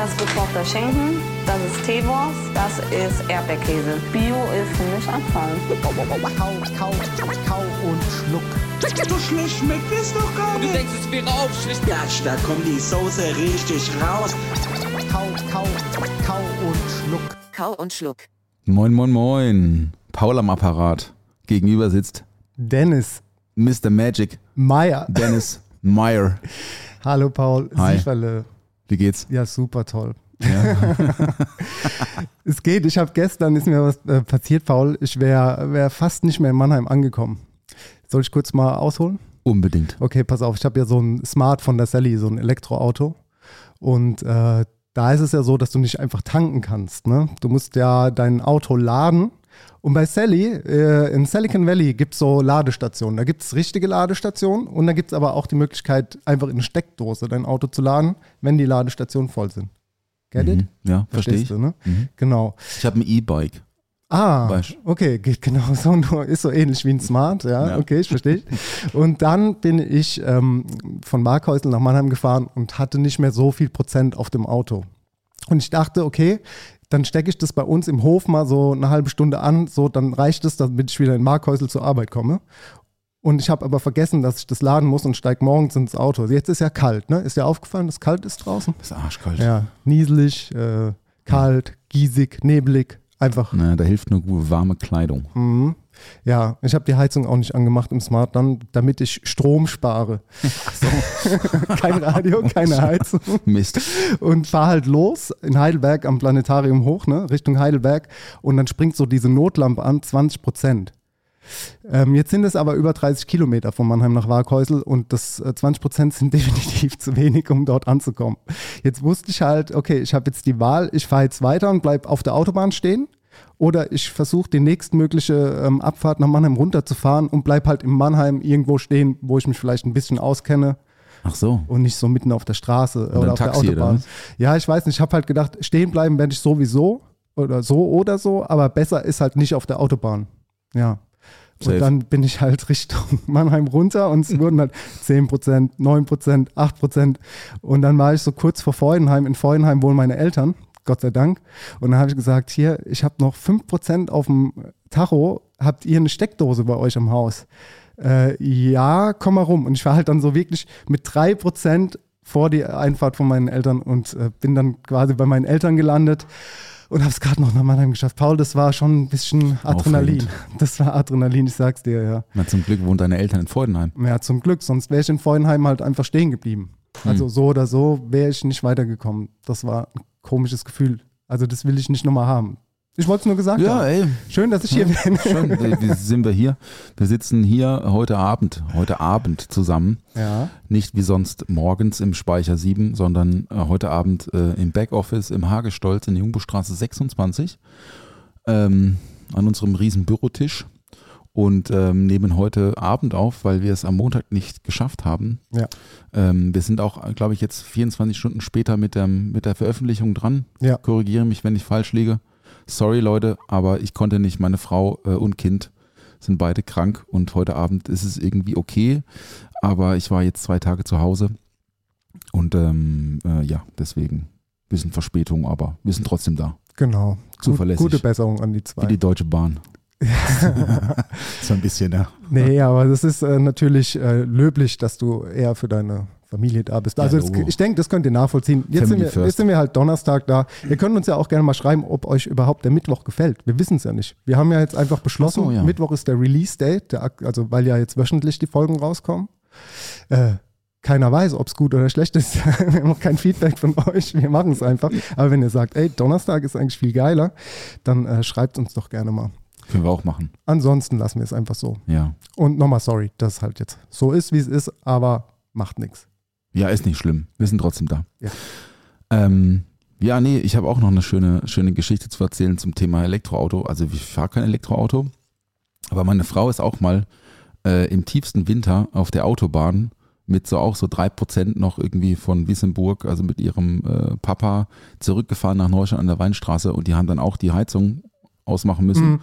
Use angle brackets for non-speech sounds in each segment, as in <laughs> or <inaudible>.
Das ist gekochter Schinken, das ist Teewurst, das ist Erdbeerkäse. Bio ist für mich Abfall. Kau, kau, kau und schluck. So schlecht schmeckt es doch gar Du nicht. denkst, es wäre aufschlicht. Ja, da kommt die Soße richtig raus. Kau, kau, kau und schluck. Kau und Schluck. Moin, moin, moin. Paul am Apparat. Gegenüber sitzt Dennis Mr. Magic, Meyer. Dennis Meyer. <laughs> Hallo Paul Hi. Sieferle. Wie geht's? Ja, super toll. Ja. <laughs> Es geht, ich habe gestern, ist mir was äh, passiert, Paul. Ich wäre wär fast nicht mehr in Mannheim angekommen. Soll ich kurz mal ausholen? Unbedingt. Okay, pass auf, ich habe ja so ein Smart von der Sally, so ein Elektroauto. Und äh, da ist es ja so, dass du nicht einfach tanken kannst. Ne? Du musst ja dein Auto laden. Und bei Sally, äh, in Silicon Valley gibt es so Ladestationen. Da gibt es richtige Ladestationen und da gibt es aber auch die Möglichkeit, einfach in eine Steckdose dein Auto zu laden, wenn die Ladestationen voll sind. Get it? Mhm. Ja, verstehe ich. Verstehst du, ne? Mhm. Genau. Ich habe ein E-Bike. Ah, Weißt- okay, geht genau <laughs> so, ist so ähnlich wie ein Smart, ja, Ja. okay, ich verstehe. <laughs> Und dann bin ich ähm, von Markhäusl nach Mannheim gefahren und hatte nicht mehr so viel Prozent auf dem Auto. Und ich dachte, okay, dann stecke ich das bei uns im Hof mal so eine halbe Stunde an, so dann reicht es, damit ich wieder in Markhäusl zur Arbeit komme. Und ich habe aber vergessen, dass ich das laden muss und steige morgens ins Auto. Jetzt ist ja kalt, ne? Ist dir aufgefallen, dass es kalt ist draußen? Das ist arschkalt. Ja, nieselig, äh, kalt, giesig, nebelig, einfach Na, da hilft nur gute warme Kleidung. Mhm. Ja, ich habe die Heizung auch nicht angemacht im Smart dann, damit ich Strom spare. <laughs> Kein Radio, keine <laughs> Heizung. Mist. Und fahr halt los in Heidelberg am Planetarium hoch, ne, Richtung Heidelberg. Und dann springt so diese Notlampe an, 20 Prozent. Ähm, jetzt sind es aber über 30 Kilometer von Mannheim nach Warkhäusl und das äh, 20 Prozent sind <laughs> definitiv zu wenig, um dort anzukommen. Jetzt wusste ich halt, okay, ich habe jetzt die Wahl, ich fahre jetzt weiter und bleib auf der Autobahn stehen oder ich versuche die nächstmögliche ähm, Abfahrt nach Mannheim runterzufahren und bleib halt in Mannheim irgendwo stehen, wo ich mich vielleicht ein bisschen auskenne Ach so. und nicht so mitten auf der Straße oder ein auf Taxi, der oder Autobahn. Ja, ich weiß nicht, ich habe halt gedacht, stehen bleiben werde ich sowieso oder so oder so, aber besser ist halt nicht auf der Autobahn. Ja. Safe. Und dann bin ich halt Richtung <laughs> Mannheim runter und es wurden halt 10%, 9%, 8%. Und dann war ich so kurz vor Freudenheim. In Freudenheim wohnen meine Eltern, Gott sei Dank. Und dann habe ich gesagt, hier, ich habe noch 5% auf dem Tacho. Habt ihr eine Steckdose bei euch am Haus? Äh, ja, komm mal rum. Und ich war halt dann so wirklich mit 3% vor die Einfahrt von meinen Eltern und äh, bin dann quasi bei meinen Eltern gelandet und habe es gerade noch nach Mannheim geschafft. Paul, das war schon ein bisschen Adrenalin. Aufregend. Das war Adrenalin, ich sag's dir, ja. Na, zum Glück wohnen deine Eltern in Freudenheim. Ja, zum Glück, sonst wäre ich in Freudenheim halt einfach stehen geblieben. Also so oder so wäre ich nicht weitergekommen. Das war ein komisches Gefühl. Also das will ich nicht nochmal haben. Ich wollte es nur gesagt Ja, haben. ey. Schön, dass ich hier bin. Schön. <laughs> Wie sind wir hier? Wir sitzen hier heute Abend, heute Abend zusammen. Ja. Nicht wie sonst morgens im Speicher 7, sondern äh, heute Abend äh, im Backoffice im Hagestolz in der Jungbustraße 26 ähm, an unserem riesen Bürotisch und ähm, nehmen heute Abend auf, weil wir es am Montag nicht geschafft haben. Ja. Ähm, wir sind auch, glaube ich, jetzt 24 Stunden später mit, dem, mit der Veröffentlichung dran. Ja. Korrigiere mich, wenn ich falsch liege. Sorry, Leute, aber ich konnte nicht. Meine Frau äh, und Kind sind beide krank und heute Abend ist es irgendwie okay. Aber ich war jetzt zwei Tage zu Hause und ähm, äh, ja, deswegen ein bisschen Verspätung, aber wir sind trotzdem da. Genau. Zuverlässig. gute Besserung an die Wie zwei. die Deutsche Bahn. <laughs> so ein bisschen, ja. Nee, aber das ist äh, natürlich äh, löblich, dass du eher für deine Familie da bist. Also Ja, das, ich denke, das könnt ihr nachvollziehen. Jetzt sind, wir, jetzt sind wir halt Donnerstag da. Ihr könnt uns ja auch gerne mal schreiben, ob euch überhaupt der Mittwoch gefällt. Wir wissen es ja nicht. Wir haben ja jetzt einfach beschlossen, so, ja. Mittwoch ist der Release-Date, also weil ja jetzt wöchentlich die Folgen rauskommen. Äh, keiner weiß, ob es gut oder schlecht ist. <laughs> wir haben noch kein Feedback von euch. Wir machen es einfach. Aber wenn ihr sagt, ey, Donnerstag ist eigentlich viel geiler, dann äh, schreibt uns doch gerne mal. Können wir auch machen. Ansonsten lassen wir es einfach so. Ja. Und nochmal sorry, dass es halt jetzt so ist, wie es ist, aber macht nichts. Ja, ist nicht schlimm. Wir sind trotzdem da. Ja. Ähm, ja, nee, ich habe auch noch eine schöne, schöne Geschichte zu erzählen zum Thema Elektroauto. Also ich fahre kein Elektroauto, aber meine Frau ist auch mal äh, im tiefsten Winter auf der Autobahn mit so auch so drei Prozent noch irgendwie von Wissemburg, also mit ihrem äh, Papa zurückgefahren nach Neustadt an der Weinstraße und die haben dann auch die Heizung ausmachen müssen. Mhm.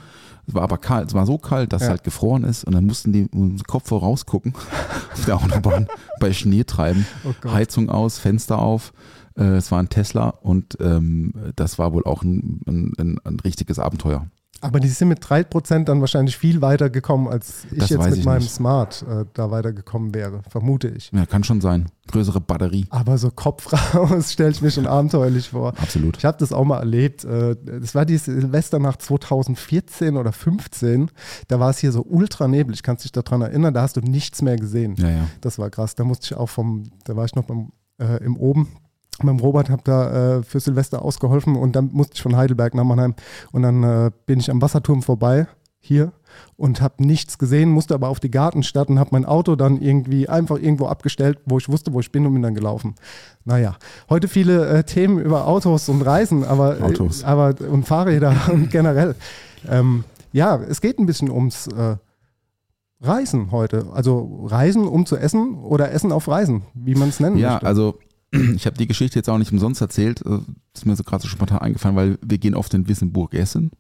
Es war aber kalt, es war so kalt, dass es Ja. halt gefroren ist und dann mussten die mit dem Kopf vorausgucken <laughs> auf der Autobahn <laughs> bei Schnee treiben. Oh. Heizung aus, Fenster auf. Äh, es war ein Tesla und ähm, das war wohl auch ein, ein, ein, ein richtiges Abenteuer. Aber die sind mit 3% dann wahrscheinlich viel weiter gekommen, als ich Das jetzt mit ich meinem nicht. Smart äh, da weitergekommen wäre, vermute ich. Ja, kann schon sein. Größere Batterie. Aber so Kopf <laughs> raus stelle ich mir schon abenteuerlich vor. Absolut. Ich habe das auch mal erlebt. äh, Das war die Silvesternacht 2014 oder 15. Da war es hier so ultra neblig. Kannst dich daran erinnern? Da hast du nichts mehr gesehen. Ja, ja. Das war krass. Da musste ich auch vom, da war ich noch beim, äh, im Oben. Beim Robert habe da äh, für Silvester ausgeholfen und dann musste ich von Heidelberg nach Mannheim und dann äh, bin ich am Wasserturm vorbei hier und habe nichts gesehen, musste aber auf die Gartenstadt und habe mein Auto dann irgendwie einfach irgendwo abgestellt, wo ich wusste, wo ich bin und bin dann gelaufen. Naja, heute viele äh, Themen über Autos und Reisen, aber, Autos. Äh, aber und Fahrräder <laughs> und generell. Ähm, ja, es geht ein bisschen ums äh, Reisen heute. Also Reisen, um zu essen oder Essen auf Reisen, wie man es nennen Ja, möchte. also ich habe die Geschichte jetzt auch nicht umsonst erzählt. äh, Ist mir so gerade so spontan eingefallen, weil wir gehen oft in Wissemburg essen.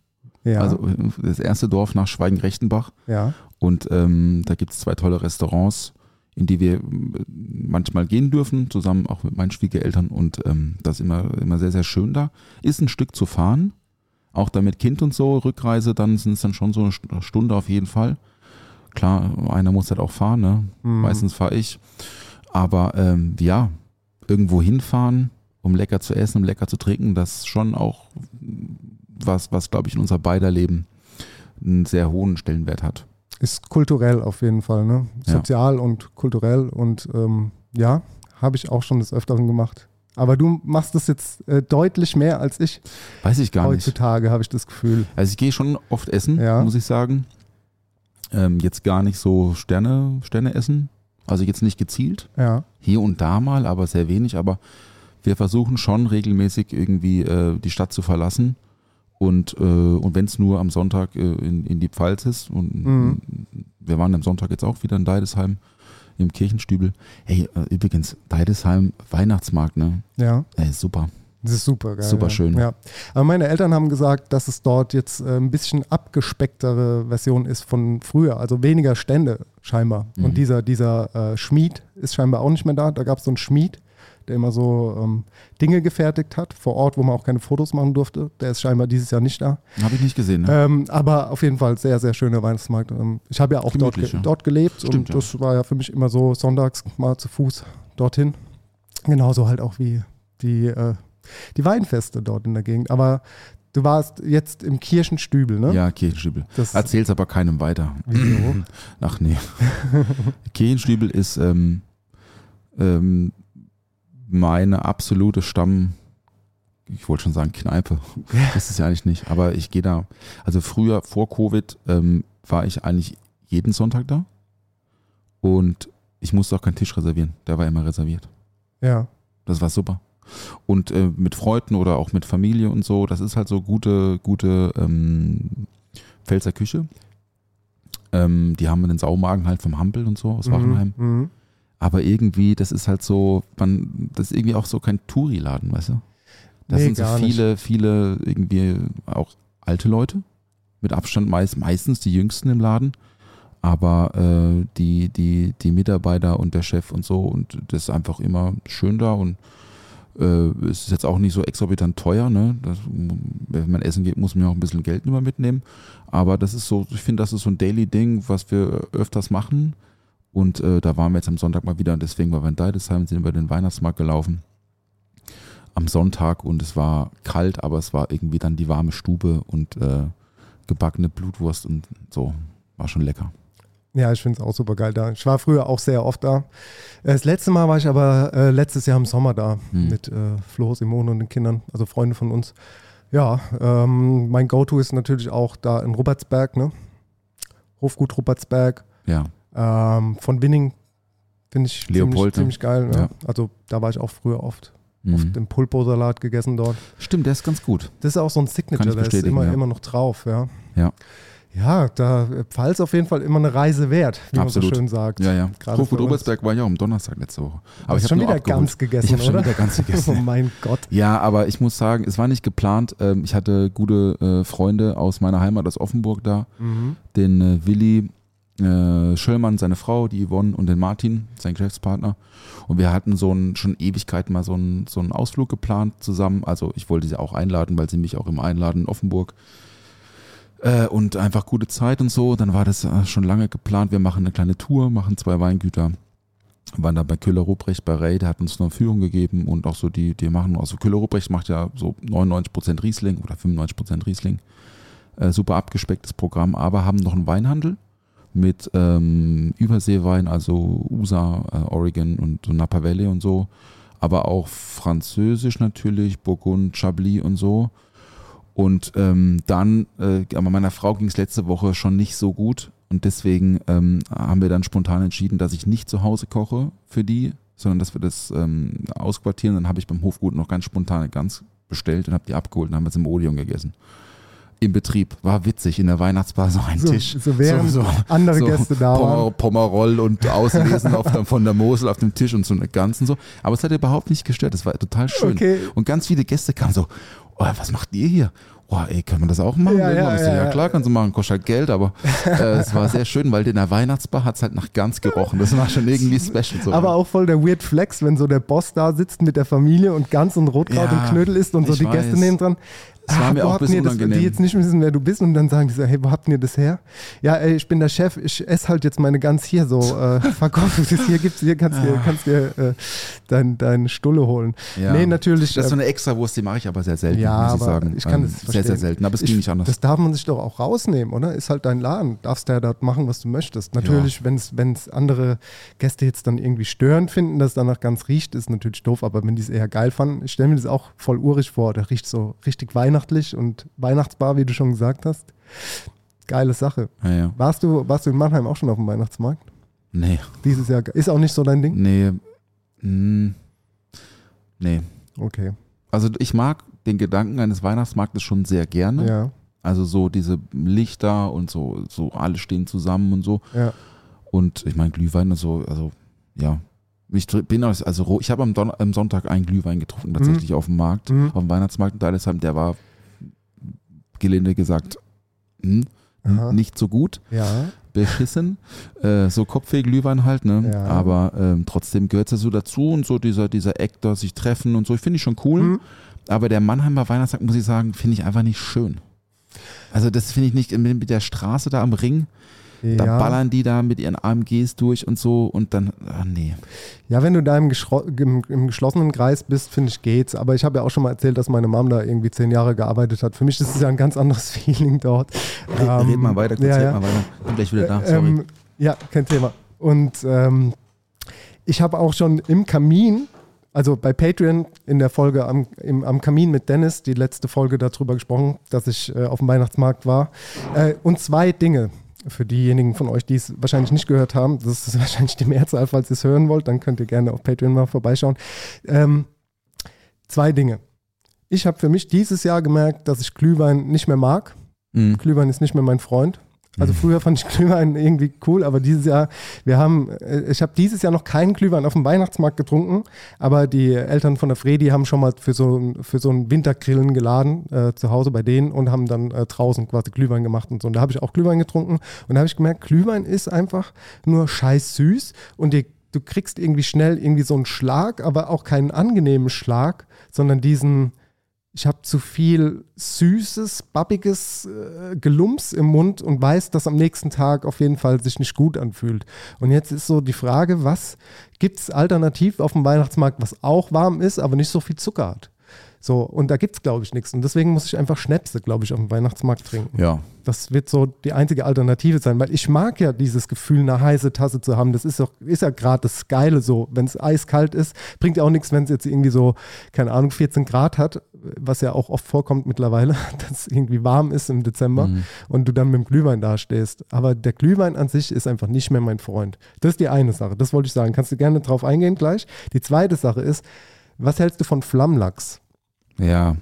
ja, Also äh, das erste Dorf nach Schweigen-Rechtenbach. ja. Und ähm, da gibt es zwei tolle Restaurants, in die wir äh, manchmal gehen dürfen, zusammen auch mit meinen Schwiegereltern. Und ähm, das ist immer, immer sehr, sehr schön da. Ist ein Stück zu fahren, auch da mit Kind und so. Rückreise, dann sind es dann schon so eine St- Stunde auf jeden Fall. Klar, einer muss halt auch fahren, ne? Mhm. Meistens fahre ich. Aber ähm, ja, irgendwo hinfahren, um lecker zu essen, um lecker zu trinken, das ist schon auch was, was glaube ich, in unser beider Leben einen sehr hohen Stellenwert hat. Ist kulturell auf jeden Fall, ne? Ja. Sozial und kulturell und ähm, ja, habe ich auch schon des Öfteren gemacht. Aber du machst das jetzt äh, deutlich mehr als ich Weiß ich gar nicht. heutzutage, habe ich das Gefühl. Also ich gehe schon oft essen, Ja. muss ich sagen. Ähm, jetzt gar nicht so Sterne, Sterne essen. Also jetzt nicht gezielt. Ja, Hier und da mal, aber sehr wenig. Aber wir versuchen schon regelmäßig irgendwie äh, die Stadt zu verlassen. Und, äh, und wenn es nur am Sonntag äh, in, in die Pfalz ist. Und Mhm. wir waren am Sonntag jetzt auch wieder in Deidesheim im Kirchenstübel. Hey, äh, übrigens, Deidesheim Weihnachtsmarkt, ne? ja. Ey, super. Das ist super geil. Super schön. Ja. Aber meine Eltern haben gesagt, dass es dort jetzt äh, ein bisschen abgespecktere Version ist von früher, also weniger Stände scheinbar. Mhm. Und dieser, dieser äh, Schmied ist scheinbar auch nicht mehr da. Da gab es so einen Schmied, der immer so ähm, Dinge gefertigt hat, vor Ort, wo man auch keine Fotos machen durfte. Der ist scheinbar dieses Jahr nicht da. Habe ich nicht gesehen, ne? Ähm, aber auf jeden Fall sehr, sehr schöner Weihnachtsmarkt. Ähm, ich habe ja auch dort, ge ja. dort gelebt Stimmt, und ja. das war ja für mich immer so sonntags mal zu Fuß dorthin. Genauso halt auch wie die, äh, die Weinfeste dort in der Gegend. Aber du warst jetzt im Kirchenstübel, ne? Ja, Kirchenstübel. Das, Erzähl's aber keinem weiter. Wieso? <clears throat> Ach nee. <laughs> Kirchenstübel ist ähm, ähm, meine absolute Stamm, ich wollte schon sagen Kneipe. Das ist ja eigentlich nicht, aber ich gehe da, also früher vor Covid ähm, war ich eigentlich jeden Sonntag da und ich musste auch keinen Tisch reservieren, der war immer reserviert. ja. Das war super. Und äh, mit Freunden oder auch mit Familie und so, das ist halt so gute, gute ähm, Pfälzer Küche. Ähm, die haben den Saumagen halt vom Hampel und so aus Wachenheim. Mhm. Mhm. Aber irgendwie, das ist halt so, man, das ist irgendwie auch so kein Touri-Laden, weißt du? Das Nee, sind so gar nicht. viele, viele irgendwie auch alte Leute. Mit Abstand meist, meistens die Jüngsten im Laden. Aber äh, die, die, die Mitarbeiter und der Chef und so, und das ist einfach immer schön da und äh, es ist jetzt auch nicht so exorbitant teuer, ne? Das, wenn man essen geht, muss man ja auch ein bisschen Geld immer mitnehmen. Aber das ist so, ich finde, das ist so ein Daily-Ding, was wir öfters machen. Und äh, da waren wir jetzt am Sonntag mal wieder deswegen waren wir in Deidesheim, sind über den Weihnachtsmarkt gelaufen. Am Sonntag und es war kalt, aber es war irgendwie dann die warme Stube und äh, gebackene Blutwurst und so. War schon lecker. Ja, ich finde es auch super geil da. Ich war früher auch sehr oft da. Äh, Das letzte Mal war ich aber äh, letztes Jahr im Sommer da Hm. mit äh, Flo, Simone und den Kindern, also Freunde von uns. Ja, ähm, mein Go-To ist natürlich auch da in Ruppertsberg, ne? Hofgut Ruppertsberg. Ja. Ähm, von Winning finde ich Leopold, ziemlich, ne? ziemlich geil. Ja. Ja. Also da war ich auch früher oft. Mhm. Oft den Pulpo-Salat gegessen dort. Stimmt, der ist ganz gut. Das ist auch so ein Signature, der ist immer, ja. immer noch drauf, ja. Ja. Ja, da äh, Pfalz auf jeden Fall immer eine Reise wert, wie man Absolut. so schön sagt. Ja, ja. Gerade uns. Oberstberg war ja auch am Donnerstag letzte Woche. Aber hast ich schon habe nur wieder ganz gegessen, Ich habe schon oder? wieder ganz <laughs> oh gegessen. mein Gott. Ja, aber ich muss sagen, es war nicht geplant. Ähm, Ich hatte gute äh, Freunde aus meiner Heimat aus Offenburg da. Mhm. Den äh, Willi Schöllmann, seine Frau, die Yvonne und den Martin, sein Geschäftspartner. Und wir hatten so ein, schon Ewigkeiten mal so einen, so einen Ausflug geplant zusammen. Also ich wollte sie auch einladen, weil sie mich auch immer einladen in Offenburg. Äh, und einfach gute Zeit und so. Dann war das äh, schon lange geplant. Wir machen eine kleine Tour, machen zwei Weingüter. Waren da bei Köhler Ruprecht bei Ray, der hat uns eine Führung gegeben und auch so die, die machen, also Köhler Ruprecht macht ja so 99% Riesling oder 95% Riesling. Äh, super abgespecktes Programm, aber haben noch einen Weinhandel mit ähm, Überseewein, also USA, äh, Oregon und so Napa Valley und so, aber auch französisch natürlich, Burgund, Chablis und so. Und ähm, dann, äh, aber meiner Frau ging es letzte Woche schon nicht so gut und deswegen ähm, haben wir dann spontan entschieden, dass ich nicht zu Hause koche für die, sondern dass wir das ähm, ausquartieren. Dann habe ich beim Hofgut noch ganz spontan eine Gans bestellt und habe die abgeholt und haben wir es im Odeon gegessen. Im Betrieb. War witzig, in der Weihnachtsbar so ein So, Tisch. so während andere Gäste da waren. Pommeroll und Auslesen auf der, von der Mosel auf dem Tisch und so eine Gans und so. Aber es hat überhaupt nicht gestört. Es war total schön. Okay. Und ganz viele Gäste kamen so, oh, was macht ihr hier? Oh, ey, kann man das auch machen? Ja, ja, ja, ja, klar, kannst du machen, kostet halt Geld, aber <laughs> äh, es war sehr schön, weil in der Weihnachtsbar hat es halt nach Gans gerochen. Das war schon irgendwie special. So. Aber auch voll der Weird Flex, wenn so der Boss da sitzt mit der Familie und Gans und Rotkraut und Knödel isst und so die Gäste weiß. neben dran. Es war mir wo auch ein habt bisschen ihr das, unangenehm. Die jetzt nicht wissen, wer du bist und dann sagen die so, hey, wo habt ihr das her? Ja, ey, ich bin der Chef, ich esse halt jetzt meine Gans hier so, <laughs> äh, verkauf es hier, gibt's hier, kannst dir, kannst dir äh, dein, deine Stulle holen. Ja. Nee, natürlich. Das ist so äh, eine Extrawurst, die mache ich aber sehr selten, Ja, muss ich sagen. ich kann Ähm, das Sehr, sehr verstehen. selten, aber es Ich- ging nicht anders. Das darf man sich doch auch rausnehmen, oder? Ist halt dein Laden. Darfst ja dort machen, was du möchtest. Natürlich, wenn es andere Gäste jetzt dann irgendwie störend finden, dass es danach ganz riecht, ist natürlich doof. Aber wenn die es eher geil fanden, ich stelle mir das auch voll urig vor. Der riecht so richtig weihnachtlich und Weihnachtsbar, wie du schon gesagt hast. Geile Sache. ja, ja. Warst du, warst du in Mannheim auch schon auf dem Weihnachtsmarkt? Nee, Dieses Jahr ist auch nicht so dein Ding? nee. Mm, nee. Okay. Also ich mag den Gedanken eines Weihnachtsmarktes schon sehr gerne. Ja, Also so diese Lichter und so, so alle stehen zusammen und so. ja. Und ich meine Glühwein und so, also ja. Ich bin also ich habe am, Don- am Sonntag einen Glühwein getrunken, tatsächlich auf dem Markt, Mhm. auf dem Weihnachtsmarkt in Deilesheim. Der war gelinde gesagt hm, nicht so gut, Ja. beschissen. Äh, so Kopfweh-Glühwein halt, ne? Ja. Aber ähm, trotzdem gehört es so dazu und so dieser, dieser Act, da sich treffen und so, ich finde ich schon cool. Mhm. Aber der Mannheimer Weihnachtsmarkt, muss ich sagen, finde ich einfach nicht schön. Also das finde ich nicht mit der Straße da am Ring. Da ja. ballern die da mit ihren AMGs durch und so und dann, ah nee. Ja, wenn du da im, im, im geschlossenen Kreis bist, finde ich, geht's. Aber ich habe ja auch schon mal erzählt, dass meine Mom da irgendwie zehn Jahre gearbeitet hat. Für mich ist es ja ein ganz anderes <laughs> Feeling dort. Red, red Ähm, mal weiter, kurz, ja, red ja. mal weiter. Bin gleich wieder da, sorry. Ähm, ja, kein Thema. Und ähm, ich habe auch schon im Kamin, also bei Patreon in der Folge am, im, am Kamin mit Dennis, die letzte Folge darüber gesprochen, dass ich äh, auf dem Weihnachtsmarkt war. Äh, und zwei Dinge. Für diejenigen von euch, die es wahrscheinlich nicht gehört haben, das ist <laughs> wahrscheinlich die Mehrzahl, falls ihr es hören wollt, dann könnt ihr gerne auf Patreon mal vorbeischauen. Ähm, zwei Dinge. Ich habe für mich dieses Jahr gemerkt, dass ich Glühwein nicht mehr mag. Mhm. Glühwein ist nicht mehr mein Freund. Also früher fand ich Glühwein irgendwie cool, aber dieses Jahr, wir haben, äh, ich habe dieses Jahr noch keinen Glühwein auf dem Weihnachtsmarkt getrunken, aber die Eltern von der Fredi haben schon mal für so, ein- für so ein Wintergrillen geladen, äh, zu Hause bei denen und haben dann äh, draußen quasi Glühwein gemacht und so. Und da habe ich auch Glühwein getrunken und da habe ich gemerkt, Glühwein ist einfach nur scheiß süß und die, du kriegst irgendwie schnell irgendwie so einen Schlag, aber auch keinen angenehmen Schlag, sondern diesen, ich habe zu viel süßes, babbiges äh, Gelumps im Mund und weiß, dass am nächsten Tag auf jeden Fall sich nicht gut anfühlt. Und jetzt ist so die Frage, was gibt es alternativ auf dem Weihnachtsmarkt, was auch warm ist, aber nicht so viel Zucker hat? So, und da gibt es, glaube ich, nichts. Und deswegen muss ich einfach Schnäpse, glaube ich, auf dem Weihnachtsmarkt trinken. Ja, Das wird so die einzige Alternative sein, weil ich mag ja dieses Gefühl, eine heiße Tasse zu haben. Das ist, doch, ist ja gerade das Geile so. Wenn es eiskalt ist, bringt ja auch nichts, wenn es jetzt irgendwie so, keine Ahnung, 14 Grad hat, was ja auch oft vorkommt mittlerweile, <laughs> dass es irgendwie warm ist im Dezember Mhm. und du dann mit dem Glühwein dastehst. Aber der Glühwein an sich ist einfach nicht mehr mein Freund. Das ist die eine Sache, das wollte ich sagen. Kannst du gerne drauf eingehen gleich. Die zweite Sache ist, was hältst du von Flammlachs? Ja.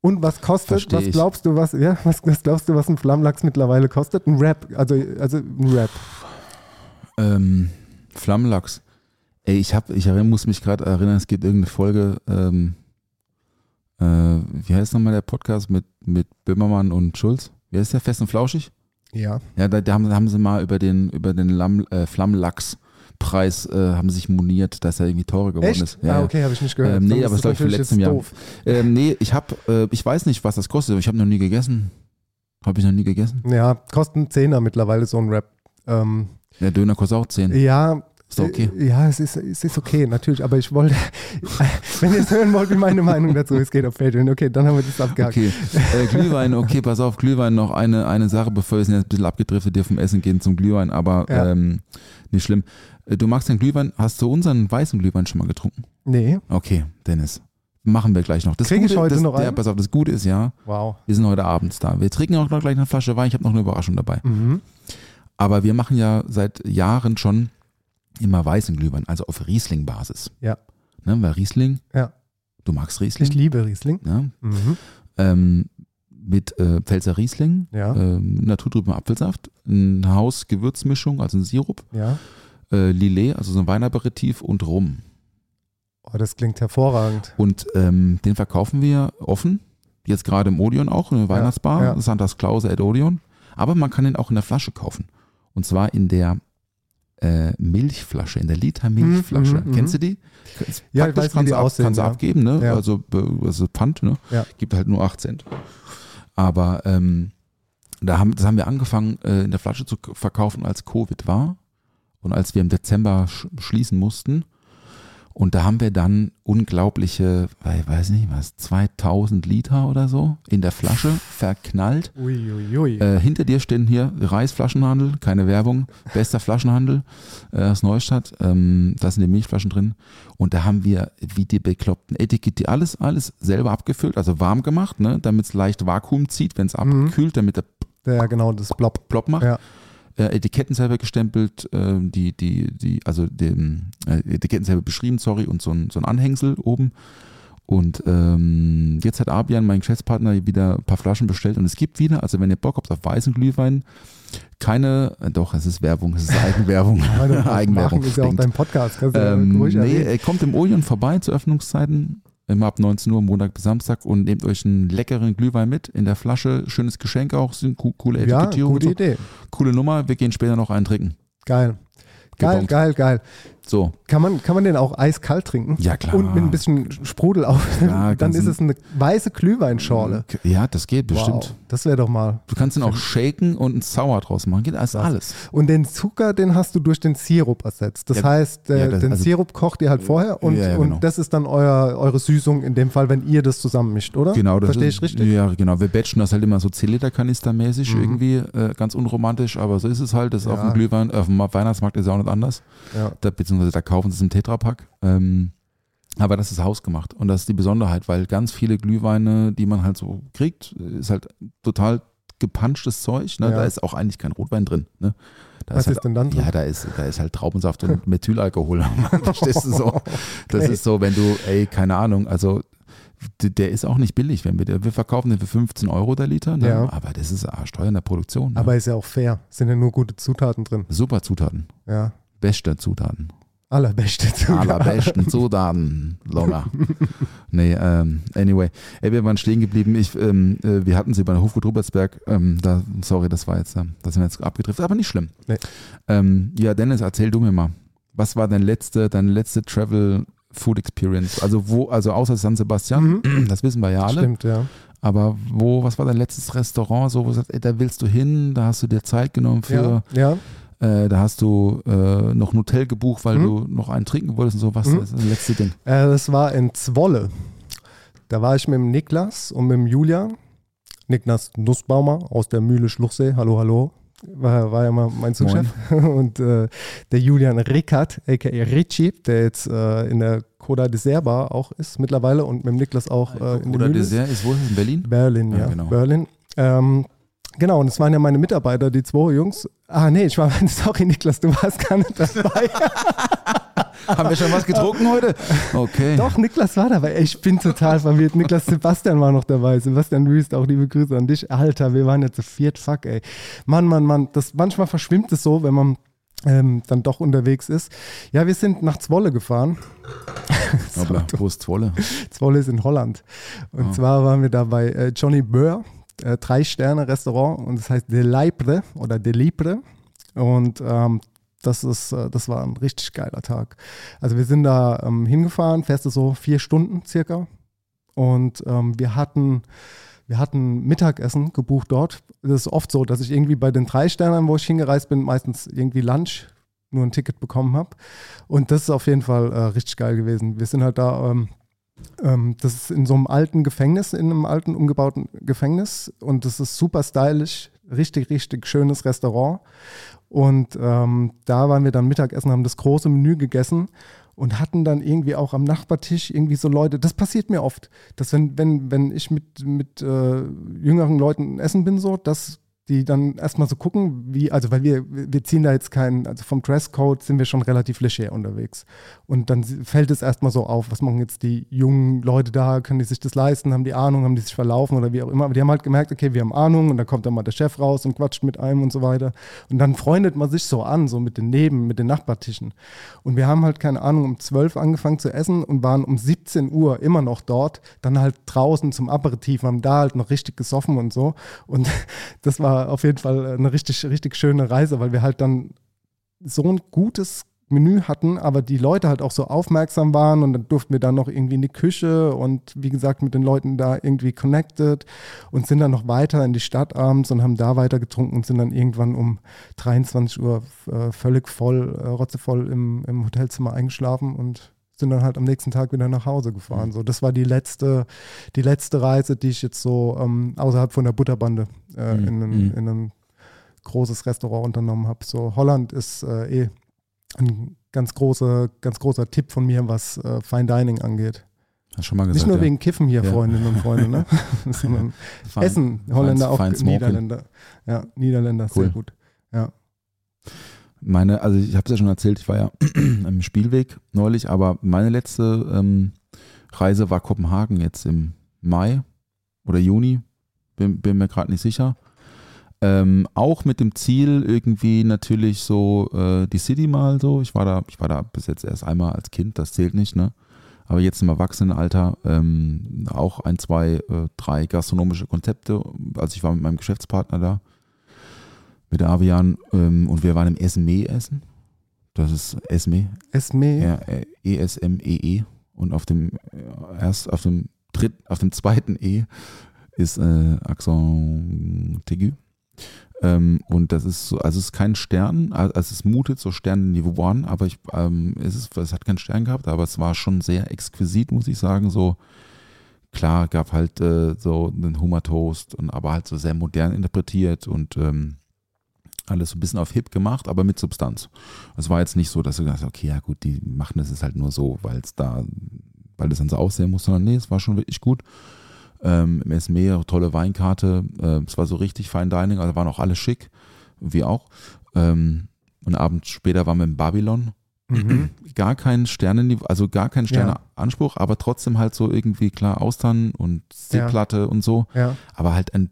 Und was kostet, was glaubst du, was, ja, was, was glaubst du, was ein Flammlachs mittlerweile kostet? Ein Rap, also, also ein Rap. Ähm, Flammlachs. Ey, ich hab, ich muss mich gerade erinnern, es gibt irgendeine Folge, ähm, äh, wie heißt nochmal der Podcast mit, mit Böhmermann und Schulz? Wie heißt der? Fest und Flauschig? Ja. Ja, da, da, haben, da haben sie mal über den, über den Lamm, äh, Flammlachs-Preis äh, haben sich moniert, dass er irgendwie teurer geworden Echt? ist. ah, okay, habe ich nicht gehört. Ähm, nee, aber das glaube ich für jetzt Jahr. doof. <laughs> Ähm, nee, ich habe, äh, ich weiß nicht, was das kostet. Ich habe noch nie gegessen. Habe ich noch nie gegessen. Ja, kosten Zehner mittlerweile so ein Rap. Ähm, Der Döner kostet auch 10. ja. Ist doch okay. äh, Ja, es ist, es ist okay, natürlich, aber ich wollte, <laughs> wenn ihr es hören wollt, wie meine Meinung dazu ist, geht auf Patreon. Okay, dann haben wir das abgehakt. Okay, äh, Glühwein, okay, pass auf, Glühwein noch eine, eine Sache, bevor wir sind jetzt ein bisschen abgedriftet hier vom Essen gehen zum Glühwein, aber Ja. ähm, nicht schlimm. Äh, Du magst den Glühwein, hast du unseren weißen Glühwein schon mal getrunken? Nee, Okay, Dennis. Machen wir gleich noch. Das Krieg ich heute das, noch Ja, einen? pass auf, das Gute ist ja, wow. wir sind heute abends da. Wir trinken auch noch gleich eine Flasche Wein. Ich habe noch eine Überraschung dabei. Mhm. Aber wir machen ja seit Jahren schon immer weißen Glühwein, also auf Riesling-Basis. Ja. Ne, weil Riesling, Ja. du magst Riesling. Ich liebe Riesling. ne? Mhm. ähm, mit äh, Pfälzer Riesling, Ja. ähm, naturtrüben Apfelsaft, ein Haus-Gewürzmischung, also ein Sirup, Ja. Äh, Lillet, also so ein Weinaperitif und Rum. Oh, das klingt hervorragend. Und ähm, den verkaufen wir offen, jetzt gerade im Odeon auch, in der Weihnachtsbar, ja. Santas Klause at Odeon. Aber man kann den auch in der Flasche kaufen. Und zwar in der äh, Milchflasche, in der Liter Milchflasche. mhm, mhm. Kennst du die? Ja, ich weiß, wie kannst die du ab, aussehen, Kannst du ja. abgeben, ne? Ja. Also, also Pfand, ne? Ja. Gibt halt nur 8 Cent. Aber ähm, da haben, das haben wir angefangen, äh, in der Flasche zu verkaufen, als Covid war. Und als wir im Dezember sch schließen mussten. Und da haben wir dann unglaubliche, ich weiß nicht was, 2000 Liter oder so in der Flasche verknallt. Uiuiui. Äh, hinter dir stehen hier Reisflaschenhandel, keine Werbung, bester Flaschenhandel äh, aus Neustadt. Ähm, da sind die Milchflaschen drin. Und da haben wir wie die bekloppten Etikette, alles, alles selber abgefüllt, also warm gemacht, ne, damit es leicht Vakuum zieht, wenn es abkühlt, damit der ja, genau, das Blob. Plop macht. Ja. Äh, Etiketten selber gestempelt, äh, die, die, die, also den äh, Etiketten selber beschrieben, sorry, und so ein, so ein Anhängsel oben. Und ähm, jetzt hat Abian, mein Geschäftspartner, wieder ein paar Flaschen bestellt und es gibt wieder, also wenn ihr Bock habt auf weißen Glühwein, keine, äh, doch, es ist Werbung, es ist Eigenwerbung. <laughs> <laughs> Eigenwerbung Eigenwerbung. ist ja auch dein Podcast. Kannst du ja Ähm, ruhig nee, er kommt im Orion vorbei zu Öffnungszeiten, immer ab 19 Uhr, Montag bis Samstag und nehmt euch einen leckeren Glühwein mit in der Flasche. Schönes Geschenk auch, sind co- coole ja, Etikettierung. gute und so. Idee. Coole Nummer, wir gehen später noch einen trinken. Geil. Geil, Gebongt. geil, geil. So, Kann man, kann man den auch eiskalt trinken? Ja, klar. Und mit ein bisschen Sprudel auf. Klar, <laughs> Dann ist es eine weiße Glühweinschorle. ja, das geht bestimmt. Wow, das wäre doch mal. Du kannst ihn auch shaken und einen Sour draus machen. Geht alles. alles. Und den Zucker, den hast du durch den Sirup ersetzt. Das Ja, heißt, äh, ja, das- den also- Sirup kocht ihr halt vorher und, Ja, ja, und genau. das ist dann euer, eure Süßung in dem Fall, wenn ihr das zusammenmischt, oder? Genau, das Verstehe ich richtig? Ja, genau. Wir batchen das halt immer so 10 Liter Kanistermäßig Mhm. irgendwie, äh, ganz unromantisch, aber so ist es halt. Das ist auf Ja. dem Glühwein, auf dem Weihnachtsmarkt ist ja auch nicht anders. Ja. Da, beziehungsweise da kaufen sie es im Tetrapack. Ähm, aber das ist hausgemacht und das ist die Besonderheit, weil ganz viele Glühweine, die man halt so kriegt, ist halt total gepanschtes Zeug. Ne? Ja. Da ist auch eigentlich kein Rotwein drin. Ne? Was halt, ist denn dann drin? Ja, da ist, da ist halt Traubensaft und <laughs> Methylalkohol. Verstehst du so? Das Okay. ist so, wenn du, ey, keine Ahnung, also der ist auch nicht billig, wenn wir, wir verkaufen den für 15 Euro der Liter, ne? Ja. aber das ist Steuer in der Produktion. Ne? Aber ist ja auch fair. Sind ja nur gute Zutaten drin. Super Zutaten, Ja. beste Zutaten. Allerbeste Zutaten. Allerbesten Zutaten. Longer. nee, ähm, anyway. Ey, wir waren stehen geblieben. Ich, ähm, äh, wir hatten sie bei der Hofgut Rupertsberg. Ähm, da, sorry, das war jetzt, ähm, da sind wir jetzt abgedriftet, aber nicht schlimm. Nee. Ähm, ja, Dennis, erzähl du mir mal. Was war dein letzte, deine letzte Travel Food Experience? Also wo, also außer San Sebastian, das wissen wir ja alle. Stimmt, ja. Aber wo, was war dein letztes Restaurant, so wo du sagst, ey, da willst du hin, da hast du dir Zeit genommen für, Ja, ja. Äh, da hast du äh, noch ein Hotel gebucht, weil Mhm. du noch einen trinken wolltest und so. Was Mhm. ist das letzte Ding? Äh, das war in Zwolle. Da war ich mit dem Niklas und mit dem Julian. Niklas Nussbaumer aus der Mühle Schluchsee. Hallo, hallo. War, war ja mal mein Zuschef. <laughs> Und äh, der Julian Rickert, a.k.a. Ricci, der jetzt äh, in der Coda Dessert Bar auch ist mittlerweile und mit dem Niklas auch in der Mühle ist. Dessert ist wo? In Berlin? Berlin, ja. Ja, genau. Berlin. Ähm, genau, und es waren ja meine Mitarbeiter, die zwei Jungs. Ah, nee, ich war, <laughs> sorry, Niklas, du warst gar nicht dabei. <laughs> Haben wir schon was getrunken heute? Okay. Doch, Niklas war dabei. Ich bin total verwirrt. Niklas Sebastian war noch dabei. Sebastian Wüst, auch liebe Grüße an dich. Alter, wir waren jetzt zu viert. Fuck, ey. Mann, Mann, Mann. Das, manchmal verschwimmt es so, wenn man ähm, dann doch unterwegs ist. Ja, wir sind nach Zwolle gefahren. Hoppla, <laughs> wo ist Zwolle? Zwolle ist in Holland. Und Ah. zwar waren wir da bei äh, Johnny Burr, äh, Drei-Sterne-Restaurant und das heißt De Libre oder De Libre. Und ähm, das, ist, äh, das war ein richtig geiler Tag. Also wir sind da ähm, hingefahren, fährst du so vier Stunden circa. Und ähm, wir hatten wir hatten Mittagessen gebucht dort. Das ist oft so, dass ich irgendwie bei den drei Sternen, wo ich hingereist bin, meistens irgendwie Lunch nur ein Ticket bekommen habe. Und das ist auf jeden Fall äh, richtig geil gewesen. Wir sind halt da, ähm, ähm, das ist in so einem alten Gefängnis, in einem alten umgebauten Gefängnis. Und das ist super stylisch, richtig, richtig schönes Restaurant. Und ähm, da waren wir dann Mittagessen, haben das große Menü gegessen und hatten dann irgendwie auch am Nachbartisch irgendwie so Leute, das passiert mir oft, dass wenn, wenn, wenn ich mit, mit äh, jüngeren Leuten essen bin, so, dass die dann erstmal so gucken, wie, also weil wir, wir ziehen da jetzt keinen, also vom Dresscode sind wir schon relativ leger unterwegs. Und dann fällt es erstmal so auf, was machen jetzt die jungen Leute da, können die sich das leisten, haben die Ahnung, haben die sich verlaufen oder wie auch immer. Aber die haben halt gemerkt, okay, wir haben Ahnung und dann kommt dann mal der Chef raus und quatscht mit einem und so weiter. Und dann freundet man sich so an, so mit den Neben, mit den Nachbartischen. Und wir haben halt, keine Ahnung, um 12 angefangen zu essen und waren um 17 Uhr immer noch dort, dann halt draußen zum Aperitif, haben da halt noch richtig gesoffen und so. Und <laughs> das war auf jeden Fall eine richtig, richtig schöne Reise, weil wir halt dann so ein gutes Menü hatten, aber die Leute halt auch so aufmerksam waren und dann durften wir dann noch irgendwie in die Küche und wie gesagt mit den Leuten da irgendwie connected und sind dann noch weiter in die Stadt abends und haben da weiter getrunken und sind dann irgendwann um 23 Uhr äh, völlig voll, äh, rotzevoll im, im Hotelzimmer eingeschlafen und sind dann halt am nächsten Tag wieder nach Hause gefahren. So, das war die letzte, die letzte Reise, die ich jetzt so ähm, außerhalb von der Butterbande äh, Mhm. in, ein, in ein großes Restaurant unternommen habe. So Holland ist äh, eh ein ganz großer, ganz großer Tipp von mir, was äh, Fine Dining angeht. Hast schon mal gesagt. Nicht nur ja. wegen Kiffen hier, Ja. Freundinnen und Freunde, ne? <laughs> <laughs> sondern Fein- Essen, Holländer fein- auch fein. Niederländer. Ja, Niederländer, sehr Cool. gut. Ja. Meine, also ich habe es ja schon erzählt, ich war ja <clears throat> im Spielweg neulich, aber meine letzte ähm, Reise war Kopenhagen jetzt im Mai oder Juni, bin, bin mir gerade nicht sicher. Ähm, auch mit dem Ziel irgendwie natürlich so äh, die City mal so. Ich war da, ich war da bis jetzt erst einmal als Kind, das zählt nicht, ne? Aber jetzt im Erwachsenenalter ähm, auch ein, zwei, äh, drei gastronomische Konzepte. Also ich war mit meinem Geschäftspartner da mit Avian ähm, und wir waren im Esme essen. Das ist Esme, Esme, ja, äh, E-S-M-E-E und auf dem äh, erst auf dem dritten, auf dem zweiten E ist äh, Accent aigu. Ähm, und das ist so, also es ist kein Stern, also es mutet so Sternenniveau an, aber ich, ähm, es, ist, es hat keinen Stern gehabt, aber es war schon sehr exquisit, muss ich sagen. So klar, gab halt äh, so einen Hummertoast und aber halt so sehr modern interpretiert und ähm, alles so ein bisschen auf Hip gemacht, aber mit Substanz. Es war jetzt nicht so, dass du gesagt hast, okay, ja gut, die machen das jetzt halt nur so, weil es da, weil das dann so aussehen muss, sondern nee, es war schon wirklich gut. Ähm, Im Esme, tolle Weinkarte, äh, es war so richtig Fine Dining, also waren auch alle schick, wie auch. Ähm, und abends später waren wir in Babylon. Mhm. <clears throat> Gar kein Sternenniveau, also gar kein Ja. Sterneanspruch, aber trotzdem halt so irgendwie klar Austern und Seeplatte und so Ja. aber halt ein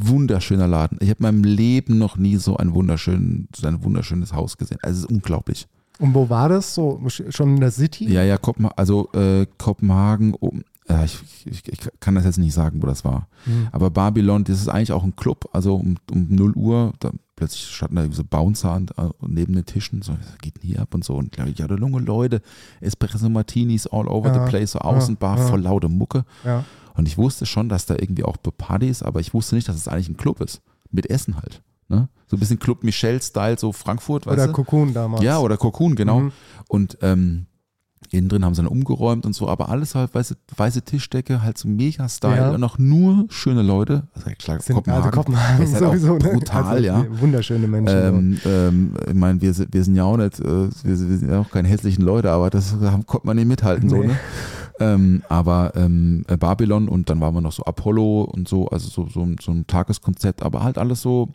wunderschöner Laden. Ich habe in meinem Leben noch nie so ein, wunderschön, so ein wunderschönes Haus gesehen. Also es ist unglaublich. Und wo war das? So schon in der City? Ja, ja, Kopenhagen, also äh, Kopenhagen, oben. Ja, ich, ich, ich kann das jetzt nicht sagen, wo das war. Mhm. Aber Babylon, das ist eigentlich auch ein Club. Also um, um 0 Uhr, da plötzlich standen da so Bouncer an, äh, neben den Tischen. So, was geht denn hier ab und so? Und ja, ja, Lunge Leute, Espresso Martinis all over Ja, the place, so Außenbar, ja, ja. voll laute Mucke. Ja. Und ich wusste schon, dass da irgendwie auch Party ist, aber ich wusste nicht, dass es eigentlich ein Club ist. Mit Essen halt. Ne? So ein bisschen Club Michel-Style, so Frankfurt, weißt Oder? Cocoon damals. Ja, oder Cocoon, genau. Mhm. Und ähm, Innen drin haben sie dann umgeräumt und so, aber alles halt weiße, weiße Tischdecke, halt so mega Style Ja. und auch nur schöne Leute. Also klar, Sind, Kopenhagen, also Kopenhagen ist halt auch sowieso. ne? brutal, also, ja. Wunderschöne Menschen. Ähm, ähm, ich meine, wir, sind- wir sind ja auch nicht, äh, wir, sind- wir sind ja auch keine hässlichen Leute, aber das haben, konnte man nicht mithalten, so, Nee. ne? <laughs> Ähm, aber ähm, äh, Babylon und dann waren wir noch so Apollo und so, also so, so, ein- so ein Tageskonzept, aber halt alles so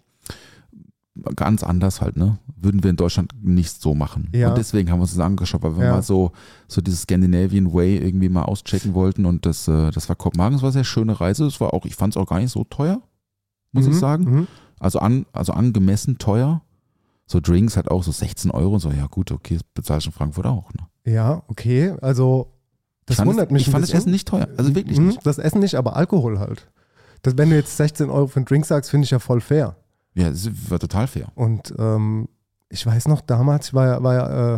ganz anders halt, ne? Würden wir in Deutschland nicht so machen. Ja. Und deswegen haben wir uns das angeschaut, weil wir Ja. mal so, so dieses Scandinavian Way irgendwie mal auschecken wollten und das, äh, das war Kopenhagen, das war eine sehr schöne Reise. Das war auch, ich fand es auch gar nicht so teuer, muss Mhm, ich sagen. mhm. Also, an, also angemessen teuer. So Drinks halt auch so 16 Euro und so, ja gut, okay, das bezahlst du in Frankfurt auch. Ne? Ja, okay. Also, das fand wundert es, mich Ich fand das bisschen. Essen nicht teuer, also wirklich Mhm, nicht. Das Essen nicht, aber Alkohol halt. Das, wenn du jetzt 16 Euro für einen Drink sagst, finde ich ja voll fair. Ja, es war total fair. Und ähm, ich weiß noch, damals, ich war ja, war ja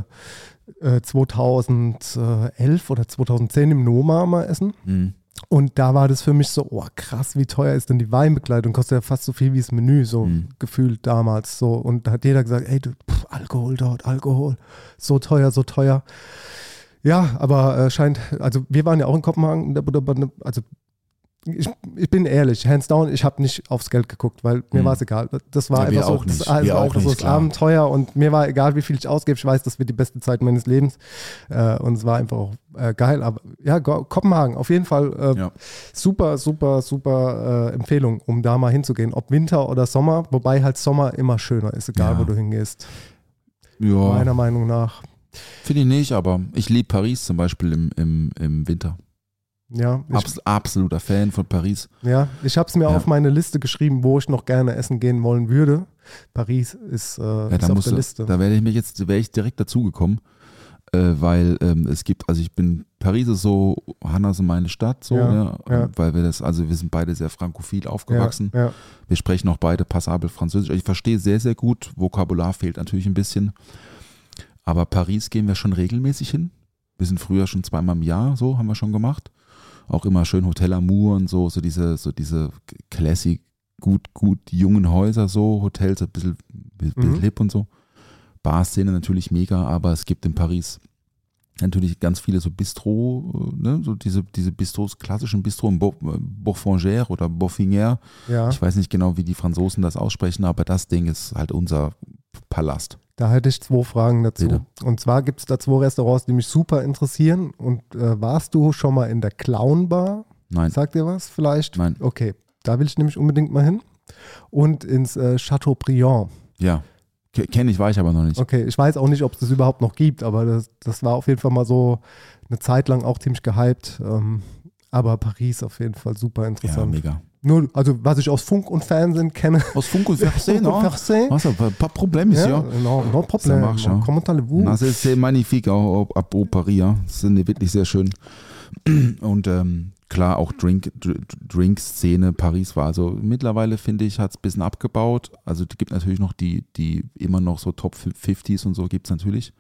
äh, äh, 2011 oder 2010 im Noma mal essen. Mhm. Und da war das für mich so, oh krass, wie teuer ist denn die Weinbegleitung? Kostet ja fast so viel wie das Menü, so Mhm. gefühlt damals. So. Und da hat jeder gesagt, ey, du, pff, Alkohol dort, Alkohol, so teuer, so teuer. Ja, aber äh, scheint, also wir waren ja auch in Kopenhagen, also ich, ich bin ehrlich, hands down, ich habe nicht aufs Geld geguckt, weil mir Mhm. war es egal. Das war Ja, einfach so, das war Wir auch so das. Abenteuer und mir war egal, wie viel ich ausgebe. Ich weiß, das wird die beste Zeit meines Lebens äh, und es war einfach auch äh, geil. Aber ja, Kopenhagen, auf jeden Fall äh, Ja. super, super, super äh, Empfehlung, um da mal hinzugehen. Ob Winter oder Sommer, wobei halt Sommer immer schöner ist, egal Ja. wo du hingehst. Ja, Meiner Meinung nach. Finde ich nicht, aber ich liebe Paris zum Beispiel im, im, im Winter. Ja, ich, Abs absoluter Fan von Paris. ja, ich habe es mir Ja. auf meine Liste geschrieben, wo ich noch gerne essen gehen wollen würde. Paris ist, äh, Ja, ist auf der du, Liste. da werde ich mich jetzt, wäre ich direkt dazugekommen, äh, weil ähm, es gibt, also ich bin, Paris ist so, Hanna ist meine Stadt, so, Ja, ja, ja. weil wir das, also wir sind beide sehr frankophil aufgewachsen. Wir sprechen auch beide passabel Französisch. Ich verstehe sehr, sehr gut. Vokabular fehlt natürlich ein bisschen. Aber Paris gehen wir schon regelmäßig hin. Wir sind früher schon zweimal im Jahr, so haben wir schon gemacht. Auch immer schön Hotel Amour und so, so diese, so diese classic, gut, gut jungen Häuser, so Hotels, ein bisschen, bisschen Mhm. hip und so. Barszene natürlich mega, aber es gibt in Paris natürlich ganz viele so Bistro, äh, ne, so diese, diese Bistros, klassischen Bistro in äh, oder Bourfinière. ja. Ich weiß nicht genau, wie die Franzosen das aussprechen, aber das Ding ist halt unser Palast. Da hätte ich zwei Fragen dazu. Bitte. Und zwar gibt es da zwei Restaurants, die mich super interessieren. Und äh, warst du schon mal in der Clown Bar? Nein, Sagt dir was vielleicht? Nein. Okay, da will ich nämlich unbedingt mal hin. Und ins äh, Chateaubriand. ja. Kenne ich, war ich aber noch nicht. Okay, ich weiß auch nicht, ob es das überhaupt noch gibt, aber das, das war auf jeden Fall mal so eine Zeit lang auch ziemlich gehypt. Ähm, aber Paris auf jeden Fall super Ja, interessant. mega. Nur, also was ich aus Funk und Fernsehen kenne. Aus Funk und <laughs> Fernsehen, Funk und no? Fernsehen. Was, ein paar Probleme, Ja, ja. no, no Ça problem. marche, ja. Comment allez-vous? Das ist sehr magnifique, auch ab Paris, ja. Das sind wirklich sehr schön. <clears throat> Und ähm, klar, auch Drink, Dr- Drink-Szene, Paris war also mittlerweile, finde ich, hat es ein bisschen abgebaut. Also es gibt natürlich noch die, die immer noch so Top 50s und so gibt es natürlich.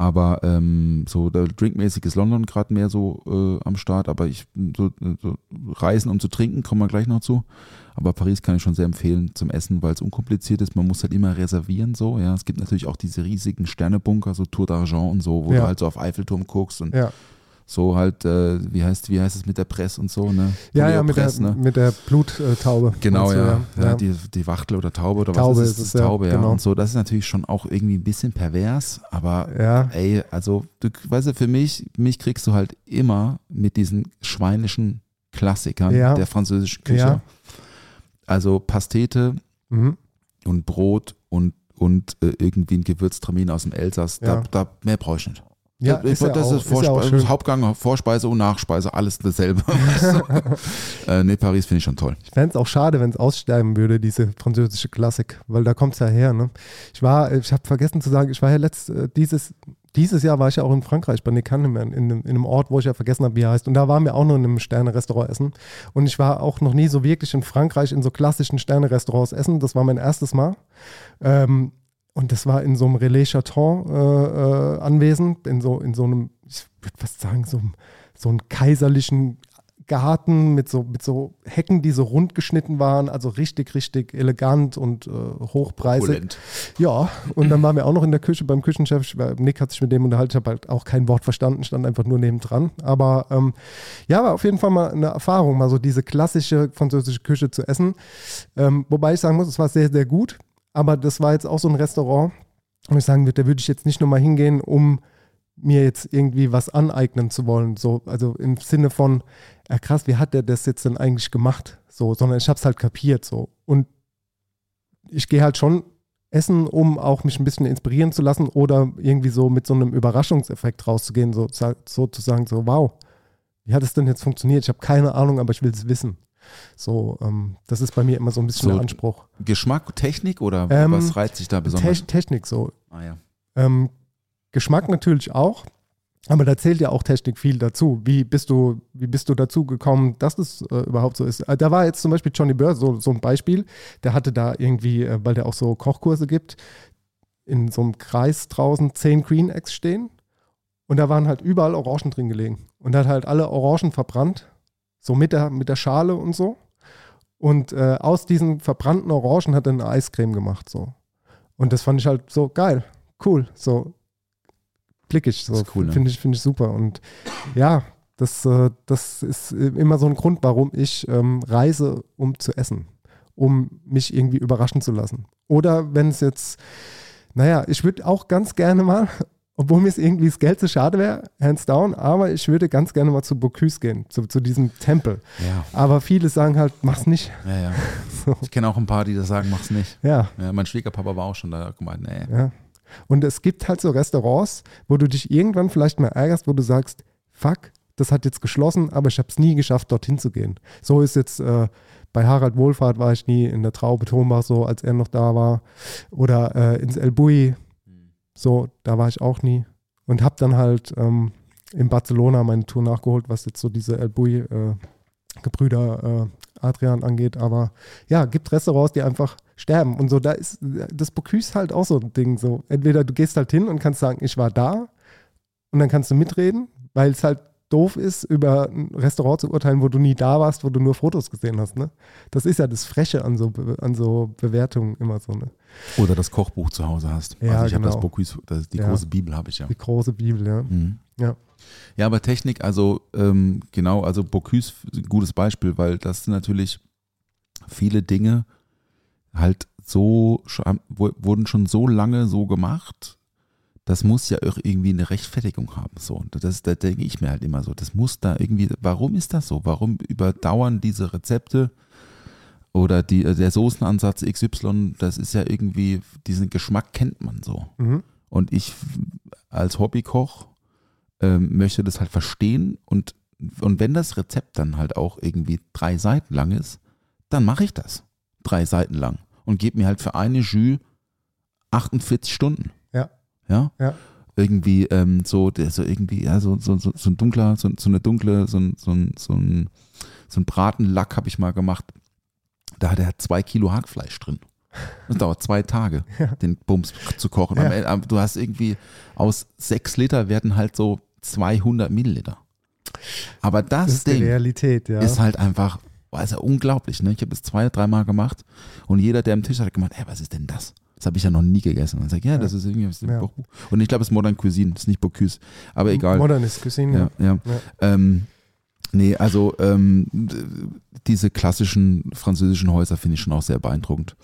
Aber ähm, so der drinkmäßig ist London gerade mehr so äh, am Start, aber ich so, so Reisen um zu trinken, kommen wir gleich noch zu. Aber Paris kann ich schon sehr empfehlen zum Essen, weil es unkompliziert ist. Man muss halt immer reservieren so. Ja, es gibt natürlich auch diese riesigen Sternebunker, so Tour d'Argent und so, wo Ja. du halt so auf Eiffelturm guckst und Ja, so halt, äh, wie heißt wie heißt es mit der Presse und so, ne? ja, ja mit, der, Press, ne? mit der Bluttaube. Genau, ja. ja. ja. Die, die Wachtel oder Taube oder Taube was ist ist es? es, ja, Taube, ja. genau. Und so, das ist natürlich schon auch irgendwie ein bisschen pervers, aber ja. ey, also, du, weißt du, für mich, mich kriegst du halt immer mit diesen schweinischen Klassikern Ja. der französischen Küche. Also Pastete Mhm. und Brot und, und äh, irgendwie ein Gewürztraminer aus dem Elsass. Da, da, mehr brauche ich nicht. Ja, das, ist ja das auch, ist, ist ja schön. Hauptgang, Vorspeise und Nachspeise, alles dasselbe. <laughs> äh, nee, Paris finde ich schon toll. Ich fände es auch schade, wenn es aussterben würde, diese französische Klassik, weil da kommt es ja her. Ne? Ich war, ich habe vergessen zu sagen, ich war ja letzt, äh, dieses, dieses Jahr war ich ja auch in Frankreich bei Necaneman, in, einem- in einem Ort, wo ich ja vergessen habe, wie er heißt. Und da waren wir auch noch in einem Sterne-Restaurant essen. Und ich war auch noch nie so wirklich in Frankreich in so klassischen Sterne-Restaurants essen. Das war mein erstes Mal. Ähm, und das war in so einem Relais Chaton äh, äh, anwesend, in so, in so einem, ich würde fast sagen, so, einem- so einem kaiserlichen Garten mit so, mit so Hecken, die so rund geschnitten waren, also richtig, richtig elegant und äh, hochpreisig. Opulent. Ja, und dann waren wir auch noch in der Küche beim Küchenchef. Ich Nick hat sich mit dem unterhalten, ich habe halt auch kein Wort verstanden, stand einfach nur nebendran. Aber ähm, ja, war auf jeden Fall mal eine Erfahrung, mal so diese klassische französische Küche zu essen. Ähm, wobei ich sagen muss, es war sehr, sehr gut. Aber das war jetzt auch so ein Restaurant, wo ich sagen würde, da würde ich jetzt nicht nochmal hingehen, um mir jetzt irgendwie was aneignen zu wollen. So, also im Sinne von, ja krass, wie hat der das jetzt denn eigentlich gemacht? So, sondern ich habe es halt kapiert. So. Und ich gehe halt schon essen, um auch mich ein bisschen inspirieren zu lassen oder irgendwie so mit so einem Überraschungseffekt rauszugehen, so, so zu sagen, so, wow, wie hat es denn jetzt funktioniert? Ich habe keine Ahnung, aber ich will es wissen. So, ähm, das ist bei mir immer so ein bisschen So, der Anspruch. Geschmack, Technik oder Ähm, was reizt sich da besonders? Te Technik so. ah, ja. Ähm, Geschmack natürlich auch, aber da zählt ja auch Technik viel dazu. Wie bist du, wie bist du dazu gekommen, dass das äh, überhaupt so ist? Äh, da war jetzt zum Beispiel Johnny Burr so, so ein Beispiel. Der hatte da irgendwie, äh, weil der auch so Kochkurse gibt, in so einem Kreis draußen zehn Green Eggs stehen. Und da waren halt überall Orangen drin gelegen. Und hat halt alle Orangen verbrannt, so mit der, mit der Schale und so. Und äh, aus diesen verbrannten Orangen hat er eine Eiscreme gemacht. So. Und das fand ich halt so geil, cool, so klickig. So. Das ist cool, ne? Finde ich, finde ich super. Und ja, das, äh, das ist immer so ein Grund, warum ich ähm, reise, um zu essen, um mich irgendwie überraschen zu lassen. Oder wenn es jetzt, naja, ich würde auch ganz gerne mal, obwohl mir es irgendwie das Geld zu schade wäre, hands down, aber ich würde ganz gerne mal zu Bocuse gehen, zu, zu diesem Tempel. Ja, Aber viele sagen halt, mach's nicht. ja, ja. <laughs> So. Ich kenne auch ein paar, die das sagen, mach's nicht. Ja, mein Schwiegerpapa war auch schon da gemeint, nee. Und es gibt halt so Restaurants, wo du dich irgendwann vielleicht mal ärgerst, wo du sagst, fuck, das hat jetzt geschlossen, aber ich habe es nie geschafft, dorthin zu gehen. So ist jetzt äh, bei Harald Wohlfahrt war ich nie, in der Traube Thomas so, als er noch da war. Oder äh, ins El Bui, so, da war ich auch nie. Und habe dann halt ähm, in Barcelona meine Tour nachgeholt, was jetzt so diese El Bui äh, Gebrüder äh, Adrian angeht. Aber ja, gibt Restaurants, die einfach sterben. Und so, da ist das Bocuse halt auch so ein Ding. So, entweder du gehst halt hin und kannst sagen, ich war da und dann kannst du mitreden, weil es halt doof ist, über ein Restaurant zu urteilen, wo du nie da warst, wo du nur Fotos gesehen hast. Ne? Das ist ja das Freche an so, Be- an so Bewertungen immer so. Ne? Oder das Kochbuch zu Hause hast. Ja, also ich habe das genau. Bocuse, das, die Ja. große Bibel habe ich ja. Die große Bibel, ja. Mhm. Ja. Ja, aber Technik, also ähm, genau, also Bocuse, ein gutes Beispiel, weil das sind natürlich viele Dinge halt so, wurden schon so lange so gemacht, das muss ja auch irgendwie eine Rechtfertigung haben. So, Und das, da denke ich mir halt immer so, das muss da irgendwie, warum ist das so? Warum überdauern diese Rezepte oder die, der Soßenansatz XY, das ist ja irgendwie, diesen Geschmack kennt man so. Mhm. Und ich als Hobbykoch ähm, möchte das halt verstehen und, und wenn das Rezept dann halt auch irgendwie drei Seiten lang ist, dann mache ich das. Drei Seiten lang. Und gebe mir halt für eine Jus 48 Stunden. Ja. Ja. Ja. Irgendwie ähm, so, der so irgendwie, ja, so, so, so, so ein dunkler, so, so eine dunkle, so ein, so ein, so ein, so ein Bratenlack habe ich mal gemacht. Da hat er zwei Kilo Hackfleisch drin. Das dauert zwei Tage, <laughs> den Bums zu kochen. Ja. Du hast irgendwie aus sechs Liter werden halt so 200 Milliliter. Aber das, Das ist Ding Realität, ja. ist halt einfach, ja unglaublich. Ne? Ich habe es zwei, dreimal gemacht und jeder, der am Tisch hat, hat gemeint, hey, was ist denn das? Das habe ich ja noch nie gegessen. Und ich sage, ja, das ist irgendwie aus dem Ja. Kochbuch. Und ich glaube, es ist Modern Cuisine, das ist nicht Bocuse. Aber egal. Modernist Cuisine, Ja, ja. Ähm, nee, also ähm, diese klassischen französischen Häuser finde ich schon auch sehr beeindruckend.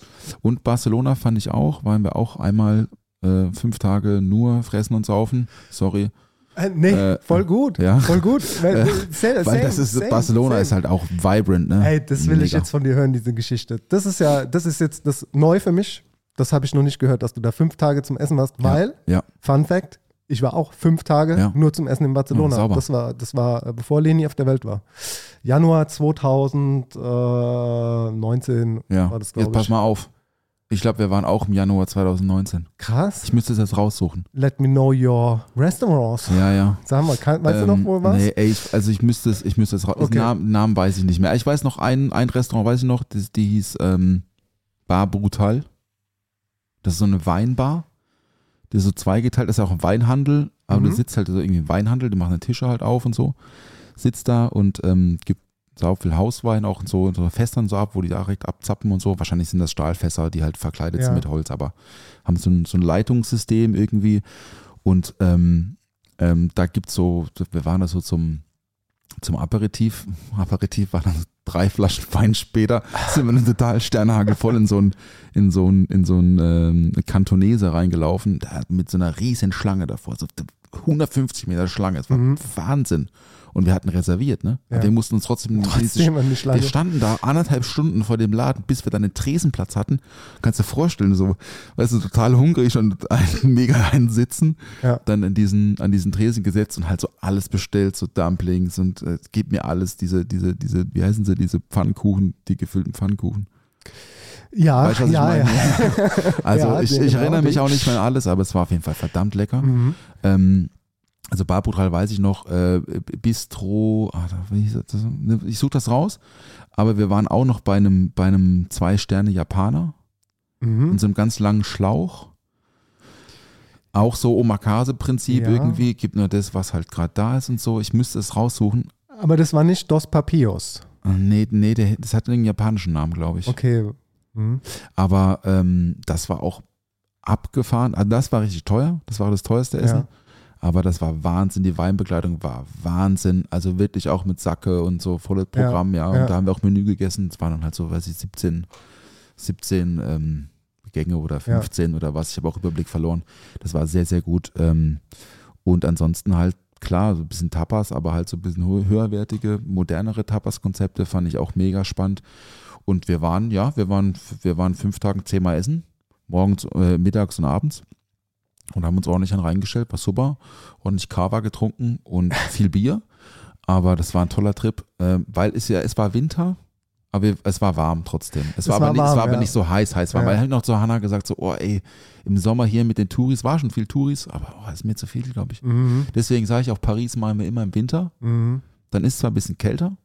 Und Barcelona fand ich auch, waren wir auch einmal äh, fünf Tage nur fressen und saufen. Sorry. Äh, nee, Äh, voll gut. ja. Voll gut. <laughs> Weil, Äh, same, Weil das ist, same, Barcelona same. ist halt auch vibrant, ne? Ey, das will ich Mega. jetzt von dir hören, diese Geschichte. Das ist ja, das ist jetzt das neu für mich. Das habe ich noch nicht gehört, dass du da fünf Tage zum Essen warst, weil, Ja, Fun Fact, ich war auch fünf Tage Ja. nur zum Essen in Barcelona. Ja, sauber. das war, das war, äh, bevor Leni auf der Welt war. Januar 2019 ja. war das, Jetzt glaube pass ich. mal auf. Ich glaube, wir waren auch im Januar 2019. Krass. Ich müsste es jetzt raussuchen. Let me know your restaurants. Ja, ja. Sag mal, kann, weißt du Ähm, noch, wo was? Nee, ey, ich, also ich müsste es, ich müsste es raus. Okay. Namen, Namen weiß ich nicht mehr. Ich weiß noch ein, ein Restaurant, weiß ich noch, die, die hieß ähm, Bar Brutal. Das ist so eine Weinbar. Die ist so zweigeteilt, das ist ja auch ein Weinhandel, aber Mhm. du sitzt halt so irgendwie im Weinhandel, die machen den Tische halt auf und so. Sitzt da und ähm, gibt sau viel Hauswein auch in so, in so Fässern so ab, wo die direkt abzappen und so. Wahrscheinlich sind das Stahlfässer, die halt verkleidet Ja. sind mit Holz, aber haben so ein, so ein Leitungssystem irgendwie. Und ähm, ähm, da gibt es so, wir waren da so zum, zum Aperitif. Aperitif war dann drei Flaschen Wein später, sind wir dann total sternhagelvoll in so ein, in so ein, in so ein ähm, Kantonese reingelaufen, da mit so einer riesen Schlange davor, so 150 Meter Schlange, es war Mhm. Wahnsinn. Und wir hatten reserviert, ne? Ja. Wir mussten uns trotzdem, Trotzdem an die Schlange. wir standen da anderthalb Stunden vor dem Laden, bis wir dann einen Tresenplatz hatten. Kannst du dir vorstellen, so, weißt du, total hungrig und <laughs> ein, mega einsitzen. Ja. Dann an diesen, an diesen Tresen gesetzt und halt so alles bestellt, so Dumplings und äh, gib mir alles, diese, diese, diese, wie heißen sie, diese Pfannkuchen, die gefüllten Pfannkuchen. Ja, Weißt ja, meine? ja. <laughs> Also Ja, ich, den ich genau, erinnere mich den- auch nicht mehr an alles, aber es war auf jeden Fall verdammt lecker. Mhm. Ähm, also Barbutral weiß ich noch, äh, Bistro, ah, das? Ne, ich suche das raus, aber wir waren auch noch bei einem, bei einem Zwei-Sterne-Japaner Mhm. in so einem ganz langen Schlauch. Auch so Omakase-Prinzip Ja. irgendwie, gibt nur das, was halt gerade da ist und so. Ich müsste es raussuchen. Aber das war nicht Dos Papios. Ah, Nee, nee, der, das hat einen japanischen Namen, glaube ich. Okay. Mhm. Aber ähm, das war auch abgefahren. Also das war richtig teuer. Das war das teuerste Essen. Ja. Aber das war Wahnsinn. Die Weinbegleitung war Wahnsinn. Also wirklich auch mit Sacke und so volles Programm, ja. Und ja. da haben wir auch Menü gegessen. Es waren dann halt so, weiß ich, 17, 17 ähm, Gänge oder 15 oder was. Ich habe auch Überblick verloren. Das war sehr, sehr gut. Ähm, und ansonsten halt, klar, so ein bisschen Tapas, aber halt so ein bisschen hö- höherwertige, modernere Tapas-Konzepte fand ich auch mega spannend. Und wir waren, ja, wir waren, wir waren fünf Tage zehnmal essen. Morgens, äh, mittags und abends. Und haben uns ordentlich an reingestellt, war super. Ordentlich Kava getrunken und <laughs> viel Bier. Aber das war ein toller Trip, äh, weil es ja, es war Winter, aber es war warm trotzdem. Es, Es war, aber war nicht, es warm, war aber ja. nicht so heiß, heiß war. Ja. Weil halt noch zu Hannah gesagt so, oh ey, im Sommer hier mit den Touris, war schon viel Touris, aber oh, ist mir zu viel, glaube ich. Mhm. Deswegen sage ich auch, Paris machen wir immer im Winter. Mhm. Dann ist zwar ein bisschen kälter,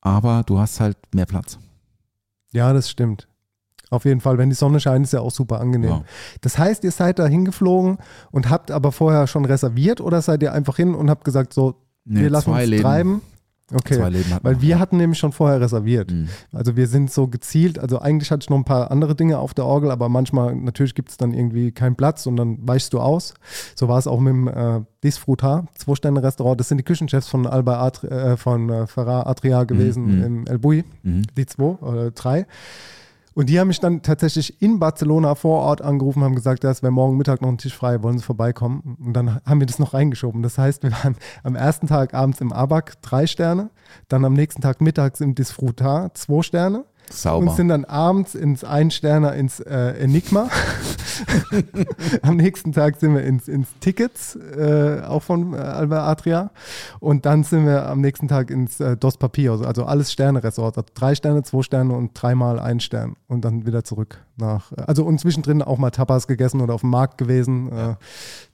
aber du hast halt mehr Platz. Ja, das stimmt. Auf jeden Fall, wenn die Sonne scheint, ist ja auch super angenehm. Ja. Das heißt, ihr seid da hingeflogen und habt aber vorher schon reserviert oder seid ihr einfach hin und habt gesagt, so, Nee, wir lassen uns Läden. treiben? Okay. Weil wir hatten nämlich schon vorher reserviert. Mhm. Also wir sind so gezielt, also eigentlich hatte ich noch ein paar andere Dinge auf der Orgel, aber manchmal natürlich gibt es dann irgendwie keinen Platz und dann weichst du aus. So war es auch mit dem äh, Disfrutar, Zwei-Sterne-Restaurant. Das sind die Küchenchefs von Alba Atri, äh, von äh, Ferrar Adria gewesen mhm. im El Bui, Mhm. die zwei oder drei. Und die haben mich dann tatsächlich in Barcelona vor Ort angerufen, haben gesagt, ja, es wäre morgen Mittag noch ein Tisch frei, wollen Sie vorbeikommen? Und dann haben wir das noch reingeschoben. Das heißt, wir waren am ersten Tag abends im Abak, drei Sterne, dann am nächsten Tag mittags im Disfrutar, zwei Sterne. Sauber. Und sind dann abends ins Ein-Sterner ins äh, Enigma. <laughs> <laughs> Am nächsten Tag sind wir ins, ins Tickets, äh, auch von äh, Alba Adria. Und dann sind wir am nächsten Tag ins äh, Dos Papios, also alles Sterne-Resort. Also drei Sterne, zwei Sterne und dreimal ein Stern. Und dann wieder zurück nach. äh, Also und zwischendrin auch mal Tapas gegessen oder auf dem Markt gewesen, äh,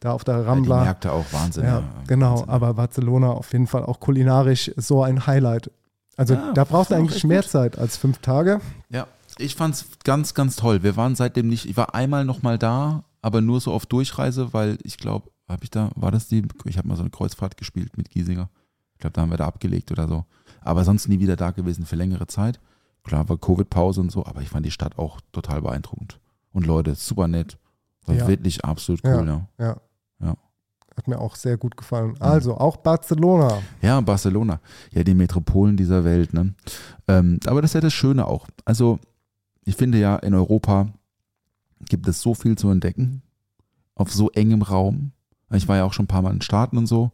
da auf der Ja, die Rambla. Märkte auch Wahnsinn. Ja, genau. Wahnsinn. Aber Barcelona auf jeden Fall auch kulinarisch so ein Highlight. Also Ja, da brauchst du war auch eigentlich mehr. Zeit als fünf Tage. Ja, ich fand's ganz, ganz toll. Wir waren seitdem nicht, ich war einmal nochmal da, aber nur so auf Durchreise, weil ich glaube, habe ich da, war das die, ich habe mal so eine Kreuzfahrt gespielt mit Giesinger. Ich glaube, da haben wir da abgelegt oder so. Aber sonst nie wieder da gewesen für längere Zeit. Klar, war Covid-Pause und so, aber ich fand die Stadt auch total beeindruckend. Und Leute, super nett. War Ja. wirklich absolut cool, ja. Ja. Ja. Hat mir auch sehr gut gefallen. Also auch Barcelona. Ja, Barcelona. Ja, die Metropolen dieser Welt. Ne? Ähm, aber das ist ja das Schöne auch. Also, ich finde ja, in Europa gibt es so viel zu entdecken. Auf so engem Raum. Ich war ja auch schon ein paar Mal in Staaten und so.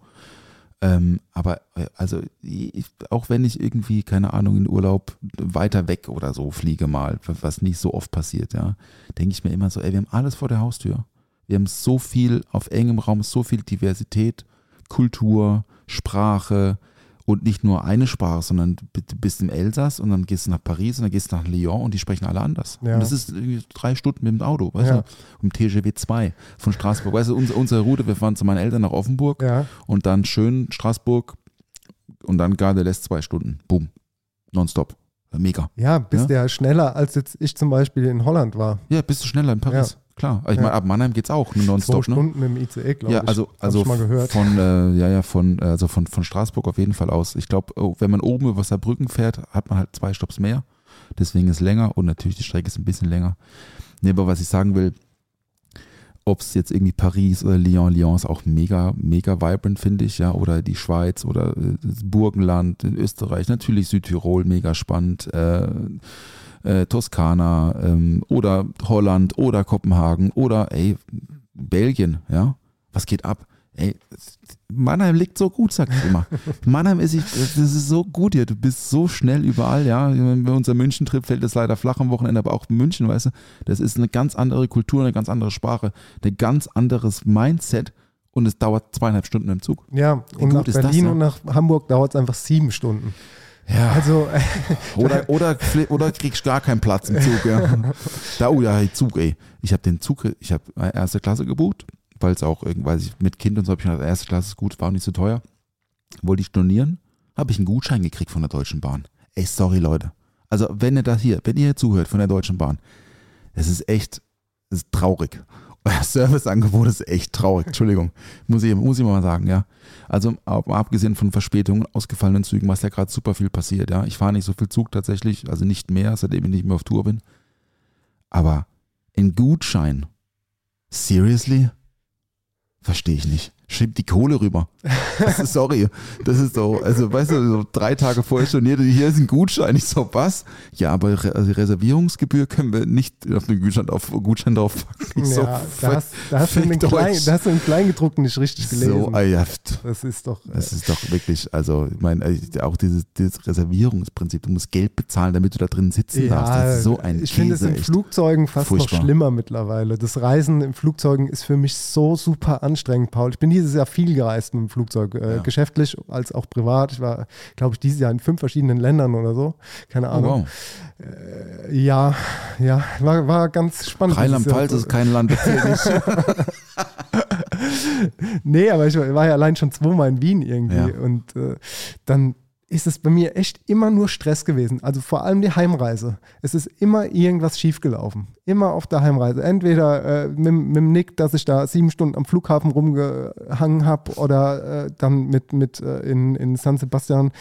Ähm, aber äh, also ich, auch wenn ich irgendwie, keine Ahnung, in Urlaub weiter weg oder so fliege mal, was nicht so oft passiert, ja, denke ich mir immer so, ey, wir haben alles vor der Haustür. Wir haben so viel auf engem Raum, so viel Diversität, Kultur, Sprache und nicht nur eine Sprache, sondern du bist im Elsass und dann gehst du nach Paris und dann gehst du nach Lyon und die sprechen alle anders. Ja. Und das ist drei Stunden mit dem Auto, weißt Ja. du, um TGW 2 von Straßburg. Weißt du, unsere, unsere Route, wir fahren zu meinen Eltern nach Offenburg Ja. und dann schön Straßburg und dann Gardeles zwei Stunden. Boom. Nonstop. Mega. Ja, bist Ja. ja schneller, als jetzt ich zum Beispiel in Holland war. Ja, bist du schneller in Paris. Klar. Ich Ja. meine, ab Mannheim geht's auch, nur Zwei nonstop, ne? Stunden im ICE, glaube Ja, ich. also, also ich mal gehört. von, äh, <laughs> ja, ja, von, äh, also von, von Straßburg auf jeden Fall aus. Ich glaube, wenn man oben über Saarbrücken fährt, hat man halt zwei Stops mehr. Deswegen ist länger und natürlich die Strecke ist ein bisschen länger. Nee, aber was ich sagen will, ob es jetzt irgendwie Paris oder Lyon, Lyon ist auch mega, mega vibrant, finde ich, ja, oder die Schweiz oder äh, das Burgenland in Österreich, natürlich Südtirol, mega spannend, äh, äh, Toskana ähm, oder Holland oder Kopenhagen oder ey, Belgien, ja, was geht ab? Ey, Mannheim liegt so gut, sag ich immer. <laughs> Mannheim ist, ich, das ist so gut hier, du bist so schnell überall, ja. Bei unser München-Trip fällt es leider flach am Wochenende, aber auch München, weißt du, das ist eine ganz andere Kultur, eine ganz andere Sprache, ein ganz anderes Mindset und es dauert zweieinhalb Stunden im Zug. ja, und nach das, Berlin ja? und nach Hamburg dauert es einfach sieben Stunden. Ja. Also, <laughs> Oder, oder, oder kriegst gar keinen Platz im Zug, ja. Da, oh ja, Zug, ey. Ich habe den Zug, ich habe erste Klasse gebucht, weil es auch ich mit Kind und so habe ich gedacht, erste Klasse ist gut, war auch nicht so teuer. Wollte ich stornieren, habe ich einen Gutschein gekriegt von der Deutschen Bahn. Ey, sorry, Leute. Also, wenn ihr das hier, wenn ihr hier zuhört von der Deutschen Bahn, es ist echt, es ist traurig. Euer <laughs> Serviceangebot ist echt traurig. Entschuldigung. Muss ich, muss ich mal sagen, ja. Also, ab- abgesehen von Verspätungen, ausgefallenen Zügen, was ja gerade super viel passiert, ja. Ich fahre nicht so viel Zug tatsächlich, also nicht mehr, seitdem ich nicht mehr auf Tour bin. Aber ein Gutschein, seriously? Verstehe ich nicht. Schiebt die Kohle rüber. Ist, sorry, das ist so, also weißt du, so drei Tage vorher storniert, hier ist ein Gutschein. Ich so, was? Ja, aber Re also Reservierungsgebühr können wir nicht auf den Gutschein, auf, Gutschein drauf packen. Ich so, ja, da hast, da, hast du den Klein, da hast du im Kleingedruckten nicht richtig gelesen. so, ah ja, das ist doch. Das ist doch wirklich, also ich meine, äh, auch dieses, dieses Reservierungsprinzip, du musst Geld bezahlen, damit du da drin sitzen darfst. Das ist so ein ich finde es in. Flugzeugen fast Furchtbar. noch schlimmer mittlerweile. Das Reisen in Flugzeugen ist für mich so super anstrengend, Paul. Ich bin dieses Jahr viel gereist mit dem Flugzeug, äh, Ja. geschäftlich als auch privat. Ich war, glaube ich, dieses Jahr in fünf verschiedenen Ländern oder so. Keine Oh, Ahnung. wow. Ja, ja, war, war ganz spannend. Rheinland-Pfalz ist kein Land. <laughs> Nee, aber ich war ja allein schon zweimal in Wien irgendwie. Ja. Und äh, dann ist es bei mir echt immer nur Stress gewesen. Also vor allem die Heimreise. Es ist immer irgendwas schiefgelaufen. Immer auf der Heimreise. Entweder äh, mit, mit dem Nick, dass ich da sieben Stunden am Flughafen rumgehangen habe oder äh, dann mit, mit äh, in, in San Sebastian,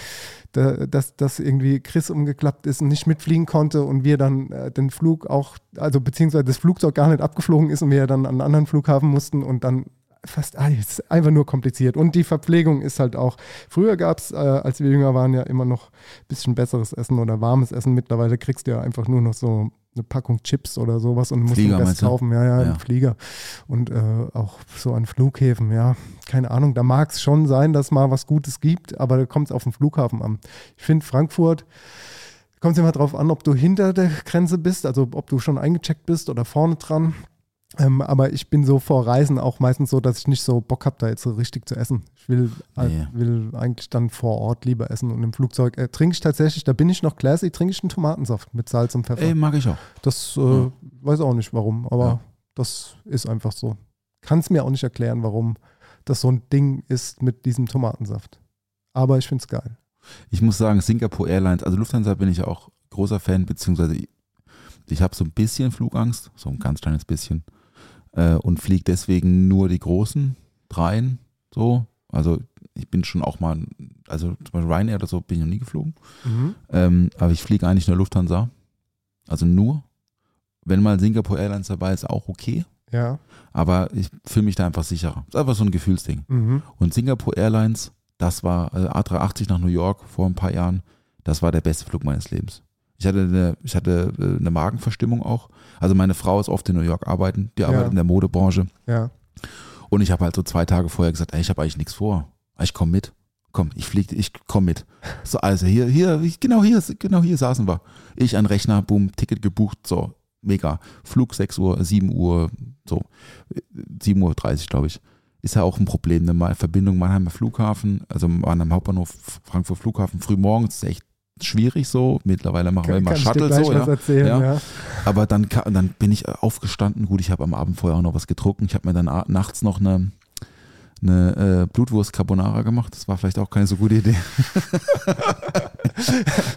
da, dass, dass irgendwie Chris umgeklappt ist und nicht mitfliegen konnte und wir dann äh, den Flug auch, also beziehungsweise das Flugzeug gar nicht abgeflogen ist und wir dann an einen anderen Flughafen mussten und dann fast alles einfach nur kompliziert. Und die Verpflegung ist halt auch, früher gab es, äh, als wir jünger waren, ja immer noch ein bisschen besseres Essen oder warmes Essen. Mittlerweile kriegst du ja einfach nur noch so eine Packung Chips oder sowas und musst Flieger, den Rest kaufen. Ja, ja, Ja. im Flieger. Und äh, auch so an Flughäfen, ja, keine Ahnung. Da mag es schon sein, dass mal was Gutes gibt, aber da kommt es auf den Flughafen an. Ich finde Frankfurt, kommt es immer drauf an, ob du hinter der Grenze bist, also ob du schon eingecheckt bist oder vorne dran. Ähm, aber ich bin so vor Reisen auch meistens so, dass ich nicht so Bock habe, da jetzt so richtig zu essen. Ich will, Nee. will eigentlich dann vor Ort lieber essen und im Flugzeug äh, trinke ich tatsächlich, da bin ich noch classy, trinke ich einen Tomatensaft mit Salz und Pfeffer. Ey, mag ich auch. Das äh, Ja. weiß auch nicht warum, aber Ja. das ist einfach so. Kann es mir auch nicht erklären, warum das so ein Ding ist mit diesem Tomatensaft. Aber ich finde es geil. Ich muss sagen, Singapore Airlines, also Lufthansa bin ich ja auch großer Fan, beziehungsweise ich habe so ein bisschen Flugangst, so ein ganz kleines bisschen, äh, und fliege deswegen nur die großen dreien, so. Also ich bin schon auch mal, also zum Beispiel Ryanair oder so bin ich noch nie geflogen, ähm, aber ich fliege eigentlich nur Lufthansa, also nur. Wenn mal Singapore Airlines dabei ist, auch okay, Ja. aber ich fühle mich da einfach sicherer. Das ist einfach so ein Gefühlsding. Mhm. Und Singapore Airlines, das war also A380 nach New York vor ein paar Jahren, das war der beste Flug meines Lebens. Ich hatte eine, ich hatte äh, eine Magenverstimmung auch. Also meine Frau ist oft in New York arbeiten, die arbeitet in der Modebranche. Ja. Und ich habe halt so zwei Tage vorher gesagt, ey, ich habe eigentlich nichts vor. Ich komme mit. Komm, ich fliege, ich komme mit. So, also hier, hier, genau hier, genau hier saßen wir. Ich an Rechner, boom, Ticket gebucht, so, mega. Flug 6 Uhr, 7 Uhr, so, 7 Uhr 30, glaube ich. Ist ja auch ein Problem, eine Verbindung Mannheimer Flughafen, also Mannheim Hauptbahnhof, Frankfurt Flughafen, früh morgens ist echt schwierig so. Mittlerweile machen wir immer Kann ich dir Shuttle so, ja. erzählen, Ja. ja. Aber dann, dann bin ich aufgestanden. Gut, ich habe am Abend vorher auch noch was getrunken. Ich habe mir dann nachts noch eine, eine äh, Blutwurst Carbonara gemacht. Das war vielleicht auch keine so gute Idee. <laughs>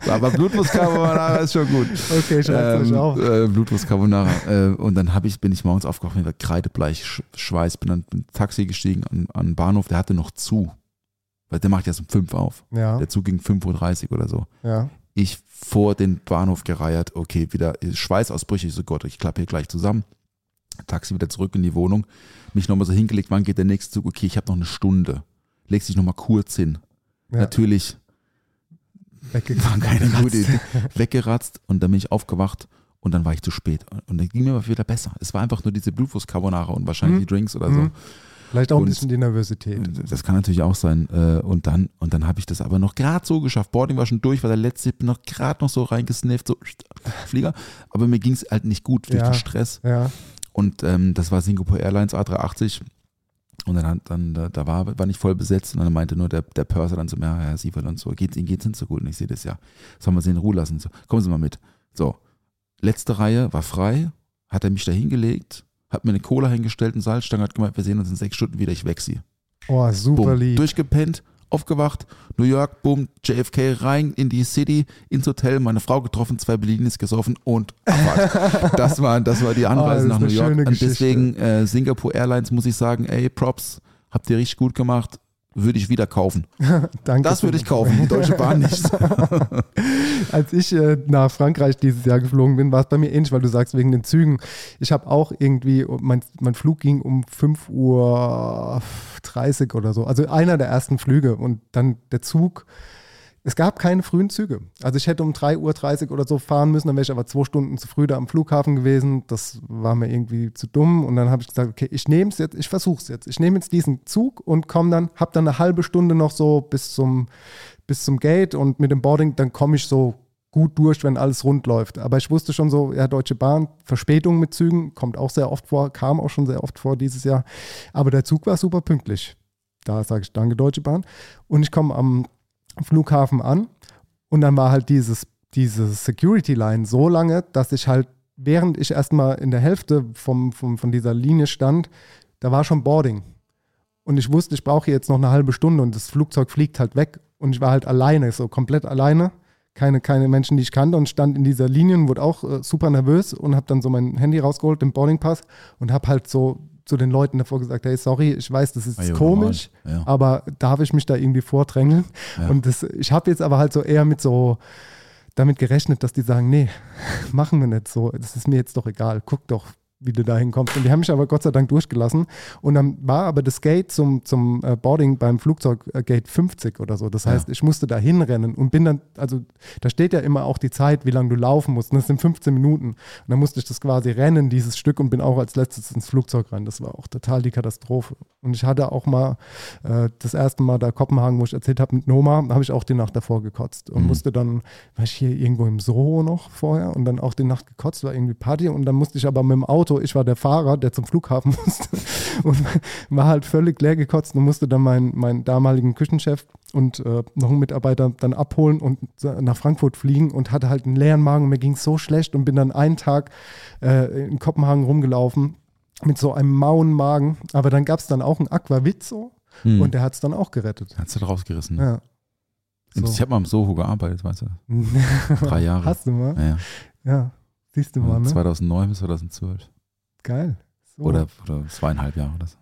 Aber Blutwurst Carbonara ist schon gut. Okay, schreibt euch auf. Äh, Blutwurst Carbonara. Äh, und dann ich, bin ich morgens aufgewacht mit kreidebleich Sch- Schweiß, bin dann dem Taxi gestiegen an, an den Bahnhof, der hatte noch zu. Weil der macht erst um 5 auf. Ja, Der Zug ging 5.30 Uhr oder so. ja. Ich vor den Bahnhof gereiert, okay, wieder Schweißausbrüche. Ich so, Gott, ich klappe hier gleich zusammen. Taxi wieder zurück in die Wohnung. Mich nochmal so hingelegt, wann geht der nächste Zug? Okay, ich habe noch eine Stunde. Legst dich nochmal kurz hin. ja. Natürlich war keine gute Idee. <laughs> Weggeratzt und dann bin ich aufgewacht und dann war ich zu spät. Und dann ging mir aber wieder besser. Es war einfach nur diese Blutwurst Carbonara und wahrscheinlich Mhm. die Drinks oder so. Mhm. Vielleicht auch ein Und- bisschen die Nervosität. Das kann natürlich auch sein. Äh, Und dann, und dann habe ich das aber noch gerade so geschafft. Boarding war schon durch, war der letzte, ich bin noch gerade noch so reingesnifft, so <laughs> Flieger. Aber mir ging es halt nicht gut durch Ja. den Stress. Ja, Und ähm, das war Singapore Airlines A380. Und dann, hat- dann da, da war, war nicht voll besetzt. Und dann meinte nur der, der Purser dann so, ja, Herr Sievert und so, geht, Ihnen geht's nicht so gut. Und ich sehe das ja. Sollen wir Sie in Ruhe lassen? So, kommen Sie mal mit. So, letzte Reihe war frei, hat er mich da hingelegt, hat mir eine Cola hingestellt, einen Salzstange, hat gemeint, wir sehen uns in sechs Stunden wieder, ich weg Sie. oh, super Bumm, lieb. durchgepennt, aufgewacht, New York, bumm, JFK rein in die City, ins Hotel, meine Frau getroffen, zwei Bellinis gesoffen und Abfahrt. <laughs> das, war, das war die Anreise das nach New York. Und deswegen äh, Singapore Airlines muss ich sagen, ey, Props, habt ihr richtig gut gemacht. Würde ich wieder kaufen. <laughs> Danke. Das würde ich kaufen, die Deutsche Bahn nicht. <laughs> <laughs> Als ich äh, nach Frankreich dieses Jahr geflogen bin, war es bei mir ähnlich, weil du sagst, wegen den Zügen. Ich habe auch irgendwie, mein, mein Flug ging um 5.30 Uhr oder so. Also einer der ersten Flüge und dann der Zug. Es gab keine frühen Züge. Also ich hätte um 3.30 Uhr oder so fahren müssen, dann wäre ich aber zwei Stunden zu früh da am Flughafen gewesen. Das war mir irgendwie zu dumm. Und dann habe ich gesagt, okay, ich nehme es jetzt, ich versuche es jetzt. Ich nehme jetzt diesen Zug und komme dann, habe dann eine halbe Stunde noch so bis zum, bis zum Gate und mit dem Boarding, dann komme ich so gut durch, wenn alles rund läuft. Aber ich wusste schon so, ja, Deutsche Bahn, Verspätung mit Zügen, kommt auch sehr oft vor, kam auch schon sehr oft vor dieses Jahr. Aber der Zug war super pünktlich. Da sage ich Danke, Deutsche Bahn. Und ich komme am Flughafen an und dann war halt dieses, diese Security Line so lange, dass ich halt, während ich erstmal in der Hälfte vom, vom, von dieser Linie stand, da war schon Boarding. Und ich wusste, ich brauche jetzt noch eine halbe Stunde und das Flugzeug fliegt halt weg. Und ich war halt alleine, so komplett alleine. Keine, keine Menschen, die ich kannte und stand in dieser Linie und wurde auch äh, super nervös und habe dann so mein Handy rausgeholt, den Boardingpass und habe halt so zu den Leuten davor gesagt, hey, sorry, ich weiß, das ist Ah, ja, komisch. Ja. aber darf ich mich da irgendwie vordrängeln? Ja. Und das, ich habe jetzt aber halt so eher mit so damit gerechnet, dass die sagen, nee, <laughs> machen wir nicht so, das ist mir jetzt doch egal, guck doch, wie du da hinkommst. Und die haben mich aber Gott sei Dank durchgelassen. Und dann war aber das Gate zum, zum äh, Boarding beim Flugzeug äh, Gate 50 oder so. Das heißt, ich musste da hinrennen und bin dann, also da steht ja immer auch die Zeit, wie lange du laufen musst. Und das sind 15 Minuten. Und dann musste ich das quasi rennen, dieses Stück, und bin auch als letztes ins Flugzeug rein. Das war auch total die Katastrophe. Und ich hatte auch mal äh, das erste Mal da Kopenhagen, wo ich erzählt habe mit Noma, habe ich auch die Nacht davor gekotzt und Mhm. musste dann, war ich hier irgendwo im Soho noch vorher und dann auch die Nacht gekotzt, war irgendwie Party und dann musste ich aber mit dem Auto, ich war der Fahrer, der zum Flughafen <laughs> musste und war halt völlig leer gekotzt und musste dann meinen, meinen damaligen Küchenchef und äh, noch einen Mitarbeiter dann abholen und nach Frankfurt fliegen und hatte halt einen leeren Magen und mir ging es so schlecht und bin dann einen Tag äh, in Kopenhagen rumgelaufen mit so einem mauen Magen, aber dann gab es dann auch einen Aquavit so Hm. und der hat es dann auch gerettet. Hat's halt rausgerissen. Ja. Ich So. habe mal im Soho gearbeitet, weißt du. <laughs> Drei Jahre. Hast du mal? Ja, ja. Ja, siehst du mal, ne? 2009 bis 2012. Geil. So. Oder, oder zweieinhalb Jahre oder so.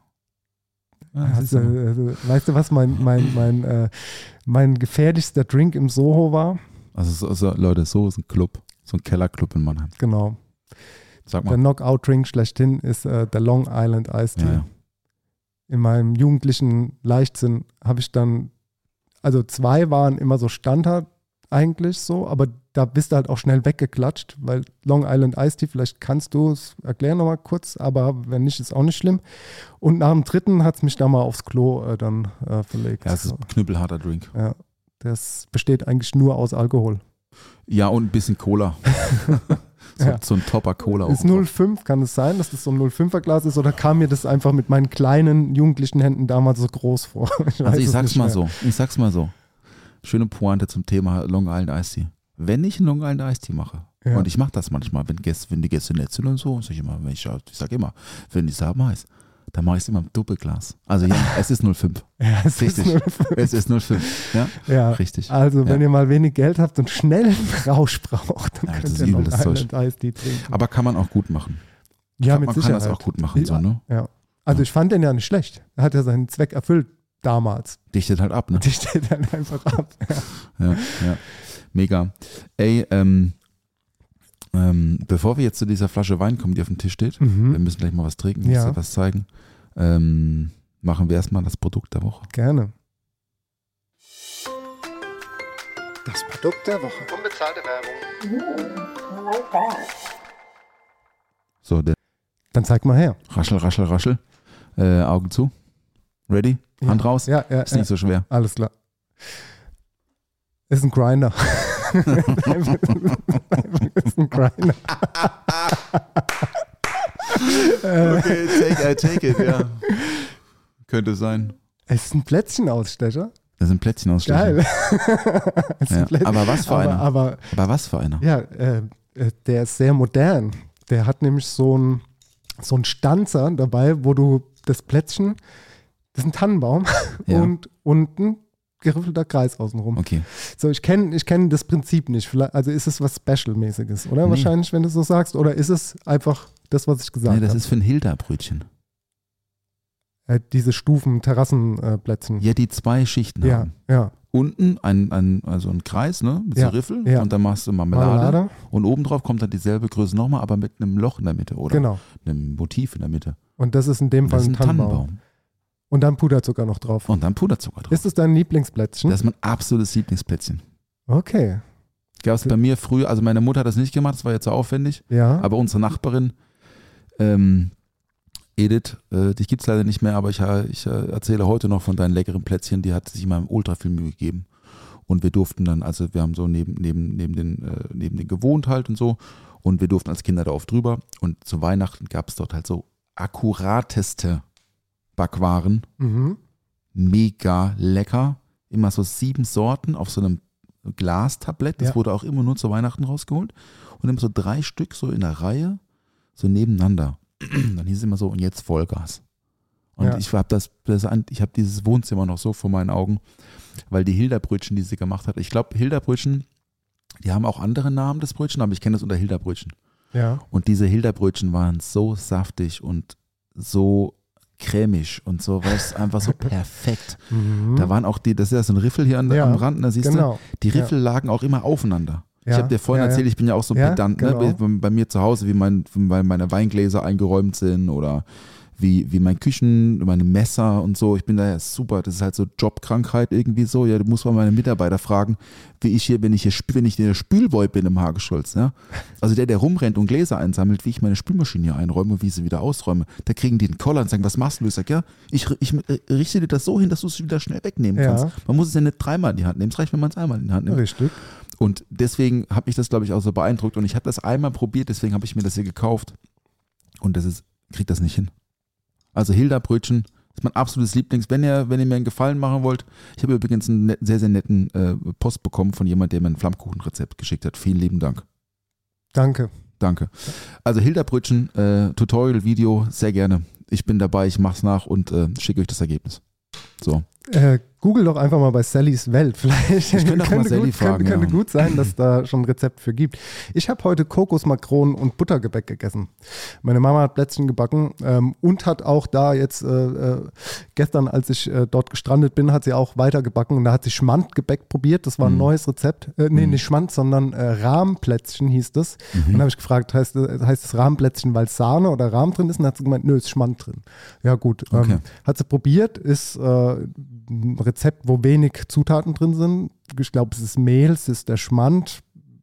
Ja, das Hast ist du, so. also, weißt du, was mein, mein, mein, äh, mein gefährlichster Drink im Soho war? Also, so, so, Leute, so ist ein Club. So ein Kellerclub in Mannheim. Genau. Sag Der mal. Knockout-Drink schlechthin ist äh, der Long Island Iced Tea. Ja, ja. In meinem jugendlichen Leichtsinn habe ich dann, also zwei waren immer so Standard eigentlich so, aber da bist du halt auch schnell weggeklatscht, weil Long Island Iced Tea, vielleicht kannst du es erklären nochmal kurz, aber wenn nicht, ist auch nicht schlimm. Und nach dem dritten hat es mich da mal aufs Klo äh, dann äh, verlegt. ja, es ist ein knüppelharter Drink. Ja, das besteht eigentlich nur aus Alkohol. Ja, und ein bisschen Cola. <laughs> so, Ja. so ein Topper Cola. Ist oben drauf. 05, kann es sein, dass das so ein 05er Glas ist oder kam mir das einfach mit meinen kleinen jugendlichen Händen damals so groß vor? <laughs> Ich Also ich sag's mal so. Ich sag's mal so. Schöne Pointe zum Thema Long Island Iced Tea. Wenn ich einen Long Island Iced Tea mache, Ja. und ich mache das manchmal, wenn, Gäste, wenn die Gäste nett sind und so, sag ich immer, wenn ich, ich sag immer, wenn die haben heiß, Da mache ich es immer im Doppelglas. Also ja, <laughs> es ist 05. Ja, es ist Richtig. nur- Es ist 05. Ja, ja. richtig. Also, wenn Ja. ihr mal wenig Geld habt und schnell einen Rausch braucht, dann Ja, könnt ist ihr Long. Island Ice Tea trinken. Aber kann man auch gut machen. ja, man mit kann Sicherheit. das auch gut machen, so, ne? Ja. Also, ich fand den ja nicht schlecht. Er hat ja seinen Zweck erfüllt damals. Dichtet halt ab, ne? Die steht dann einfach ab. <laughs> Ja. Ja, ja. Mega. Ey, ähm, ähm, bevor wir jetzt zu dieser Flasche Wein kommen, die auf dem Tisch steht, wir Mhm. müssen gleich mal was trinken, Ja. muss dir was zeigen. Ähm, machen wir erstmal das Produkt der Woche. Gerne. Das Produkt der Woche. Unbezahlte Werbung. So, der Dann zeig mal her. Raschel, Raschel, Raschel. Äh, Augen zu. Ready? Hand raus. Ja, ja, Ist nicht so schwer. Alles klar. Ist ein Grinder. ist ein Grinder. Okay, take, I take it, ja. Könnte sein. es ist ein Plätzchenausstecher. Das sind Plätzchen aus Geil. <laughs> Es ist ein Ja. Plätzchen- Aber was für aber, einer? aber Aber was für einer? ja, äh, äh, der ist sehr modern. Der hat nämlich so ein so ein Stanzer dabei, wo du das Plätzchen, das ist ein Tannenbaum Ja. <laughs> und unten geriffelter Kreis außenrum. Okay. So, ich kenne ich kenn das Prinzip nicht. Vielleicht, also ist es was Special-mäßiges, oder? Nee. Wahrscheinlich, wenn du so sagst. Oder ist es einfach das, was ich gesagt Nee, das habe? ist für ein Hilda-Brötchen. Äh, diese Stufen, Terrassenplätzchen. Ja, die zwei Schichten ja, haben. ja. Unten ein, ein, also ein Kreis, ne? Mit Ja, so Riffel ja. und dann machst du Marmelade. Marmelade. Und obendrauf kommt dann dieselbe Größe nochmal, aber mit einem Loch in der Mitte oder Genau. einem Motiv in der Mitte. Und das ist in dem Fall ein ein Tannenbaum. Tannenbaum. Und dann Puderzucker noch drauf. Und dann Puderzucker drauf. Ist es dein Lieblingsplätzchen? Das ist mein absolutes Lieblingsplätzchen. okay. Gab es bei mir früher, also meine Mutter hat das nicht gemacht, das war jetzt so aufwendig, Ja. aber unsere Nachbarin, ähm, Edith, äh, dich gibt es leider nicht mehr, aber ich, ich äh, erzähle heute noch von deinen leckeren Plätzchen, die hat sich immer ultra viel Mühe gegeben. Und wir durften dann, also wir haben so neben, neben, neben, den, äh, neben den gewohnt halt und so. Und wir durften als Kinder da oft drüber. Und zu Weihnachten gab es dort halt so akkurateste Backwaren. Mhm. Mega lecker. Immer so sieben Sorten auf so einem Glastablett. Das Ja. wurde auch immer nur zu Weihnachten rausgeholt. Und immer so drei Stück so in der Reihe, so nebeneinander. <clears throat> Dann hieß es immer so, und jetzt Vollgas. Und Ja. ich habe das, das, ich habe dieses Wohnzimmer noch so vor meinen Augen, weil die Hilda-Brötchen, die sie gemacht hat, ich glaube, Hilda-Brötchen, die haben auch andere Namen, das Brötchen, aber ich kenne das unter Hilda-Brötchen. Ja. Und diese Hilda-Brötchen waren so saftig und so cremig und so, weil es einfach so <laughs> perfekt. Mhm. Da waren auch die, das ist ja so ein Riffel hier an, Ja, am Rand, da siehst genau. du, die Riffel lagen auch immer aufeinander. Ja, Ich habe dir vorhin ja, ja. erzählt, ich bin ja auch so Ja, pedant, genau. ne? bei, bei mir zu Hause, wie, mein, wie meine Weingläser eingeräumt sind oder wie, wie mein Küchen, meine Messer und so. Ich bin da ja super, das ist halt so Jobkrankheit irgendwie so. Ja, du musst mal meine Mitarbeiter fragen, wie ich hier, wenn ich hier, wenn ich der Spülboy bin im Hageschulz, ja. Also der, der rumrennt und Gläser einsammelt, wie ich meine Spülmaschine hier einräume und wie ich sie wieder ausräume. Da kriegen die einen Koller und sagen, was machst du? Ich sag, ja, ich, ich richte dir das so hin, dass du es wieder schnell wegnehmen Ja. kannst. Man muss es ja nicht dreimal in die Hand nehmen. Es reicht, wenn man es einmal in die Hand nimmt. Richtig. Und deswegen habe mich das, glaube ich, auch so beeindruckt. Und ich habe das einmal probiert, deswegen habe ich mir das hier gekauft. Und das ist, kriegt das nicht hin. Also Hilda Brötchen ist mein absolutes Lieblings. Wenn ihr, wenn ihr mir einen Gefallen machen wollt, ich habe übrigens einen sehr, sehr netten äh, Post bekommen von jemand, der mir ein Flammkuchenrezept geschickt hat. Vielen lieben Dank. Danke. Danke. Also Hilda Brötchen, äh, Tutorial-Video, sehr gerne. Ich bin dabei, ich mache es nach und äh, schicke euch das Ergebnis. So. Äh, Google doch einfach mal bei Sallys Welt. <laughs> Vielleicht Ich könnte Sally gut, fragen, könnte, könnte ja. gut sein, dass da schon ein Rezept für gibt. Ich habe heute Kokosmakronen und Buttergebäck gegessen. Meine Mama hat Plätzchen gebacken ähm, und hat auch da jetzt äh, äh, gestern, als ich äh, dort gestrandet bin, hat sie auch weiter gebacken und da hat sie Schmandgebäck probiert. Das war ein Mhm. neues Rezept. Äh, nee, Mhm. nicht Schmand, sondern Rahmplätzchen hieß das. Und dann habe ich gefragt, heißt, heißt es Rahmplätzchen, weil Sahne oder Rahm drin ist? Und dann hat sie gemeint, nö, ist Schmand drin. Ja gut, Okay. ähm, hat sie probiert, ist Rezept, wo wenig Zutaten drin sind. Ich glaube, es ist Mehl, es ist der Schmand,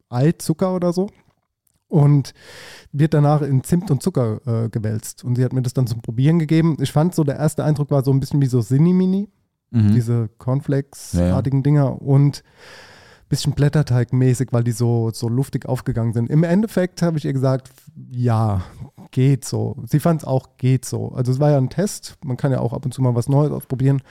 Ei, Zucker oder so. Und wird danach in Zimt und Zucker äh, gewälzt. Und sie hat mir das dann zum Probieren gegeben. Ich fand so, der erste Eindruck war so ein bisschen wie so Sinimini, Mhm. diese Cornflakes-artigen Ja, Dinger. Und bisschen Blätterteig-mäßig, weil die so, so luftig aufgegangen sind. Im Endeffekt habe ich ihr gesagt, ja, geht so. Sie fand es auch geht so. Also es war ja ein Test. Man kann ja auch ab und zu mal was Neues ausprobieren.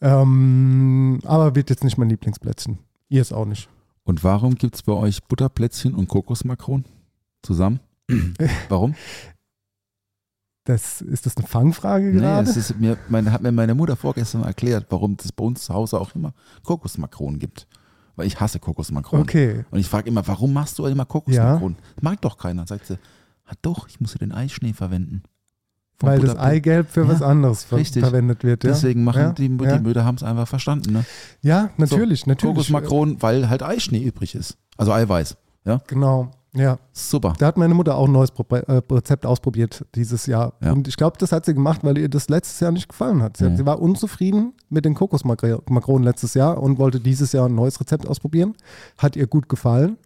Ähm, aber wird jetzt nicht mein Lieblingsplätzchen. Ihr es auch nicht. Und warum gibt es bei euch Butterplätzchen und Kokosmakronen zusammen? <laughs> warum? Das, ist das eine Fangfrage Nee, gerade? es ist mir, meine, hat mir meine Mutter vorgestern erklärt, warum es bei uns zu Hause auch immer Kokosmakronen gibt. Weil ich hasse Kokosmakronen. okay. Und ich frage immer, warum machst du immer Kokosmakronen? Mag doch keiner. Sagt sie, ah doch, ich muss ja den Eischnee verwenden. Weil das Butterbrot. Eigelb für Ja, was anderes richtig. verwendet wird. Ja? Deswegen machen ja, die, die. Mütter haben es einfach verstanden. Ne? Ja, natürlich, natürlich. Kokosmakronen, weil halt Eischnee übrig ist. Also Eiweiß. Ja, Genau, ja. super. Da hat meine Mutter auch ein neues äh, Rezept ausprobiert dieses Jahr. Ja. Und ich glaube, das hat sie gemacht, weil ihr das letztes Jahr nicht gefallen hat. Sie, hat, Mhm. sie war unzufrieden mit den Kokosmakronen letztes Jahr und wollte dieses Jahr ein neues Rezept ausprobieren. Hat ihr gut gefallen.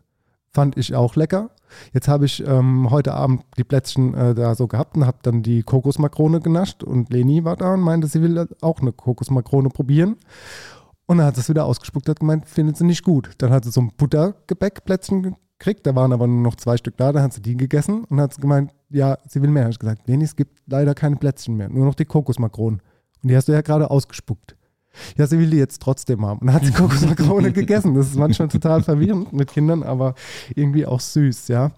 Fand ich auch lecker. Jetzt habe ich ähm, heute Abend die Plätzchen äh, da so gehabt und habe dann die Kokosmakrone genascht und Leni war da und meinte, sie will auch eine Kokosmakrone probieren. Und dann hat sie es wieder ausgespuckt, hat gemeint, findet sie nicht gut. Dann hat sie so ein Buttergebäckplätzchen gekriegt, da waren aber nur noch zwei Stück da, dann hat sie die gegessen und hat gemeint, ja, sie will mehr. Habe ich gesagt, Leni, es gibt leider keine Plätzchen mehr, nur noch die Kokosmakronen. Und die hast du ja gerade ausgespuckt. Ja, sie will die jetzt trotzdem haben. Und dann hat sie <laughs> Kokosmakrone gegessen. Das ist manchmal total verwirrend mit Kindern, aber irgendwie auch süß, ja.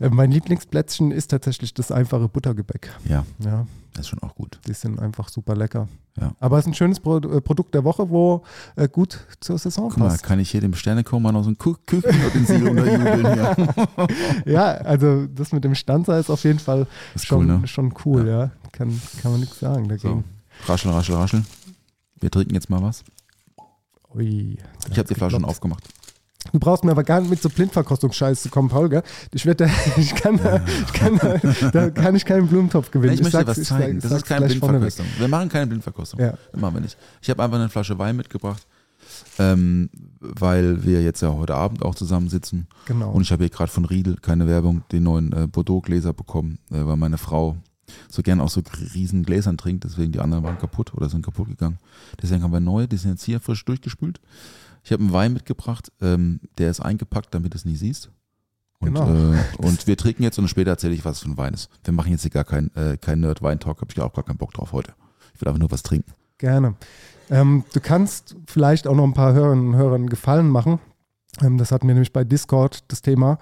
Äh, Mein Lieblingsplätzchen ist tatsächlich das einfache Buttergebäck. Ja, Ja, das ist schon auch gut. die sind einfach super lecker. Ja. Aber es ist ein schönes Pro äh, Produkt der Woche, wo äh, gut zur Saison Guck mal, passt. kann ich hier dem Sternekocher noch so ein Kü Küchenutensil unterjubeln hier. <laughs> Ja, also das mit dem Standseil ist auf jeden Fall schon cool, ne? schon cool ja. Kann, kann man nichts sagen So, dagegen. raschel, raschel, raschel. Wir trinken jetzt mal was. Ui, Ich habe die Flasche schon aufgemacht. Du brauchst mir aber gar nicht mit so Blindverkostungsscheiß zu kommen, Paul. Gell? Ich, werd da, <laughs> ich kann, da, ich kann da, da kann ich keinen Blumentopf gewinnen. ich möchte dir sag's- was zeigen. ich Das ist keine. Blindverkostung. Wir machen keine Blindverkostung. Ja. Das machen wir nicht. Ich habe einfach eine Flasche Wein mitgebracht, ähm, weil wir jetzt ja heute Abend auch zusammensitzen. Genau. Und ich habe hier gerade von Riedel, keine Werbung, den neuen äh, Bordeaux-Gläser bekommen, äh, weil meine Frau so gern aus so riesen Gläsern trinkt, deswegen die anderen waren kaputt oder sind kaputt gegangen. Deswegen haben wir neue, die sind jetzt hier frisch durchgespült. Ich habe einen Wein mitgebracht, ähm, der ist eingepackt, damit du es nicht siehst. Und, Genau. äh, und wir trinken jetzt und später erzähle ich, was für ein Wein ist. Wir machen jetzt hier gar keinen äh, kein Nerd-Wein-Talk, habe ich auch gar keinen Bock drauf heute. Ich will einfach nur was trinken. Gerne. Ähm, du kannst vielleicht auch noch ein paar Hörern und Hörern Gefallen machen. Ähm, das hatten wir nämlich bei Discord das Thema.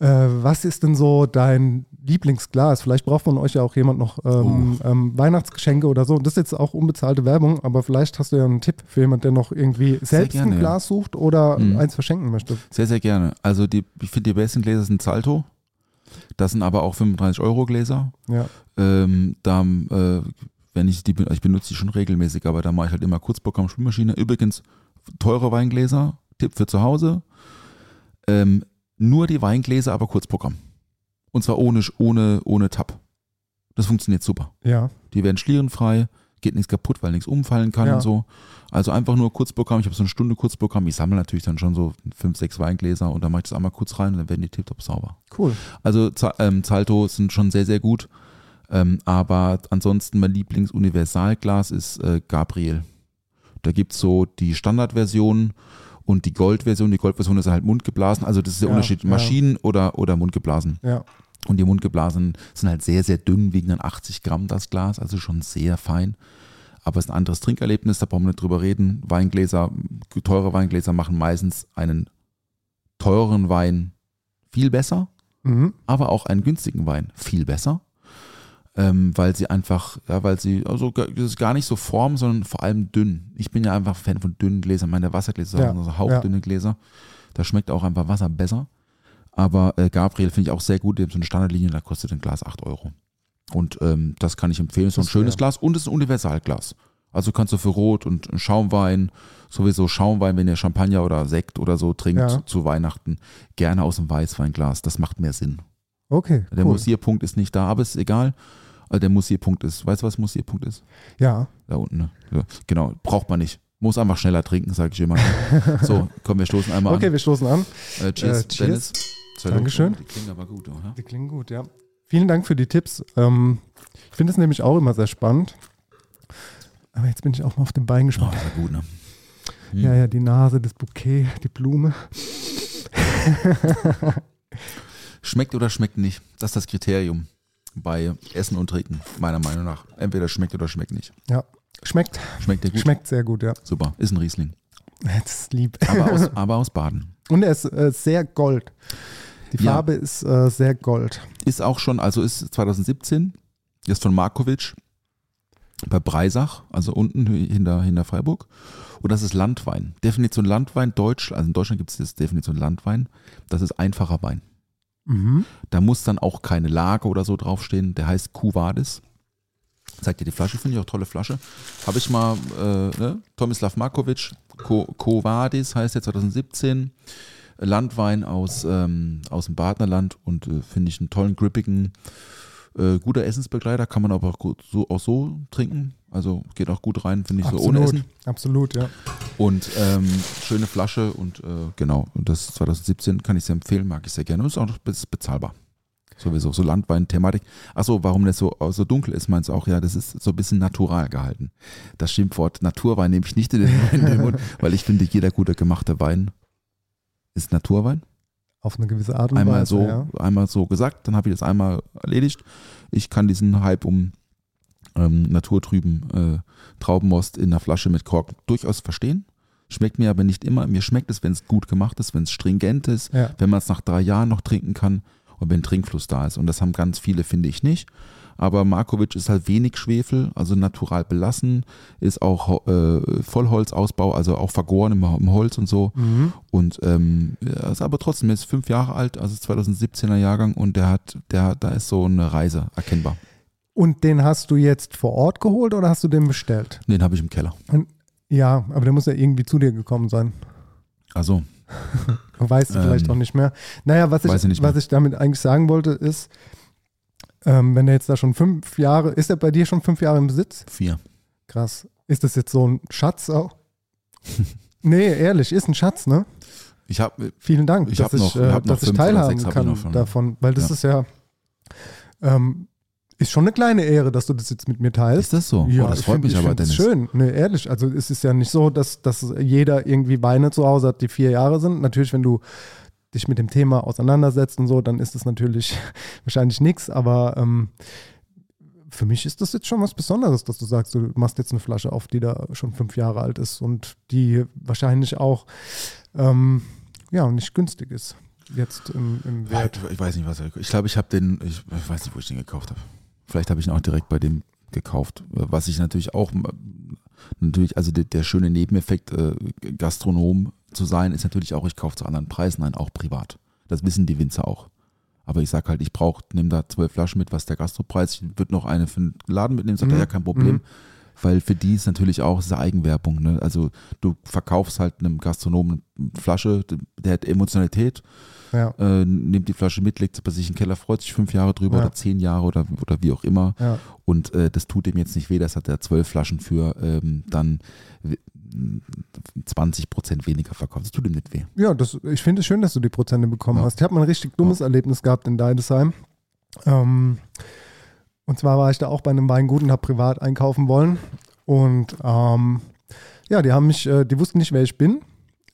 Äh, was ist denn so dein Lieblingsglas? Vielleicht braucht von euch ja auch jemand noch ähm, ähm, Weihnachtsgeschenke oder so. Und das ist jetzt auch unbezahlte Werbung, aber vielleicht hast du ja einen Tipp für jemand, der noch irgendwie selbst gerne, ein. Glas sucht oder Mhm. eins verschenken möchte. Sehr, sehr gerne. Also die, ich finde die besten Gläser sind Salto. Das sind aber auch 35 Euro Gläser. Ja, Ähm, da, äh, wenn ich die, ich benutze die schon regelmäßig, aber da mache ich halt immer Kurzprogramm Spülmaschine. Übrigens, teure Weingläser, Tipp für zu Hause. Ähm, nur die Weingläser, aber Kurzprogramm. Und zwar ohne, ohne, ohne Tab. Das funktioniert super. ja, Die werden schlierenfrei, geht nichts kaputt, weil nichts umfallen kann Ja. und so. Also einfach nur Kurzprogramm. Ich habe so eine Stunde Kurzprogramm. Ich sammle natürlich dann schon so fünf, sechs Weingläser und dann mache ich das einmal kurz rein und dann werden die tiptop sauber. cool. Also ähm, Zalto sind schon sehr, sehr gut. Ähm, aber ansonsten mein Lieblingsuniversalglas ist äh, Gabriel. Da gibt es so die Standardversion und die Goldversion. Die Goldversion ist halt mundgeblasen. Also das ist der Ja, Unterschied. ja. Maschinen oder, oder mundgeblasen. Ja, Und die mundgeblasenen sind halt sehr, sehr dünn, wiegen dann 80 Gramm das Glas, also schon sehr fein. Aber es ist ein anderes Trinkerlebnis, da brauchen wir nicht drüber reden. Weingläser, teure Weingläser machen meistens einen teuren Wein viel besser, mhm. aber auch einen günstigen Wein viel besser. Ähm, weil sie einfach, ja, weil sie, also das ist gar nicht so form, sondern vor allem dünn. Ich bin ja einfach Fan von dünnen Gläsern. Meine Wassergläser Ja, sind so hauchdünne Gläser. Da schmeckt auch einfach Wasser besser. Aber äh, Gabriel finde ich auch sehr gut. Die haben so eine Standardlinie, da kostet ein Glas 8 Euro. Und ähm, das kann ich empfehlen. Ist so ein Das schönes Glas und es ist ein Universalglas. Also kannst du für Rot und Schaumwein, sowieso Schaumwein, wenn ihr Champagner oder Sekt oder so trinkt Ja. zu Weihnachten, gerne aus dem Weißweinglas. Das macht mehr Sinn. Okay, Der cool. Mussierpunkt ist nicht da, aber ist egal. Also der Mussierpunkt ist, weißt du, was Mussierpunkt ist? Ja, Da unten, ne? Genau, braucht man nicht. Muss einfach schneller trinken, sage ich immer. <laughs> so, komm, wir stoßen einmal okay, wir stoßen an. an. Äh, cheers, äh, cheers. Dankeschön. Die klingen aber gut, oder? Die klingen gut, ja. Vielen Dank für die Tipps. Ähm, ich finde es nämlich auch immer sehr spannend. Aber jetzt bin ich auch mal auf den Bein Oh, gespannt. war gut, ne? Hm. Ja, ja, die Nase, das Bouquet, die Blume. <laughs> Schmeckt oder schmeckt nicht? Das ist das Kriterium bei Essen und Trinken, meiner Meinung nach. Entweder schmeckt oder schmeckt nicht. Ja, schmeckt. Schmeckt der gut? Schmeckt sehr gut, ja. Super, ist ein Riesling. Das ist lieb. Aber aus, <laughs> aber aus Baden. Und er ist äh, sehr gold. Die Ja. Farbe ist äh, sehr gold. Ist auch schon, also ist 2017. ist von Markovic bei Breisach, also unten hinter, hinter Freiburg. Und das ist Landwein. Definition Landwein, Deutsch, also in Deutschland gibt es das Definition Landwein. Das ist einfacher Wein. Mhm. Da muss dann auch keine Lage oder so draufstehen. Der heißt Kuvadis. Zeigt dir die Flasche, finde ich auch tolle Flasche. Habe ich mal, äh, ne? Tomislav Markovic, Ko Kovadis heißt der 2017. Landwein aus, ähm, aus dem Badnerland und äh, finde ich einen tollen, grippigen, äh, guter Essensbegleiter. Kann man aber auch, gut, so, auch so trinken. Also geht auch gut rein, finde ich, so ohne Essen. Absolut, ja. Und ähm, schöne Flasche und äh, genau, und das 2017 kann ich sehr empfehlen, mag ich sehr gerne. Und ist auch noch bez- bezahlbar. Sowieso, so Landwein-Thematik. Achso, warum das so, so dunkel ist, meinst du auch? Ja, das ist so ein bisschen natural gehalten. Das Schimpfwort Naturwein nehme ich nicht in den, in den Mund, <laughs> weil ich finde, jeder gute gemachte Wein ist Naturwein. Auf eine gewisse Art und Einmal Weise. so, ja. einmal so gesagt, dann habe ich das einmal erledigt. Ich kann diesen Hype um ähm, naturtrüben äh, Traubenmost in einer Flasche mit Kork durchaus verstehen. Schmeckt mir aber nicht immer. Mir schmeckt es, wenn es gut gemacht ist, wenn es stringent ist, Ja. wenn man es nach drei Jahren noch trinken kann und wenn Trinkfluss da ist. Und das haben ganz viele, finde ich nicht. Aber Markovic ist halt wenig Schwefel, also natural belassen, ist auch äh, Vollholzausbau, also auch vergoren im, im Holz und so. Mhm. Und ähm, er ist aber trotzdem, er ist fünf Jahre alt, also 2017er Jahrgang und der hat, der da ist so eine Reise erkennbar. Und den hast du jetzt vor Ort geholt oder hast du den bestellt? Den habe ich im Keller. Ja, aber der muss ja irgendwie zu dir gekommen sein. Also, <laughs> Weißt du Ähm, vielleicht auch nicht mehr. Naja, was ich, ich was ich damit eigentlich sagen wollte, ist, ähm, wenn er jetzt da schon fünf Jahre, ist er bei dir schon fünf Jahre im Besitz? vier. Krass. Ist das jetzt so ein Schatz auch? <laughs> nee, ehrlich, ist ein Schatz, ne? Ich habe, Vielen Dank, Ich dass ich, noch- äh, hab dass ich teilhaben ich kann von- davon, weil das Ja. ist ja ähm, ist schon eine kleine Ehre, dass du das jetzt mit mir teilst. ist das so? Ja, oh, das ich freut mich ich aber, Dennis. schön. Nee, ehrlich. Also es ist ja nicht so, dass, dass jeder irgendwie Weine zu Hause hat, die vier Jahre sind. Natürlich, wenn du dich mit dem Thema auseinandersetzt und so, dann ist das natürlich <laughs> wahrscheinlich nichts. Aber ähm, für mich ist das jetzt schon was Besonderes, dass du sagst, du machst jetzt eine Flasche auf, die da schon fünf Jahre alt ist und die wahrscheinlich auch ähm, ja, nicht günstig ist. Jetzt im, im Wert. Ich weiß nicht, was er, ich glaube, ich habe den, ich, ich weiß nicht, wo ich den gekauft habe. Vielleicht habe ich ihn auch direkt bei dem gekauft. Was ich natürlich auch, natürlich, also der, der schöne Nebeneffekt, äh, Gastronom zu sein, ist natürlich auch, ich kaufe zu anderen Preisen ein, auch privat. Das wissen die Winzer auch. Aber ich sage halt, ich brauche, nimm da zwölf Flaschen mit, was der Gastropreis, ich würde noch eine für den Laden mitnehmen, sagt er, Mhm. ja, kein Problem. Mhm. Weil für die ist natürlich auch, es ist Eigenwerbung. Ne? Also du verkaufst halt einem Gastronomen eine Flasche, der hat Emotionalität, Ja, äh, nimmt die Flasche mit, legt sie bei sich in den Keller, freut sich fünf Jahre drüber Ja. oder zehn Jahre oder, oder wie auch immer. ja. Und äh, das tut ihm jetzt nicht weh, das hat er zwölf Flaschen für ähm, dann w- 20 Prozent weniger verkauft. Das tut ihm nicht weh. Ja, das, ich finde es schön, dass du die Prozente bekommen hast. Ich habe mal ein richtig dummes Erlebnis gehabt in Deidesheim. Ähm, und zwar war ich da auch bei einem Weingut und habe privat einkaufen wollen. Und ähm, ja, die haben mich, äh, die wussten nicht, wer ich bin.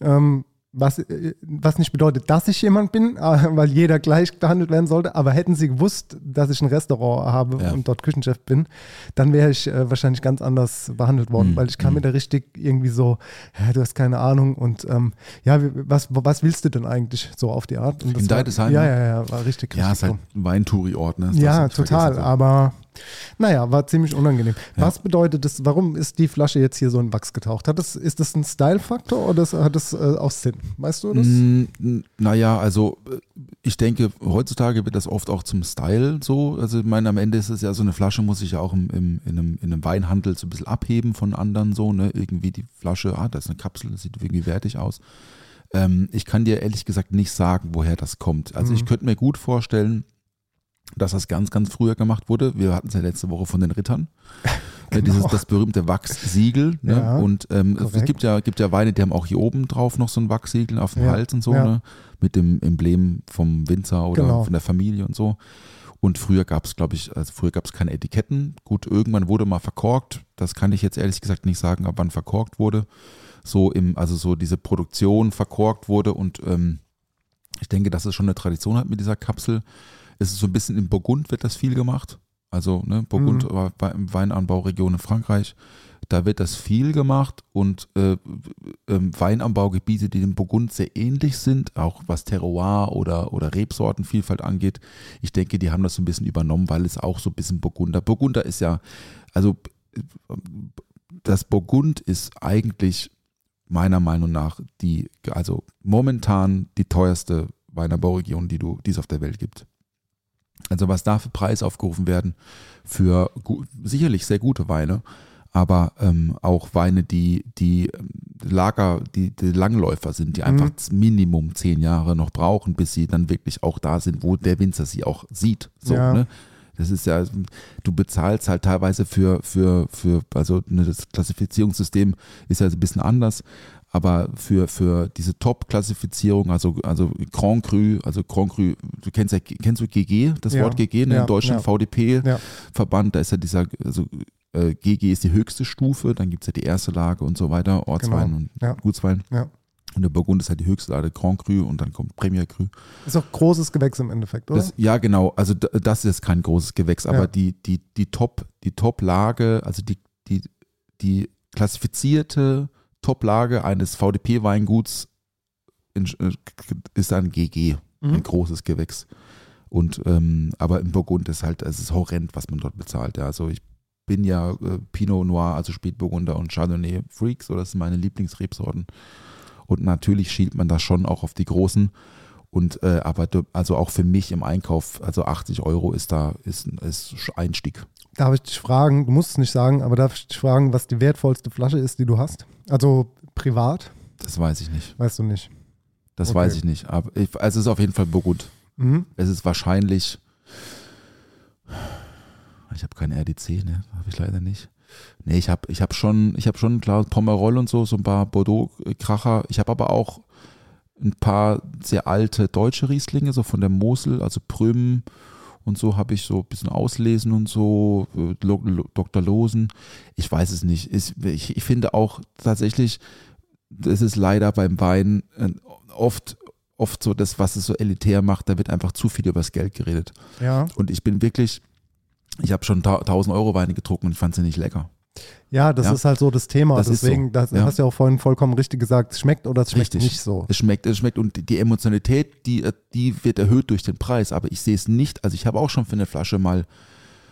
Ähm, was, äh, was nicht bedeutet, dass ich jemand bin, <laughs> äh, weil jeder gleich behandelt werden sollte. Aber hätten sie gewusst, dass ich ein Restaurant habe Ja. und dort Küchenchef bin, dann wäre ich äh, wahrscheinlich ganz anders behandelt worden, Mhm. weil ich kam mir da richtig irgendwie so, ja, du hast keine Ahnung und ähm, ja, was, was willst du denn eigentlich so auf die Art? Und das In war, Deidesheim? Ja, ja, ja, war richtig, Ja, richtig ist halt dumm. ein Weintouri-Ort. Ne? Das Ja, total, aber naja, war ziemlich unangenehm. Ja. Was bedeutet das, warum ist die Flasche jetzt hier so in Wachs getaucht? Hat das, ist das ein Style-Faktor oder hat das äh, auch Sinn? Weißt du das? Mm, Naja, also äh, ich denke, heutzutage wird das oft auch zum Style so. Also ich meine, am Ende ist es ja so eine Flasche, muss sich ja auch im, im, in, einem, in einem Weinhandel so ein bisschen abheben von anderen so, ne? Irgendwie die Flasche, ah, da ist eine Kapsel, das sieht irgendwie wertig aus. Ähm, ich kann dir ehrlich gesagt nicht sagen, woher das kommt. Also ich Mhm. könnte mir gut vorstellen, dass das ganz, ganz früher gemacht wurde. Wir hatten es ja letzte Woche von den Rittern. <laughs> Genau. Dieses, das berühmte Wachssiegel. Ne? Ja, und ähm, es gibt ja, gibt ja Weine, die haben auch hier oben drauf noch so ein Wachssiegel auf dem Ja, Hals und so, ja. ne? mit dem Emblem vom Winzer oder Genau. von der Familie und so. Und früher gab es, glaube ich, also früher gab es keine Etiketten. Gut, irgendwann wurde mal verkorkt. Das kann ich jetzt ehrlich gesagt nicht sagen, ab wann verkorkt wurde. So im, also so diese Produktion verkorkt wurde und ähm, ich denke, dass es schon eine Tradition hat mit dieser Kapsel. Es ist so ein bisschen im Burgund wird das viel gemacht. also ne, Burgund, Mhm. We- Weinanbauregion in Frankreich. Da wird das viel gemacht und äh, ähm, Weinanbaugebiete, die dem Burgund sehr ähnlich sind, auch was Terroir oder, oder Rebsortenvielfalt angeht. Ich denke, die haben das so ein bisschen übernommen, weil es auch so ein bisschen Burgunder. Burgunder ist ja, also äh, das Burgund ist eigentlich meiner Meinung nach die, also momentan die teuerste Weinanbauregion, die du, die es auf der Welt gibt. Also was da für Preise aufgerufen werden für gu- sicherlich sehr gute Weine, aber ähm, auch Weine, die, die ähm, Lager, die, die Langläufer sind, die Mhm. einfach Minimum zehn Jahre noch brauchen, bis sie dann wirklich auch da sind, wo der Winzer sie auch sieht. So, Ja. ne? Das ist ja, du bezahlst halt teilweise für, für, für, also ne, das Klassifizierungssystem ist ja ein bisschen anders, aber für, für diese Top-Klassifizierung, also, also Grand Cru, also Grand Cru, du kennst ja, kennst du GG, das Ja. Wort GG, ne? Ja, in Deutschland ja. VDP-Verband, da ist ja dieser, also äh, GG ist die höchste Stufe, dann gibt es ja die erste Lage und so weiter, Ortswein Genau. und Ja. Gutswein. Und der Burgund ist halt die höchste Lage, Grand Cru und dann kommt Premier Cru. Ist auch großes Gewächs im Endeffekt, oder? Das, ja, genau. Also das ist kein großes Gewächs, aber die, die, die Top, die Top-Lage, also die, die, die klassifizierte Top-Lage eines VDP-Weinguts in- äh, ist ein GG, Mhm. ein großes Gewächs. Und ähm, aber im Burgund ist halt, es ist horrend, was man dort bezahlt. Ja. Also ich bin ja äh, Pinot Noir, also Spätburgunder und Chardonnay Freak, so das sind meine Lieblingsrebsorten. Und natürlich schielt man da schon auch auf die großen. Und äh, aber also auch für mich im Einkauf, also 80 Euro ist da ist, ist Einstieg. Darf ich dich fragen, du musst es nicht sagen, aber darf ich dich fragen, was die wertvollste Flasche ist, die du hast? Also privat, Das weiß ich nicht. weißt du nicht. Das Okay. weiß ich nicht. Aber ich, also es ist auf jeden Fall Burgund. Mhm. Es ist wahrscheinlich. Ich habe kein RDC, ne? Habe ich leider nicht. Nee, ich habe ich hab schon, ich habe schon klar Pomerol und so, so ein paar Bordeaux-Kracher. Ich habe aber auch ein paar sehr alte deutsche Rieslinge, so von der Mosel, also Prüm und so habe ich so ein bisschen auslesen und so, äh, Dr. Losen. Ich weiß es nicht. Ich, ich finde auch tatsächlich, das ist leider beim Wein äh, oft, oft so das, was es so elitär macht, da wird einfach zu viel über das Geld geredet. Ja. Und ich bin wirklich, ich habe schon ta- 1000 Euro Weine getrunken und ich fand sie nicht lecker. Ja, das Ja. ist halt so das Thema. Das Deswegen, so. das Ja. hast du ja auch vorhin vollkommen richtig gesagt, es schmeckt oder es schmeckt Richtig. nicht so. Es schmeckt, es schmeckt und die Emotionalität, die, die wird erhöht durch den Preis, aber ich sehe es nicht. Also ich habe auch schon für eine Flasche mal,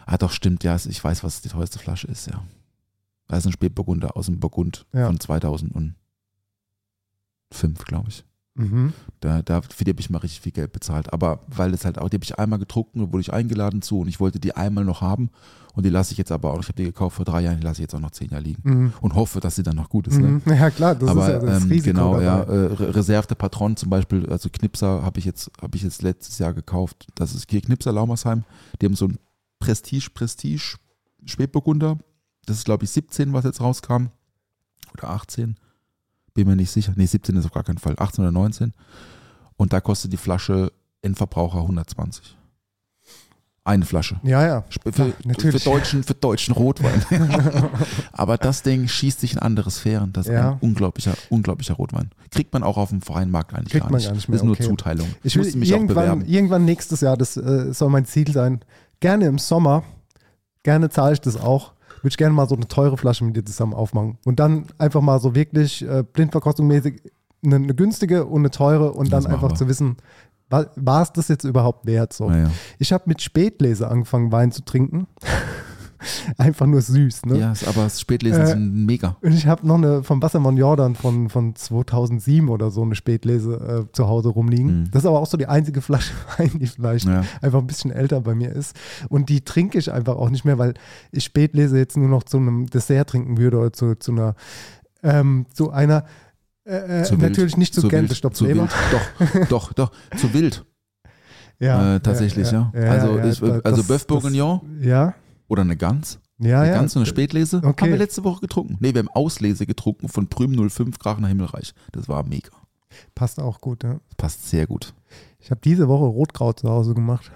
ah doch stimmt, ja, ich weiß, was die teuerste Flasche ist, ja. Da ist ein Spätburgunder aus dem Burgund Ja. von 2005, glaube ich. Mhm. Da, da, für die habe ich mal richtig viel Geld bezahlt. Aber weil es halt auch, die habe ich einmal getrunken, da wurde ich eingeladen zu und ich wollte die einmal noch haben. Und die lasse ich jetzt aber auch, ich habe die gekauft vor drei Jahren, die lasse ich jetzt auch noch zehn Jahre liegen. Mhm. Und hoffe, dass sie dann noch gut ist. Ne? Mhm. <laughs> Ja klar, das aber ist ja das ähm, Risiko genau, dabei. ja, äh, Re- Reserve Patron zum Beispiel, also Knipser habe ich jetzt, habe ich jetzt letztes Jahr gekauft. Das ist hier Knipser Laumersheim. Die haben so ein Prestige, Prestige Spätburgunder. Das ist, glaube ich, 17, was jetzt rauskam. Oder 18. Bin mir nicht sicher. Nee, 17 ist auf gar keinen Fall. 18 oder 19. Und da kostet die Flasche Endverbraucher 120. Eine Flasche. Ja, ja. Für, natürlich. für, deutschen, für deutschen Rotwein. <laughs> Aber das Ding schießt sich in andere Sphären. Das ist Ja. ein unglaublicher, unglaublicher Rotwein. Kriegt man auch auf dem freien Markt eigentlich Kriegt gar man nicht. gar nicht Das ist mehr, nur okay. Zuteilung. Ich will musste mich auch irgendwann, bewerben. irgendwann nächstes Jahr, das äh, soll mein Ziel sein, gerne im Sommer, gerne zahle ich das auch, würde ich gerne mal so eine teure Flasche mit dir zusammen aufmachen. Und dann einfach mal so wirklich äh, blindverkostungsmäßig eine, eine günstige und eine teure und Das dann einfach wir. zu wissen, war, es das jetzt überhaupt wert? So. Naja. Ich habe mit Spätlese angefangen, Wein zu trinken. <laughs> <laughs> einfach nur süß, ne? Ja, aber das Spätlesen Äh, sind mega. Und ich habe noch eine vom Wassermann Jordan von, von 2007 oder so eine Spätlese äh, zu Hause rumliegen. Mhm. Das ist aber auch so die einzige Flasche <laughs> Wein, die vielleicht Ja. einfach ein bisschen älter bei mir ist. Und die trinke ich einfach auch nicht mehr, weil ich Spätlese jetzt nur noch zu einem Dessert trinken würde oder zu, zu einer, ähm, zu einer, äh, äh, Zu wild. natürlich nicht zu, Zu wild. stopp, Zu wild. Doch, doch, doch. Zu wild. <laughs> Ja, äh, tatsächlich, ja. also ja, ich, also das- Bœuf Bourguignon das- Ja, oder eine Gans. ja, Eine ja. Gans und eine Spätlese. Okay. Haben wir letzte Woche getrunken. Nee, wir haben Auslese getrunken von Prüm 05 Krachener Himmelreich. Das war mega. Passt auch gut, ja. Passt sehr gut. Ich habe diese Woche Rotkraut zu Hause gemacht.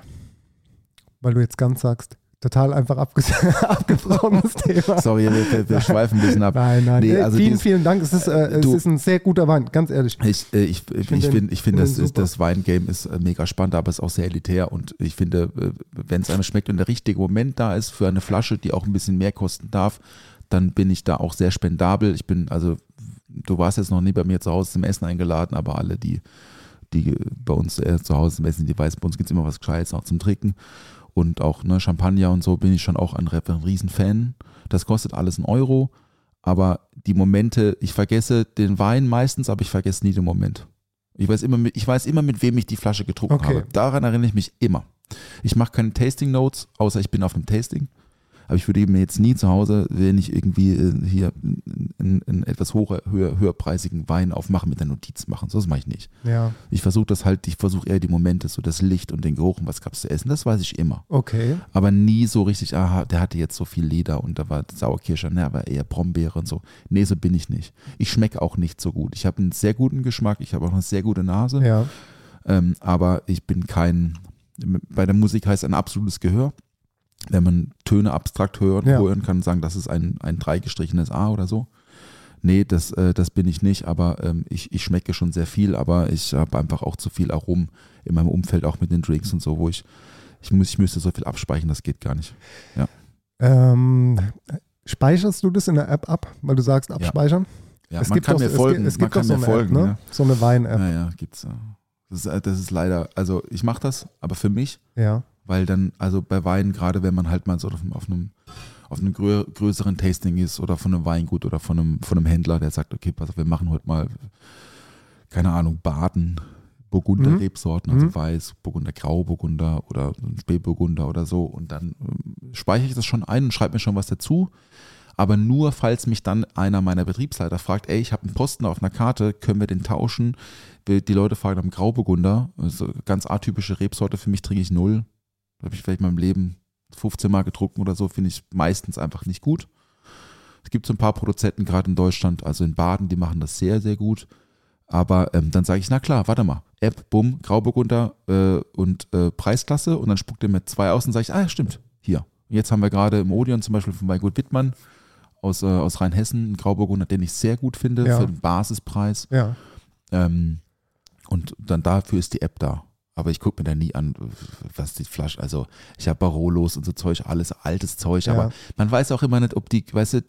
Weil du jetzt ganz sagst. Total einfach abge <laughs> abgebrochenes <laughs> Thema. Sorry, wir, wir, schweifen ein bisschen ab. Nein, nein. Nee, Äh, also vielen, dieses- vielen Dank. Es ist, äh, es Du- ist ein sehr guter Wein, ganz ehrlich. Ich, äh, ich, ich, find ich finde, ich find, das, ist, das Weingame ist äh, mega spannend, aber es ist auch sehr elitär und ich finde, äh, wenn es einem schmeckt und der richtige Moment da ist für eine Flasche, die auch ein bisschen mehr kosten darf, dann bin ich da auch sehr spendabel. Ich bin, also, du warst jetzt noch nie bei mir zu Hause zum Essen eingeladen, aber alle, die, die bei uns äh, zu Hause zum Essen, die weiß, bei uns gibt es immer was Gescheites auch zum Trinken. Und auch ne, Champagner und so bin ich schon auch ein, ein Riesenfan. Das kostet alles einen Euro. Aber die Momente, ich vergesse den Wein meistens, aber ich vergesse nie den Moment. Ich weiß immer, mit, ich weiß immer, mit wem ich die Flasche getrunken Okay. habe. Daran erinnere ich mich immer. Ich mache keine Tasting Notes, außer ich bin auf einem Tasting. Aber ich würde mir jetzt nie zu Hause, wenn ich irgendwie äh, hier einen, etwas hoher, höher, höherpreisigen Wein aufmachen, mit einer Notiz machen. So das mache ich nicht. Ja, Ich versuche das halt, ich versuche eher die Momente, so das Licht und den Geruch und was gab es zu essen. Das weiß ich immer okay. aber nie so richtig, aha, der hatte jetzt so viel Leder und da war Sauerkirsche, ne, aber eher Brombeere und so. Nee, so bin ich nicht. Ich schmecke auch nicht so gut. Ich habe einen sehr guten Geschmack, ich habe auch eine sehr gute Nase, Ja, ähm, aber ich bin kein, bei der Musik heißt ein absolutes Gehör. Wenn man Töne abstrakt hören, Ja. hören kann, sagen, das ist ein, ein dreigestrichenes A oder so. Nee, das, äh, das bin ich nicht, aber ähm, ich, ich schmecke schon sehr viel, aber ich habe einfach auch zu viel Aromen in meinem Umfeld, auch mit den Drinks und so, wo ich, ich, muss, ich müsste so viel abspeichern, das geht gar nicht. ähm, speicherst du das in der App ab, weil du sagst abspeichern? Ja, es man gibt kann doch, mir es folgen, es man gibt doch so mir eine folgen. App, ne? ja. So eine Wein-App. Ja, ja, gibt's. ja. Das ist, äh, das ist leider, also ich mache das, aber für mich, Ja. Weil dann, also bei Weinen, gerade wenn man halt mal so auf, einem- auf einem auf einem grö größeren Tasting ist oder von einem Weingut oder von einem, von einem Händler, der sagt, okay, pass auf, wir machen heute mal, keine Ahnung, Baden, Burgunder Mhm. Rebsorten, also Mhm. Weiß, Burgunder Grau, Burgunder oder Spätburgunder oder so und dann ähm, speichere ich das schon ein und schreibe mir schon was dazu, aber nur falls mich dann einer meiner Betriebsleiter fragt, ey, ich habe einen Posten auf einer Karte, können wir den tauschen? Die Leute fragen am Grauburgunder, also ganz atypische Rebsorte, für mich trinke ich null. Habe ich vielleicht in meinem Leben 15 Mal getrunken oder so, finde ich meistens einfach nicht gut. Es gibt so ein paar Produzenten gerade in Deutschland, also in Baden, die machen das sehr, sehr gut. Aber ähm, dann sage ich, na klar, warte mal, App, bumm, Grauburgunder äh, und äh, Preisklasse und dann spuckt er mir zwei aus und sage ich, ah ja, stimmt, hier. Jetzt haben wir gerade im Odeon zum Beispiel von Weingut Wittmann aus, äh, aus Rheinhessen einen Grauburgunder, den ich sehr gut finde, Ja. für den Basispreis. Ja. Ähm, und dann dafür ist die App da. Aber ich gucke mir da nie an, was die Flasche, also ich habe Barolos und so Zeug, alles altes Zeug, Ja. aber man weiß auch immer nicht, ob die, weißt du,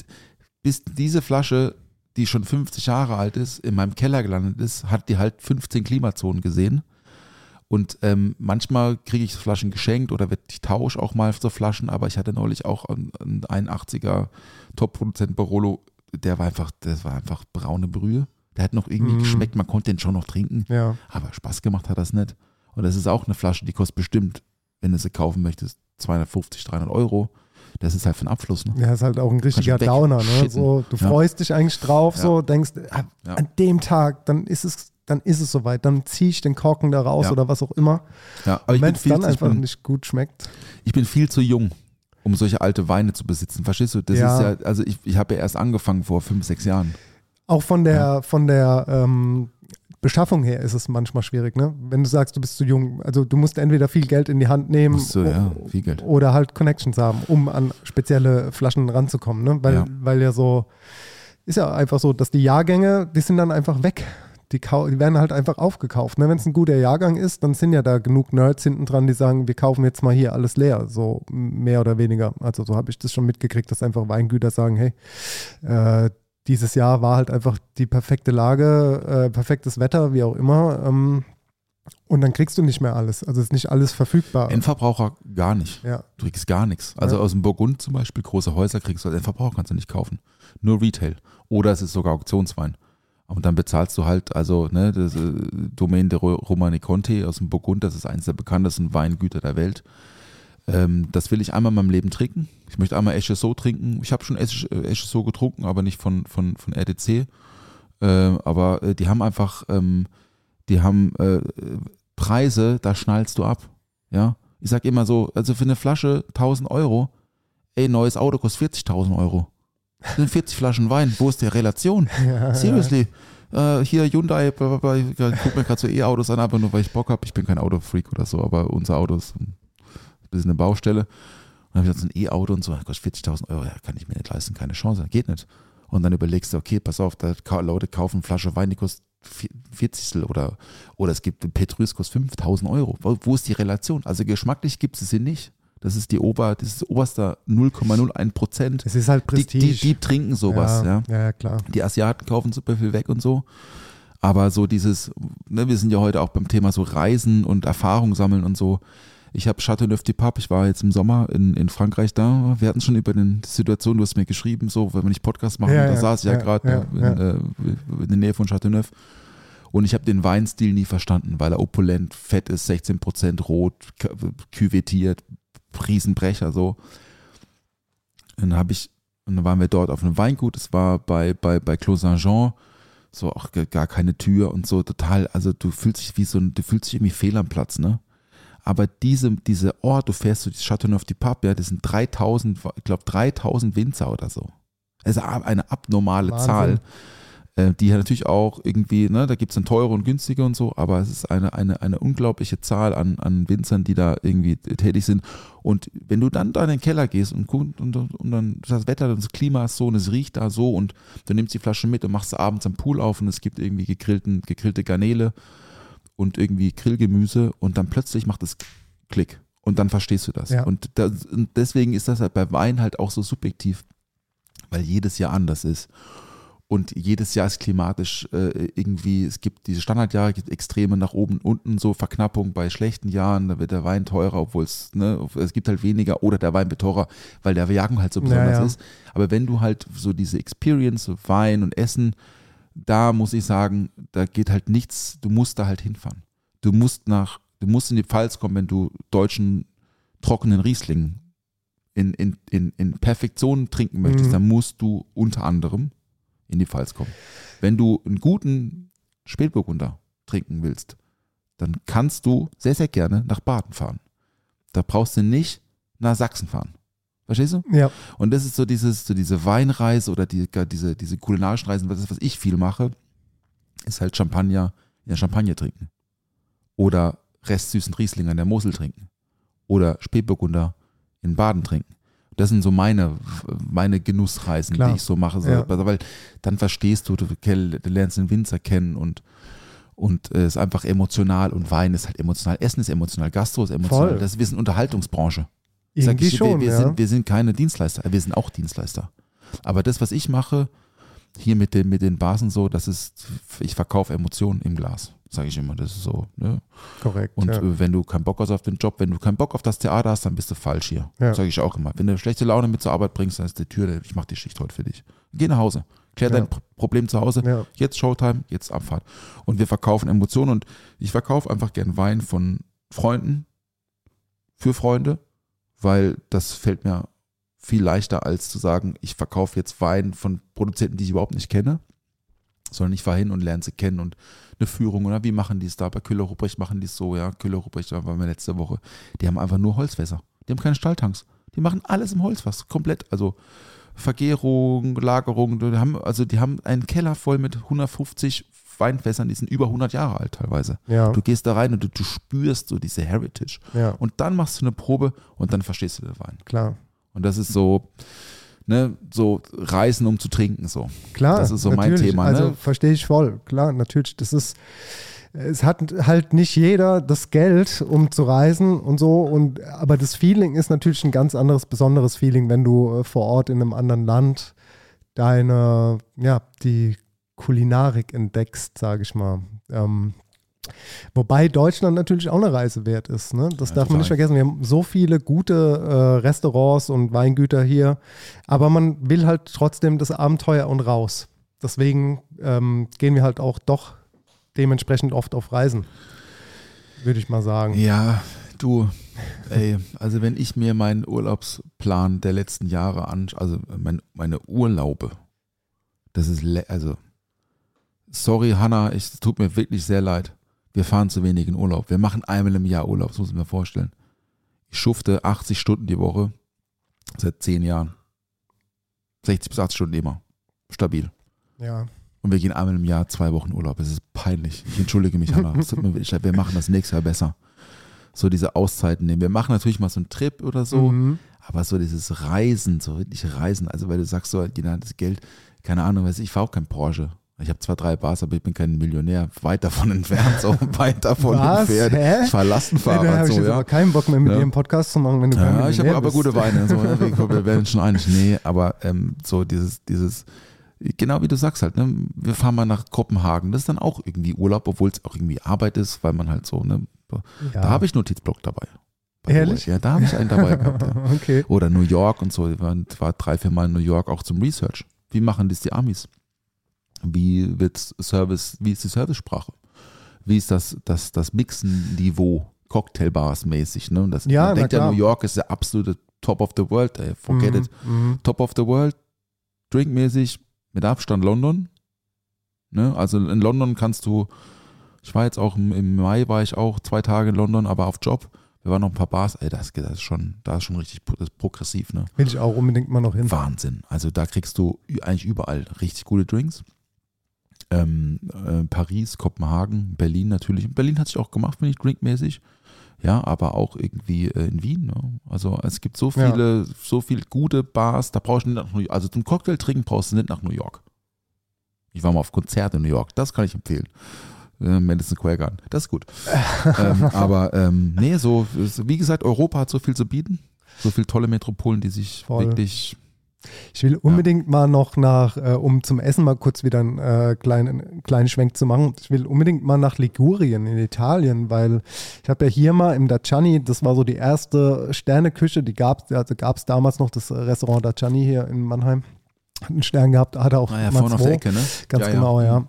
bis diese Flasche, die schon 50 Jahre alt ist, in meinem Keller gelandet ist, hat die halt 15 Klimazonen gesehen. Und ähm, manchmal kriege ich Flaschen geschenkt oder wird ich tausche auch mal so Flaschen, aber ich hatte neulich auch einen, einen 81er Top-Produzent Barolo, der war einfach, das war einfach braune Brühe. Der hat noch irgendwie Mhm. geschmeckt, man konnte den schon noch trinken. Ja. Aber Spaß gemacht hat das nicht. Und das ist auch eine Flasche, die kostet bestimmt, wenn du sie kaufen möchtest, 250, 300 Euro. Das ist halt für einen Abfluss. Ne? Ja, ist halt auch ein richtiger Downer. Ne? So, du Ja. freust dich eigentlich drauf, Ja. so denkst, ah, Ja. an dem Tag, dann ist es, dann ist es soweit, dann ziehe ich den Korken da raus Ja. oder was auch immer. Ja, aber Wenn es dann ich, einfach bin, nicht gut schmeckt. ich bin viel zu jung, um solche alte Weine zu besitzen. Verstehst du? Das Ja. ist ja, also ich, ich habe ja erst angefangen vor fünf, sechs Jahren. Auch von der, von der ähm, Beschaffung her ist es manchmal schwierig, ne? Wenn du sagst, du bist zu jung, also du musst entweder viel Geld in die Hand nehmen du, ja, oder halt Connections haben, um an spezielle Flaschen ranzukommen, ne? Weil Ja. weil ja so, ist ja einfach so, dass die Jahrgänge, die sind dann einfach weg. Die, die werden halt einfach aufgekauft. Ne? Wenn es ein guter Jahrgang ist, dann sind ja da genug Nerds hinten dran, die sagen, wir kaufen jetzt mal hier alles leer, so mehr oder weniger. Also so habe ich das schon mitgekriegt, dass einfach Weingüter sagen, hey, äh, dieses Jahr war halt einfach die perfekte Lage, äh, perfektes Wetter, wie auch immer. Ähm, und dann kriegst du nicht mehr alles. Also ist nicht alles verfügbar. Endverbraucher gar nicht. ja. Du kriegst gar nichts. Also Ja. aus dem Burgund zum Beispiel, große Häuser kriegst du als Endverbraucher kannst du nicht kaufen. Nur Retail. Oder es ist sogar Auktionswein. Und dann bezahlst du halt, also ne, das äh, Domain de Ro- Romani Conti aus dem Burgund, das ist eines der bekanntesten Weingüter der Welt. Ähm, das will ich einmal in meinem Leben trinken. Ich möchte einmal HSO trinken. Ich habe schon HSO getrunken, aber nicht von, von, von RDC. Äh, aber äh, die haben einfach, ähm, die haben äh, Preise, da schnallst du ab. Ja, ich sag immer so, also für eine Flasche 1000 Euro, ey, neues Auto kostet 40.000 Euro. Das sind 40 Flaschen Wein, wo ist die Relation? <laughs> Ja, Seriously. Äh, hier Hyundai, ich gucke mir gerade so E-Autos an, aber nur weil ich Bock habe. Ich bin kein Autofreak oder so, aber unser Auto ist ein bisschen eine Baustelle. Und dann habe ich gesagt, so ein E-Auto und so, kostet 40.000 Euro, ja, kann ich mir nicht leisten, keine Chance, geht nicht. Und dann überlegst du, okay, pass auf, da Leute kaufen eine Flasche Wein, die kostet 40 oder, oder es gibt Petrus kostet 5000 Euro. Wo, wo ist die Relation? Also geschmacklich gibt es sie nicht. Das ist die Ober, das ist oberster 0,01 Prozent. Es ist halt Die, Prestige. die, die trinken sowas, ja. ja. Ja, klar. Die Asiaten kaufen super viel weg und so. Aber so dieses, ne, wir sind ja heute auch beim Thema so Reisen und Erfahrung sammeln und so. Ich habe Chateauneuf du Pape, ich war jetzt im Sommer in, in Frankreich da. Wir hatten schon über den, die Situation, du hast mir geschrieben, so, wenn wir nicht Podcast machen, Ja, da ja, saß ich ja, ja, gerade in. Äh, in der Nähe von Chateauneuf. Und ich habe den Weinstil nie verstanden, weil er opulent, fett ist, 16% rot, k- küvettiert, Riesenbrecher so. Und dann habe ich, und dann waren wir dort auf einem Weingut, es war bei, bei, bei Clos Saint-Jean, so auch gar keine Tür und so total, also du fühlst dich wie so ein, du fühlst dich irgendwie fehl am Platz, ne? Aber diese, diese Ort, du fährst zu Chateauneuf du Pape, ja, das sind 3000, ich glaube 3000 Winzer oder so. Also eine abnormale Wahnsinn. Zahl, äh, die ja natürlich auch irgendwie, ne, da gibt es dann teure und günstige und so, aber es ist eine, eine, eine unglaubliche Zahl an, an Winzern, die da irgendwie tätig sind. Und wenn du dann da in den Keller gehst und, guckst und, und dann das Wetter, das Klima ist so und es riecht da so und du nimmst die Flasche mit und machst sie abends am Pool auf und es gibt irgendwie gegrillten, gegrillte Garnele und irgendwie Grillgemüse und dann plötzlich macht es Klick und dann verstehst du das. Ja. Und, das, und deswegen ist das halt bei Wein halt auch so subjektiv, weil jedes Jahr anders ist. Und jedes Jahr ist klimatisch äh, irgendwie, es gibt diese Standardjahre, gibt Extreme nach oben, unten, so Verknappung bei schlechten Jahren, da wird der Wein teurer, obwohl es, ne, es gibt halt weniger oder der Wein wird teurer, weil der Jahrgang halt so besonders ja. ist. Aber wenn du halt so diese Experience, so Wein und Essen, da muss ich sagen, da geht halt nichts, du musst da halt hinfahren. Du musst nach, du musst in die Pfalz kommen, wenn du deutschen trockenen Riesling in, in, in, in Perfektion trinken möchtest, Mhm. dann musst du unter anderem in die Pfalz kommen. Wenn du einen guten Spätburgunder trinken willst, dann kannst du sehr, sehr gerne nach Baden fahren. Da brauchst du nicht nach Sachsen fahren. Verstehst du? Ja, Und das ist so dieses, so diese Weinreise oder die, diese, diese kulinarischen Reisen, was, was ich viel mache, ist halt Champagner in der Champagne trinken. Oder restsüßen Riesling an der Mosel trinken. Oder Spätburgunder in Baden trinken. Das sind so meine, meine Genussreisen, Klar. die ich so mache. So, Ja. Weil dann verstehst du, du, lernst den Winzer kennen und, und äh, es ist einfach emotional und Wein ist halt emotional. Essen ist emotional, Gastro ist emotional. Voll. Das, wir sind Unterhaltungsbranche. Sag ich, schon, wir, wir, ja. sind, wir sind keine Dienstleister, wir sind auch Dienstleister. Aber das, was ich mache, hier mit den, mit den Basen so, das ist, ich verkaufe Emotionen im Glas, sage ich immer. Das ist so. Ne? Korrekt. Und ja. äh, wenn du keinen Bock hast auf den Job, wenn du keinen Bock auf das Theater hast, dann bist du falsch hier. Ja. Sage ich auch immer. Wenn du schlechte Laune mit zur Arbeit bringst, dann ist die Tür, ich mache die Schicht heute für dich. Geh nach Hause. Klär Ja. dein Pro- Problem zu Hause. Ja. Jetzt Showtime, jetzt Abfahrt. Und wir verkaufen Emotionen und ich verkaufe einfach gern Wein von Freunden für Freunde, weil das fällt mir viel leichter als zu sagen, ich verkaufe jetzt Wein von Produzenten, die ich überhaupt nicht kenne, sondern ich fahre hin und lerne sie kennen und eine Führung oder wie machen die es da? Bei Köhler Ruprecht machen die es so, ja, Köhler Ruprecht da waren wir letzte Woche. Die haben einfach nur Holzfässer. Die haben keine Stalltanks. Die machen alles im Holzfass, komplett. Also Vergärung, Lagerung, die haben, also die haben einen Keller voll mit 150 Weinfässern, die sind über 100 Jahre alt teilweise. Ja, Du gehst da rein und du, du spürst so diese Heritage. ja, Und dann machst du eine Probe und dann verstehst du den Wein. klar. Und das ist so, ne, so Reisen, um zu trinken, so. Klar, Das ist so mein. Thema, Also ne? verstehe ich voll. Klar, natürlich. Das ist, es hat halt nicht jeder das Geld, um zu reisen und so. Und aber das Feeling ist natürlich ein ganz anderes, besonderes Feeling, wenn du äh, vor Ort in einem anderen Land deine, ja, die Kulinarik entdeckst, sage ich mal. Ähm, Wobei Deutschland natürlich auch eine Reise wert ist. Ne? Das Ja, darf man nicht vergessen. Wir haben so viele gute äh, Restaurants und Weingüter hier. Aber man will halt trotzdem das Abenteuer und raus. Deswegen ähm, gehen wir halt auch doch dementsprechend oft auf Reisen. Würde ich mal sagen. Ja, du, ey, also wenn ich mir meinen Urlaubsplan der letzten Jahre an, also mein, meine Urlaube, das ist, also, sorry Hanna, es tut mir wirklich sehr leid. Wir fahren zu wenig in Urlaub. Wir machen einmal im Jahr Urlaub, das muss ich mir vorstellen. Ich schufte 80 Stunden die Woche seit 10 Jahren. 60 bis 80 Stunden immer. Stabil. Ja. Und wir gehen einmal im Jahr zwei Wochen Urlaub. Es ist peinlich. Ich entschuldige mich, Hanna. Wir machen das nächstes Jahr besser. So diese Auszeiten nehmen. Wir machen natürlich mal so einen Trip oder so, Mhm. aber so dieses Reisen, so wirklich Reisen, also weil du sagst so, das Geld, keine Ahnung, weiß ich, ich fahre auch kein Porsche. Ich habe zwar drei Bars, aber ich bin kein Millionär. Weit davon entfernt, so <laughs> weit davon Was? entfernt. Hä? Ich fahre Ey, da habe ich so, jetzt ja. aber keinen Bock mehr mit Ja. dir einen Podcast zu machen, wenn du Ja, ich habe aber gute Weine. So, ja, wir, <laughs> werden schon einig. Nee, aber ähm, so dieses, dieses, genau wie du sagst halt, ne, wir fahren mal nach Kopenhagen. Das ist dann auch irgendwie Urlaub, obwohl es auch irgendwie Arbeit ist, weil man halt so, ne, Ja. da habe ich Notizblock dabei. Ehrlich? Ja, da habe ich einen dabei gehabt. Ja. <laughs> Okay. Oder New York und so. Ich war, war drei, vier Mal in New York auch zum Research. Wie machen das die Amis? Wie wird Service, wie ist die Servicesprache? Wie ist das, das, das Mixen-Niveau, Cocktailbars mäßig? Ne? Und Das, Ja, man denkt ja. New York ist der absolute Top of the World. Ey, forget Mhm, it. mhm. Top of the World, drinkmäßig mit Abstand London. Ne? Also in London kannst du, ich war jetzt auch im, im Mai, war ich auch zwei Tage in London, aber auf Job. Wir waren noch ein paar Bars, ey, das, das ist schon, da ist schon richtig progressiv, ne? Will ich auch unbedingt mal noch hin. Wahnsinn. Also da kriegst du eigentlich überall richtig gute Drinks. Ähm, äh, Paris, Kopenhagen, Berlin natürlich. Berlin hat sich auch gemacht, finde ich, drinkmäßig. Ja, aber auch irgendwie äh, in Wien. Ne? Also es gibt so Ja. viele, so viele gute Bars, da brauchst du nicht nach New York. Also zum Cocktail trinken brauchst du nicht nach New York. Ich war mal auf Konzert in New York, das kann ich empfehlen. Äh, Madison Square Garden, das ist gut. <laughs> ähm, aber ähm, nee, so, so, wie gesagt, Europa hat so viel zu bieten. So viele tolle Metropolen, die sich Voll. wirklich Ich will unbedingt mal noch nach, äh, um zum Essen mal kurz wieder einen äh, kleinen, kleinen Schwenk zu machen. Ich will unbedingt mal nach Ligurien in Italien, weil ich habe ja hier mal im Daciani, das war so die erste Sterneküche, die gab es, also gab es damals noch das Restaurant Daciani hier in Mannheim. Hat einen Stern gehabt, hatte auch Naja, mal vorne auf der Ecke, ne? Ganz Ja, ja. genau, ja.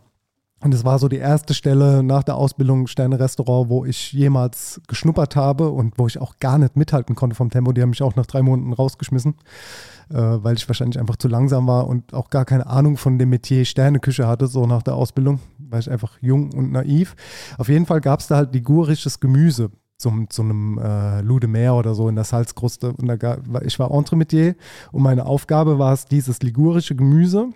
Und es war so die erste Stelle nach der Ausbildung Sterne-Restaurant, wo ich jemals geschnuppert habe und wo ich auch gar nicht mithalten konnte vom Tempo. Die haben mich auch nach drei Monaten rausgeschmissen, äh, weil ich wahrscheinlich einfach zu langsam war und auch gar keine Ahnung von dem Metier Sterneküche hatte, so nach der Ausbildung, weil ich einfach jung und naiv. Auf jeden Fall gab es da halt ligurisches Gemüse zum, zu einem äh, Loup de Mer oder so in der Salzkruste. Und da ga, ich war Entremetier und meine Aufgabe war es, dieses ligurische Gemüse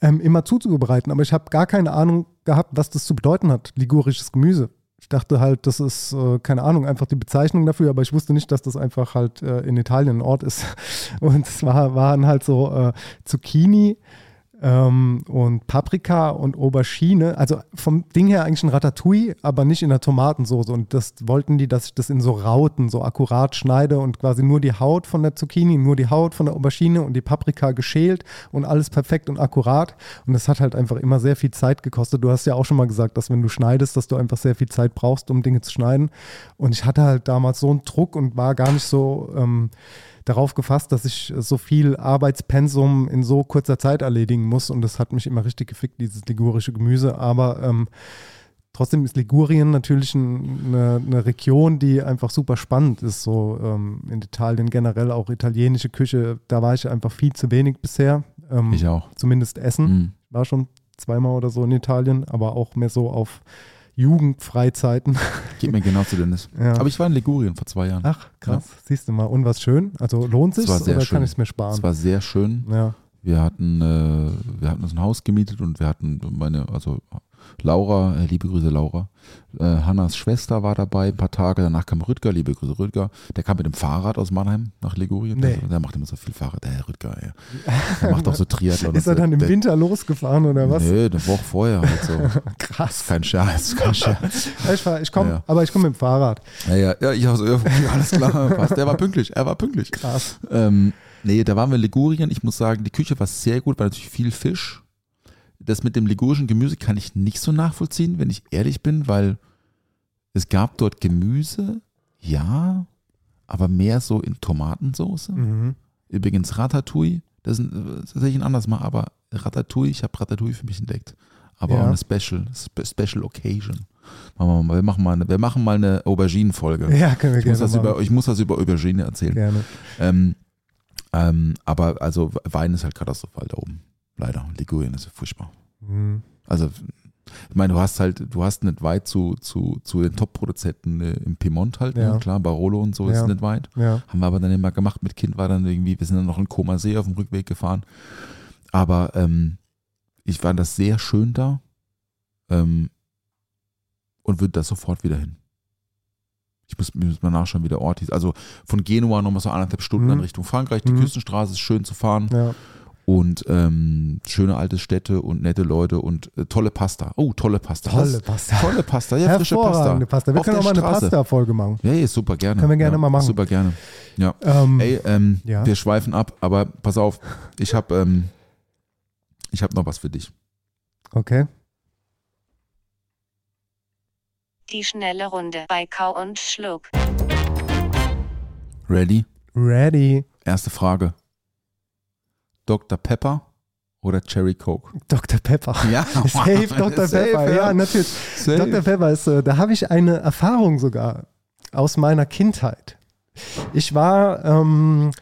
ähm, immer zuzubereiten. Aber ich habe gar keine Ahnung gehabt, was das zu bedeuten hat, ligurisches Gemüse. Ich dachte halt, das ist, äh, keine Ahnung, einfach die Bezeichnung dafür, aber ich wusste nicht, dass das einfach halt äh, in Italien ein Ort ist. <laughs> Und es war, waren halt so äh, Zucchini ähm, und Paprika und Aubergine. Also vom Ding her eigentlich ein Ratatouille, aber nicht in der Tomatensoße. Und das wollten die, dass ich das in so Rauten so akkurat schneide und quasi nur die Haut von der Zucchini, nur die Haut von der Aubergine und die Paprika geschält und alles perfekt und akkurat. Und das hat halt einfach immer sehr viel Zeit gekostet. Du hast ja auch schon mal gesagt, dass wenn du schneidest, dass du einfach sehr viel Zeit brauchst, um Dinge zu schneiden. Und ich hatte halt damals so einen Druck und war gar nicht so ähm, darauf gefasst, dass ich so viel Arbeitspensum in so kurzer Zeit erledigen muss. Und das hat mich immer richtig gefickt, dieses ligurische Gemüse. Aber ähm, trotzdem ist Ligurien natürlich ein, eine, eine Region, die einfach super spannend ist. So ähm, in Italien generell auch italienische Küche. Da war ich einfach viel zu wenig bisher. Ähm, Ich auch. Zumindest Essen. Mhm. War schon zweimal oder so in Italien, aber auch mehr so auf Jugendfreizeiten. Geht mir genauso, Dennis. <laughs> Ja. Aber ich war in Ligurien vor zwei Jahren. Ach, krass. Siehst du mal. Und was schön? Also lohnt sich Es war sehr oder schön. kann ich es mir sparen? Es war sehr schön. ja. Wir hatten, äh, wir hatten uns ein Haus gemietet und wir hatten meine, also Laura, äh, liebe Grüße Laura, äh, Hannas Schwester war dabei ein paar Tage, danach kam Rüdger, liebe Grüße Rüdger, der kam mit dem Fahrrad aus Mannheim nach Ligurien, Nee. der, der macht immer so viel Fahrrad, der Herr Rüdger, ey. der macht auch so <laughs> Triathlon. Ist er so. dann im der, Winter losgefahren oder was? Nee, eine Woche vorher halt so. <laughs> Krass. Kein Scherz, kein Scherz. Ich, ich komme, Ja. aber ich komme mit dem Fahrrad. Ja, ja, ja, ich also, ja, alles klar, <laughs> passt. Der war pünktlich, er war pünktlich. Krass. Ähm, nee, da waren wir in Ligurien. Ich muss sagen, die Küche war sehr gut, war natürlich viel Fisch. Das mit dem ligurischen Gemüse kann ich nicht so nachvollziehen, wenn ich ehrlich bin, weil es gab dort Gemüse, ja, aber mehr so in Tomatensauce. Mhm. Übrigens Ratatouille, das ist ein- das hätte ich ein anderes mal, aber Ratatouille, ich habe Ratatouille für mich entdeckt. Aber Ja. auch eine Special, Spe Special Occasion. Machen wir, mal, wir, machen mal eine, wir machen mal eine Auberginen-Folge. Ja, können wir Ich muss, gerne das über, machen. ich muss das über Aubergine erzählen. Gerne. Ähm, ähm, aber also Wein ist halt katastrophal da oben. Leider. Ligurien ist furchtbar. Mhm. Also, ich meine, du hast halt, du hast nicht weit zu, zu, zu den Top-Produzenten äh, im Piemont halt, Ja. ne? klar, Barolo und so Ja. ist nicht weit. Ja. Haben wir aber dann immer gemacht. Mit Kind war dann irgendwie, wir sind dann noch in Koma See auf dem Rückweg gefahren. Aber ähm, ich fand das sehr schön da ähm, und würde da sofort wieder hin. Ich muss, muss mal nachschauen, wie der Ort hieß. Also von Genua nochmal so anderthalb Stunden Mhm. dann Richtung Frankreich. Die Mhm. Küstenstraße ist schön zu fahren. Ja. Und ähm, schöne alte Städte und nette Leute und äh, tolle Pasta. Oh, tolle Pasta. Tolle Das- Pasta. Tolle Pasta, ja, frische Pasta. Pasta. Wir Auf können der auch mal eine Straße. Pasta-Folge machen. Ja, ja, super gerne. Können wir gerne ja, mal machen. Super gerne. Ja. Ähm, Ey, ähm, Ja. wir schweifen ab, aber pass auf, ich habe ähm, ich hab noch was für dich. Okay. Die schnelle Runde bei Kau und Schluck. Ready? Ready. Erste Frage. Dr. Pepper oder Cherry Coke? Dr. Pepper. <laughs> Ja, <laughs> Safe Dr. Safe, Pepper. Ja, natürlich. Safe. Dr. Pepper ist, äh, da habe ich eine Erfahrung sogar aus meiner Kindheit. Ich war ähm,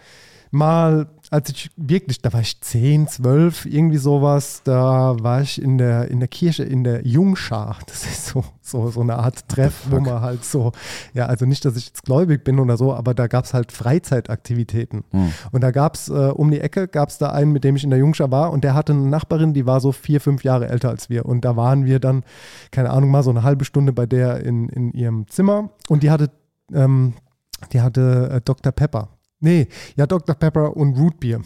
mal, als ich wirklich, da war ich 10, 12, irgendwie sowas, da war ich in der, in der Kirche, in der Jungschar. Das ist so, so, so eine Art Treff, wo man halt so, ja, also nicht, dass ich jetzt gläubig bin oder so, aber da gab es halt Freizeitaktivitäten. Hm. Und da gab es äh, um die Ecke, gab es da einen, mit dem ich in der Jungschar war und der hatte eine Nachbarin, die war so vier, fünf Jahre älter als wir. Und da waren wir dann, keine Ahnung, mal so eine halbe Stunde bei der in, in ihrem Zimmer und die hatte, ähm, die hatte äh, Dr. Pepper. Nee, ja, Dr. Pepper und Rootbier.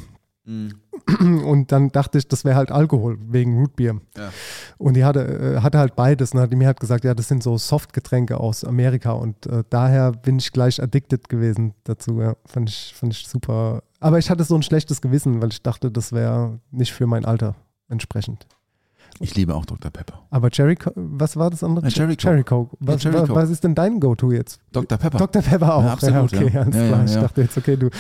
Mhm. <clears throat> Und dann dachte ich, das wäre halt Alkohol wegen Rootbier. Ja. Und die hatte, äh, hatte halt beides. Und hat die mir halt gesagt, ja, das sind so Softgetränke aus Amerika. Und äh, daher bin ich gleich addicted gewesen dazu. Ja. Fand, ich, fand ich super. Aber ich hatte so ein schlechtes Gewissen, weil ich dachte, das wäre nicht für mein Alter entsprechend. Ich liebe auch Dr. Pepper. Aber Cherry, was war das andere? Ja, Cherry Coke. Cherry Coke. Ja, Was, Cherry wa- Coke. was ist denn dein Go-To jetzt? Dr. Pepper. Dr. Pepper auch. Ja, absolut, okay, ja. alles Ja, klar. ja, Ich ja. dachte jetzt, okay, du,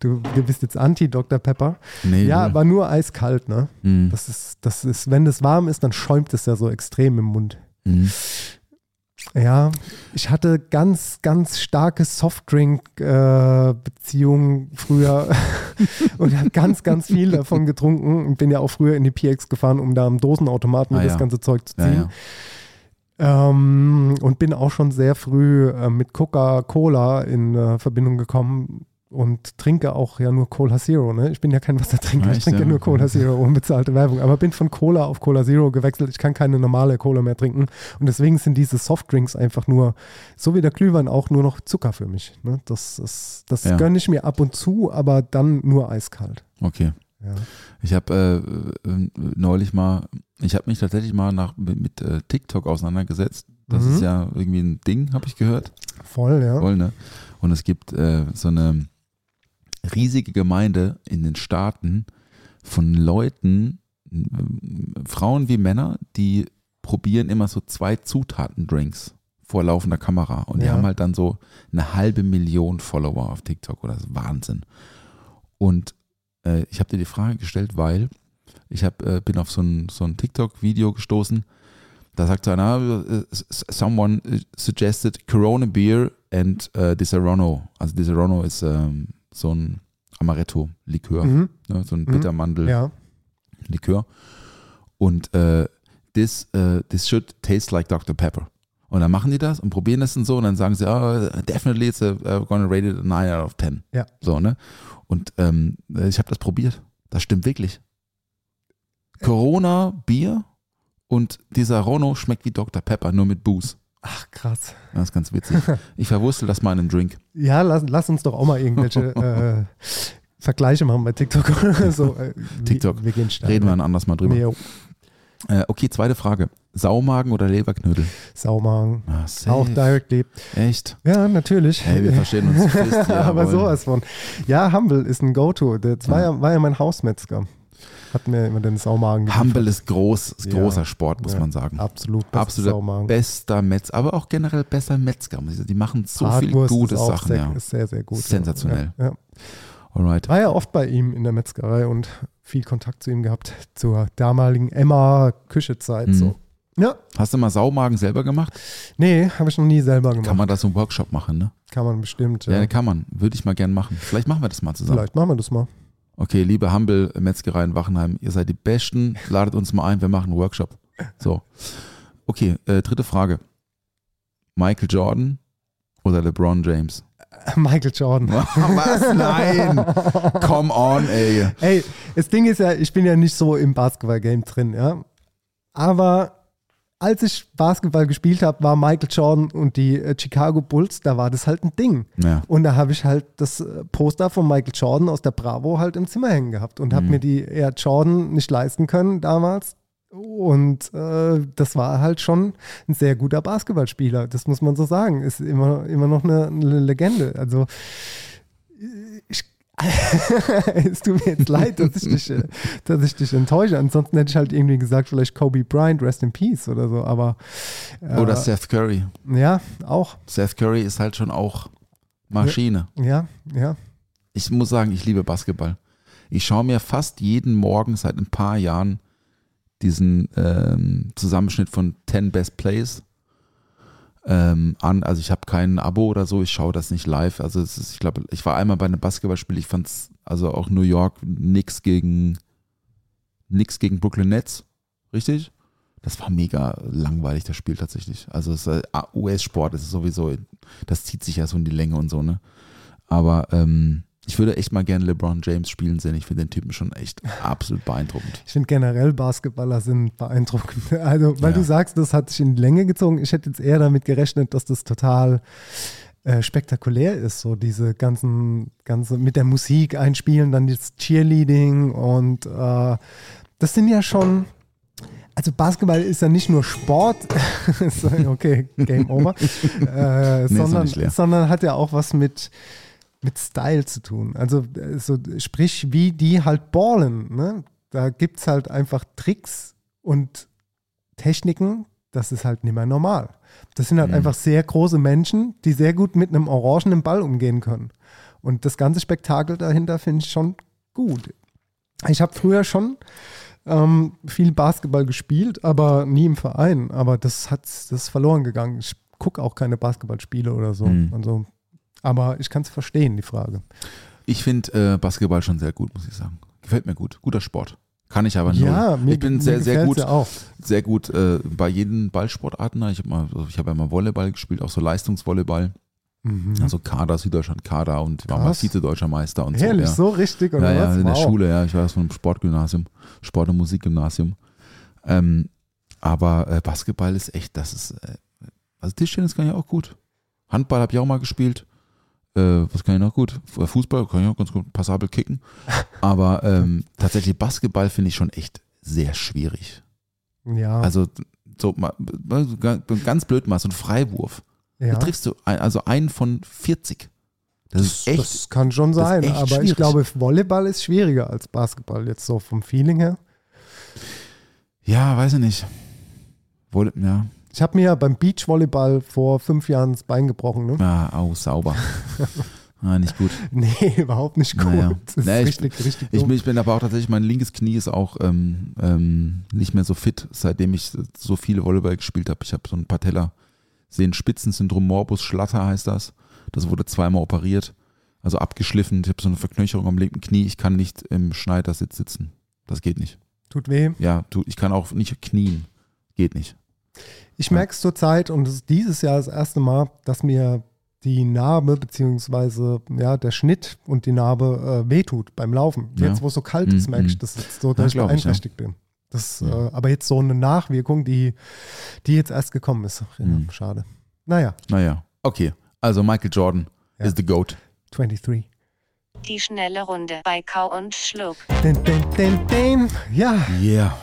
du, du bist jetzt Anti-Dr. Pepper. Nee, Ja, aber nur eiskalt, ne? Mhm. Das ist, das ist, wenn das warm ist, dann schäumt es ja so extrem im Mund. Mhm. Ja, ich hatte ganz, ganz starke Softdrink-Beziehungen früher <laughs> und habe ganz, ganz viel davon getrunken und bin ja auch früher in die PX gefahren, um da am Dosenautomaten Ah, das ja. ganze Zeug zu Ja, ziehen. ja. Ähm, und bin auch schon sehr früh äh, mit Coca-Cola in äh, Verbindung gekommen und trinke auch ja nur Cola Zero. Ne? Ich bin ja kein Wassertrinker, ich trinke ja? nur Cola Zero, unbezahlte Werbung. Aber bin von Cola auf Cola Zero gewechselt. Ich kann keine normale Cola mehr trinken. Und deswegen sind diese Softdrinks einfach nur, so wie der Glühwein auch, nur noch Zucker für mich. Ne? Das, ist, das Ja. gönne ich mir ab und zu, aber dann nur eiskalt. Okay. Ja. Ich habe äh, äh, neulich mal, ich habe mich tatsächlich mal nach, mit, mit äh, TikTok auseinandergesetzt. Das Mhm. ist ja irgendwie ein Ding, habe ich gehört. Voll, ja. Voll, ne? Und es gibt äh, so eine riesige Gemeinde in den Staaten von Leuten, ähm, Frauen wie Männer, die probieren immer so zwei Zutaten-Drinks vor laufender Kamera. Und die Ja. haben halt dann so eine halbe Million Follower auf TikTok oder das ist Wahnsinn. Und äh, ich habe dir die Frage gestellt, weil ich hab, äh, bin auf so ein, so ein TikTok-Video gestoßen. Da sagt so einer, äh, someone äh, suggested Corona Beer and äh, Disaronno. Also Disaronno ist ähm, so ein Amaretto-Likör, Mhm. ne, so ein Mhm. Bittermandel-Likör. Ja. Und äh, this, äh, this should taste like Dr. Pepper. Und dann machen die das und probieren das und so und dann sagen sie, oh, definitely it's a, uh, gonna rate it a 9 out of 10. Ja. So, ne? Und ähm, ich habe das probiert. Das stimmt wirklich. Corona, Bier und dieser Rono schmeckt wie Dr. Pepper, nur mit Booze. Ach, krass. Das ist ganz witzig. <laughs> Ich verwurstel das mal in einen Drink. Ja, lass, lass uns doch auch mal irgendwelche <laughs> äh, Vergleiche machen bei TikTok <laughs> so. Äh, wir- TikTok. Wir gehen steil. Reden wir ein anderes Mal drüber. Nee, Äh, okay, zweite Frage. Saumagen oder Leberknödel? Saumagen. Ah. Auch directly. Echt? Ja, natürlich. Hey, wir verstehen uns fest. Aber sowas von. Ja, Humble ist ein Go-To. Das war ja, war ja mein Hausmetzger. Hat mir immer den Saumagen geliefert. Humble ist groß, ist Ja. großer Sport, muss Ja. man sagen. Absolut. Absoluter Saumagen. bester Metzger, aber auch generell besser Metzger. Die machen so viele Bratwurst gute ist auch Sachen. Sehr, Ja. Ist sehr, sehr gut. Sensationell. Ja. Alright. War ja oft bei ihm in der Metzgerei und viel Kontakt zu ihm gehabt zur damaligen Emma-Küchezeit. Mhm. So. Ja, Hast du mal Saumagen selber gemacht? nee, habe ich noch nie selber gemacht. Kann man da so einen Workshop machen, ne? Kann man bestimmt. Ja, Ja. kann man. Würde ich mal gern machen. Vielleicht machen wir das mal zusammen. Vielleicht machen wir das mal. Okay, liebe Humble Metzgerei in Wachenheim, ihr seid die Besten. Ladet uns mal ein, wir machen einen Workshop. So. Okay, äh, dritte Frage. Michael Jordan oder LeBron James? <laughs> Michael Jordan. <laughs> Was? Nein! Come on, ey. Ey, das Ding ist ja, ich bin ja nicht so im Basketball-Game drin, ja. Aber als ich Basketball gespielt habe, war Michael Jordan und die äh, Chicago Bulls, da war das halt ein Ding. Ja. Und da habe ich halt das äh, Poster von Michael Jordan aus der Bravo halt im Zimmer hängen gehabt und habe Mhm. mir die Air Jordan nicht leisten können damals. Und äh, das war halt schon ein sehr guter Basketballspieler, das muss man so sagen. Ist immer, immer noch eine, eine Legende. Also ich, <laughs> es tut mir jetzt leid, dass ich, dich, dass ich dich enttäusche. Ansonsten hätte ich halt irgendwie gesagt, vielleicht Kobe Bryant, Rest in Peace oder so. Aber äh, Oder Seth Curry. ja, auch. Seth Curry ist halt schon auch Maschine. Ja, ja. Ich muss sagen, ich liebe Basketball. Ich schaue mir fast jeden Morgen seit ein paar Jahren diesen ähm, Zusammenschnitt von 10 Best Plays ähm, an. Also ich habe kein Abo oder so, ich schaue das nicht live. Also es ist, ich glaube, ich war einmal bei einem Basketballspiel, ich fand es, also auch New York, nix gegen nix gegen Brooklyn Nets, richtig? Das war mega langweilig, das Spiel tatsächlich. Also äh, US-Sport, ist sowieso, das zieht sich ja so in die Länge und so, ne? Aber ähm, ich würde echt mal gerne LeBron James spielen sehen. Ich finde den Typen schon echt absolut beeindruckend. Ich finde generell Basketballer sind beeindruckend. <laughs> Also, weil Ja. du sagst, das hat sich in die Länge gezogen. Ich hätte jetzt eher damit gerechnet, dass das total äh, spektakulär ist. So diese ganzen, ganze mit der Musik einspielen, dann das Cheerleading und äh, das sind ja schon. Also Basketball ist ja nicht nur Sport, <laughs> okay, Game Over, <laughs> äh, noch sondern, sondern hat ja auch was mit, mit Style zu tun. Also äh, so, sprich, wie die halt ballen. Ne? Da gibt es halt einfach Tricks und Techniken, das ist halt nicht mehr normal. Das sind halt Mhm. einfach sehr große Menschen, die sehr gut mit einem orangenen Ball umgehen können. Und das ganze Spektakel dahinter finde ich schon gut. Ich habe früher schon ähm, viel Basketball gespielt, aber nie im Verein. Aber das hat das ist verloren gegangen. Ich gucke auch keine Basketballspiele oder so. Mhm. Also, aber ich kann es verstehen, die Frage. Ich finde äh, Basketball schon sehr gut, muss ich sagen. Gefällt mir gut. Guter Sport. Kann ich aber nur. Ja, mir, ich bin mir sehr, gut, Ja auch. sehr gut äh, bei jeden Ballsportarten. Ich habe mal, ich habe ja mal Volleyball gespielt, auch so Leistungsvolleyball. Mhm. Also Kader, Süddeutschland Kader und war mal. Vize-Deutscher Meister und Ehrlich, so. so richtig Ja, oder ja, ja was? in der Wow. Schule, ja. Ich war aus einem Sportgymnasium, Sport- und Musikgymnasium. Ähm, aber äh, Basketball ist echt, das ist, äh, also Tischtennis kann ich auch gut. Handball habe ich auch mal gespielt. Äh, was kann ich noch gut? F- Fußball kann ich auch ganz gut passabel kicken. <laughs> Aber ähm, tatsächlich Basketball finde ich schon echt sehr schwierig. Ja, Also so mal, ga- ganz blöd mal, so ein Freiwurf. ja. Da triffst du ein, also einen von 40. Das, ist echt. das kann schon sein, aber schwierig. ich glaube, Volleyball ist schwieriger als Basketball, jetzt so vom Feeling her. ja, weiß ich nicht. Wohl, ja. Ich habe mir beim Beachvolleyball vor fünf Jahren das Bein gebrochen. Ne? Ah, au, sauber. <laughs> ah, nicht gut. Nee, überhaupt nicht gut. Naja. Das ist Nee, ich- richtig, richtig Ich, bin- ich bin aber auch tatsächlich, mein linkes Knie ist auch ähm, ähm, nicht mehr so fit, seitdem ich so viele Volleyball gespielt habe. Ich habe so ein Patella, Sehenspitzensyndrom, Morbus Schlatter heißt das. Das wurde zweimal operiert, also abgeschliffen. Ich habe so eine Verknöcherung am linken Knie. Ich kann nicht im Schneidersitz sitzen. Das geht nicht. Tut weh. Ja, du, ich kann auch nicht knien. Geht nicht. Ich merke es zur Zeit und es ist dieses Jahr das erste Mal, dass mir die Narbe beziehungsweise ja, der Schnitt und die Narbe äh, wehtut beim Laufen. Ja. Jetzt, wo es so kalt ist, merke ich mhm. das jetzt so, Ja, dass ich glaub ich, ja. beeinträchtigt bin. Das, äh, aber jetzt so eine Nachwirkung, die, die jetzt erst gekommen ist. Ja, Mhm. Schade. Naja, Naja, okay. Also Michael Jordan Ja. is the GOAT. 23. Die schnelle Runde bei Kau und Schluck. Den, den, den, den. Ja, Yeah.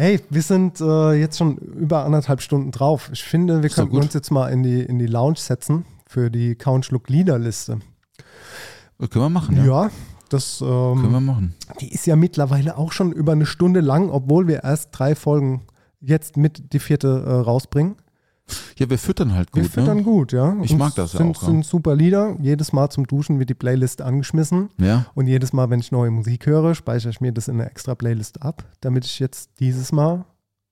Hey, wir sind äh, jetzt schon über anderthalb Stunden drauf. Ich finde, wir Ist könnten uns jetzt mal in die, in die Lounge setzen für die Count-Schluck-Liederliste. Das können wir machen, ja. Ja, das ähm, Können wir machen. Die ist ja mittlerweile auch schon über eine Stunde lang, obwohl wir erst drei Folgen jetzt mit die vierte äh, rausbringen. Ja, wir füttern halt gut. wir füttern ne? gut, ja. Ich Und mag das ja sind, auch, ja. sind super Lieder. Jedes Mal zum Duschen wird die Playlist angeschmissen. Ja. Und jedes Mal, wenn ich neue Musik höre, speichere ich mir das in eine extra Playlist ab, damit ich jetzt dieses Mal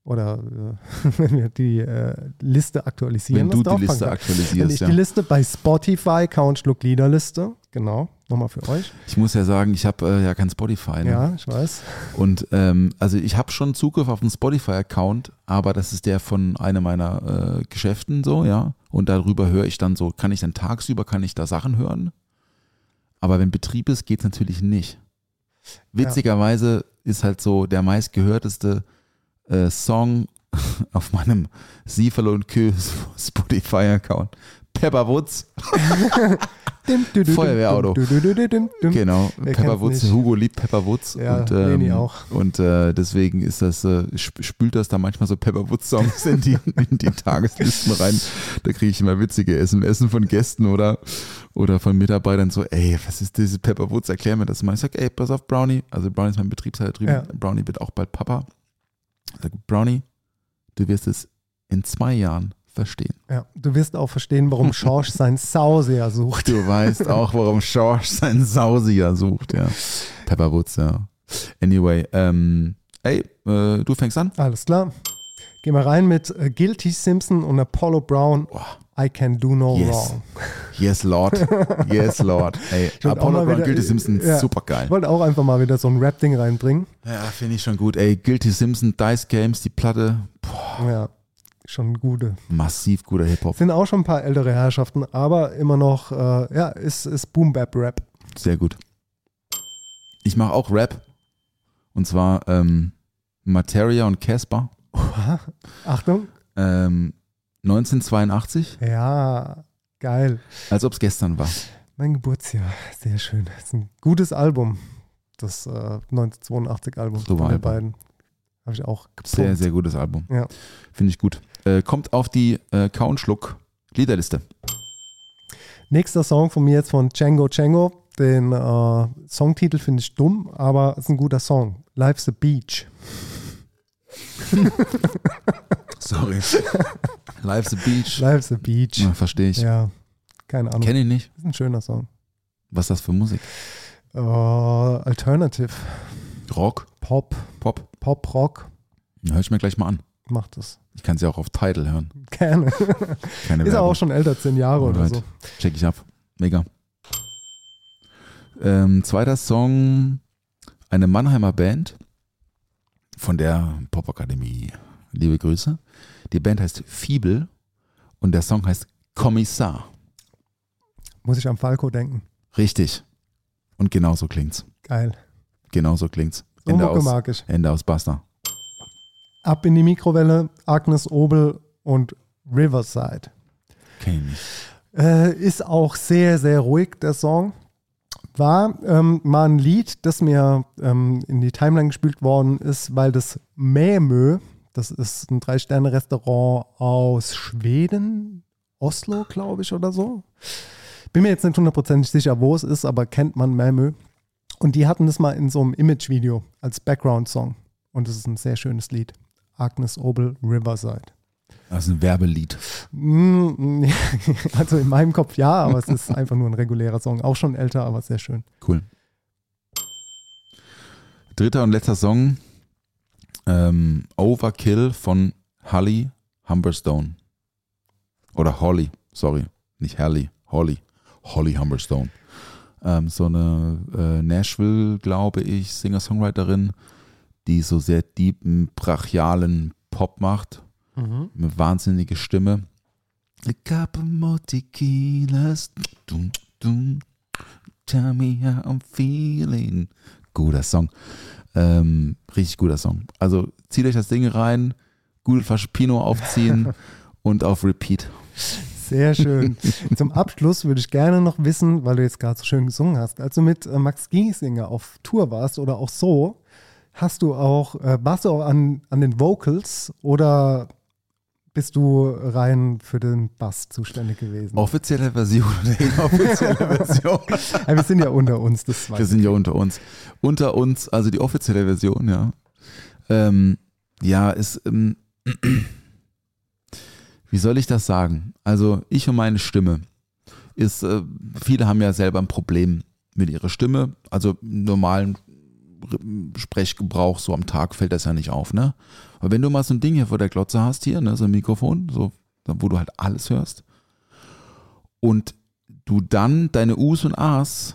oder äh, <laughs> wenn wir die äh, Liste aktualisieren, Wenn du die Liste kann. Wenn aktualisierst, ich ja. die Liste bei Spotify, Count Schluck Liederliste, genau, nochmal für euch. Ich muss ja sagen, ich habe äh, ja kein Spotify. Ne? Ja, ich weiß. Und ähm, also ich habe schon Zugriff auf einen Spotify-Account, aber das ist der von einem meiner äh, Geschäften so, ja. Und darüber höre ich dann so, kann ich dann tagsüber, kann ich da Sachen hören? Aber wenn Betrieb ist, geht es natürlich nicht. Witzigerweise ist halt so der meistgehörteste äh, Song <laughs> auf meinem Siefel und Kö <laughs> Spotify-Account. Dü, dim, <laughs> Feuerwehrauto. genau. Kennt's nicht? Hugo liebt Pepperwoods. Ja, und, Leni ähm, auch. Und äh, deswegen ist das, äh, sp- spült das da manchmal so Pepperwoods-Songs in die, <laughs> in die Tageslisten rein. Da kriege ich immer witzige SMS von Gästen oder, oder von Mitarbeitern so, ey, was ist diese Pepperwoods? Erklär mir das mal. Ich sag, ey, pass auf, Brownie. Also Brownie ist mein Betriebsleiter drüben. Ja. Brownie wird auch bald Papa. Ich sag, Brownie, du wirst es in zwei Jahren verstehen. Ja, du wirst auch verstehen, warum <laughs> Schorsch sein Sauseer sucht. Du weißt auch, warum Schorsch seinen Sausier sucht, ja. Pepperwoods, ja. Anyway, ähm, ey, äh, du fängst an? Alles klar. Gehen wir rein mit äh, Guilty Simpson und Apollo Brown. I can do no Yes. wrong. Yes, Lord. <laughs> Yes, Lord. Ey, Apollo mal Brown, wieder- Guilty Simpson, ja, super geil. Ich wollte auch einfach mal wieder so ein Rap-Ding reinbringen. Ja, finde ich schon gut. Ey, Guilty Simpson, Dice Games, die Platte, boah, Ja, schon gute. massiv guter Hip-Hop. Sind auch schon ein paar ältere Herrschaften, aber immer noch, äh, ja, ist, ist Boom-Bap-Rap. Sehr gut. Ich mache auch Rap. Und zwar ähm, Materia und Casper. <laughs> Achtung. Ähm, 1982, Ja, geil. als ob es gestern war. Mein Geburtsjahr, sehr schön. Das ist ein gutes Album. Das äh, 1982-Album Super von den Album. beiden. Habe ich auch gepumpt. Sehr, sehr gutes Album. Ja. Finde ich gut. Äh, kommt auf die äh, Kau und Schluck Liederliste. Nächster Song von mir jetzt von Django Django. Den äh, Songtitel finde ich dumm, aber es ist ein guter Song. Life's a Beach. <laughs> Sorry. Life's a Beach. Life's a Beach. Ja, Verstehe ich. Ja, keine Ahnung. Kenne ich nicht. ist ein schöner Song. Was ist das für Musik? Äh, Alternative. Rock? Pop. Pop? Pop, Rock. Hör ich mir gleich mal an. Macht das. Ich kann sie auch auf Title hören. Gerne. Keine Ist er Werbung. auch schon älter, zehn Jahre oder Alright. so. Check ich ab. Mega. Ähm, zweiter Song, eine Mannheimer Band von der Popakademie. Liebe Grüße. Die Band heißt Fiebel und der Song heißt Kommissar. Muss ich an Falco denken. Richtig. Und genau so klingt's. Geil. Genau so klingt's. So Ende Mucke aus, mag ich. Ende aus Basta. Ab in die Mikrowelle, Agnes Obel und Riverside. Kenn ich. Äh, ist auch sehr, sehr ruhig, der Song. War ähm, mal ein Lied, das mir ähm, in die Timeline gespielt worden ist, weil das Mämö, das ist ein Drei-Sterne-Restaurant aus Schweden, Oslo, glaube ich, oder so. Bin mir jetzt nicht hundertprozentig sicher, wo es ist, aber kennt man Mämö. Und die hatten das mal in so einem Image-Video als Background-Song. Und es ist ein sehr schönes Lied. Agnes Obel, Riverside. Das ist ein Werbelied. Mm, <laughs> Also in meinem Kopf ja, aber es ist einfach nur ein regulärer Song. Auch schon älter, aber sehr schön. Cool. Dritter und letzter Song. Ähm, Overkill von Holly Humberstone. Oder Holly, sorry. Nicht Holly, Holly. Holly Humberstone. Ähm, so eine äh, Nashville, glaube ich, Singer-Songwriterin, die so sehr deepen, brachialen Pop macht. Eine wahnsinnige Stimme. A couple more tequilas. Dum, dum. Tell me how I'm feeling. Guter Song. Ähm, richtig guter Song. Also zieht euch das Ding rein, gute Flasche Pinot aufziehen <laughs> und auf Repeat. Sehr schön. <laughs> Zum Abschluss würde ich gerne noch wissen, weil du jetzt gerade so schön gesungen hast, als du mit äh, Max Giesinger auf Tour warst oder auch so, hast du auch, äh, warst du auch an, an den Vocals oder bist du rein für den Bass zuständig gewesen? Offizielle Version <laughs> oder inoffizielle Version. Ja, wir sind ja unter uns, das weiß Wir sind ja unter uns. Unter uns, also die offizielle Version, ja. Ähm, ja, ist, ähm, <clears throat> wie soll ich das sagen? Also ich und meine Stimme ist, äh, viele haben ja selber ein Problem mit ihrer Stimme. Also im normalen Sprechgebrauch so am Tag fällt das ja nicht auf, ne? Aber wenn du mal so ein Ding hier vor der Glotze hast, hier, ne, so ein Mikrofon, so, wo du halt alles hörst und du dann deine U's und A's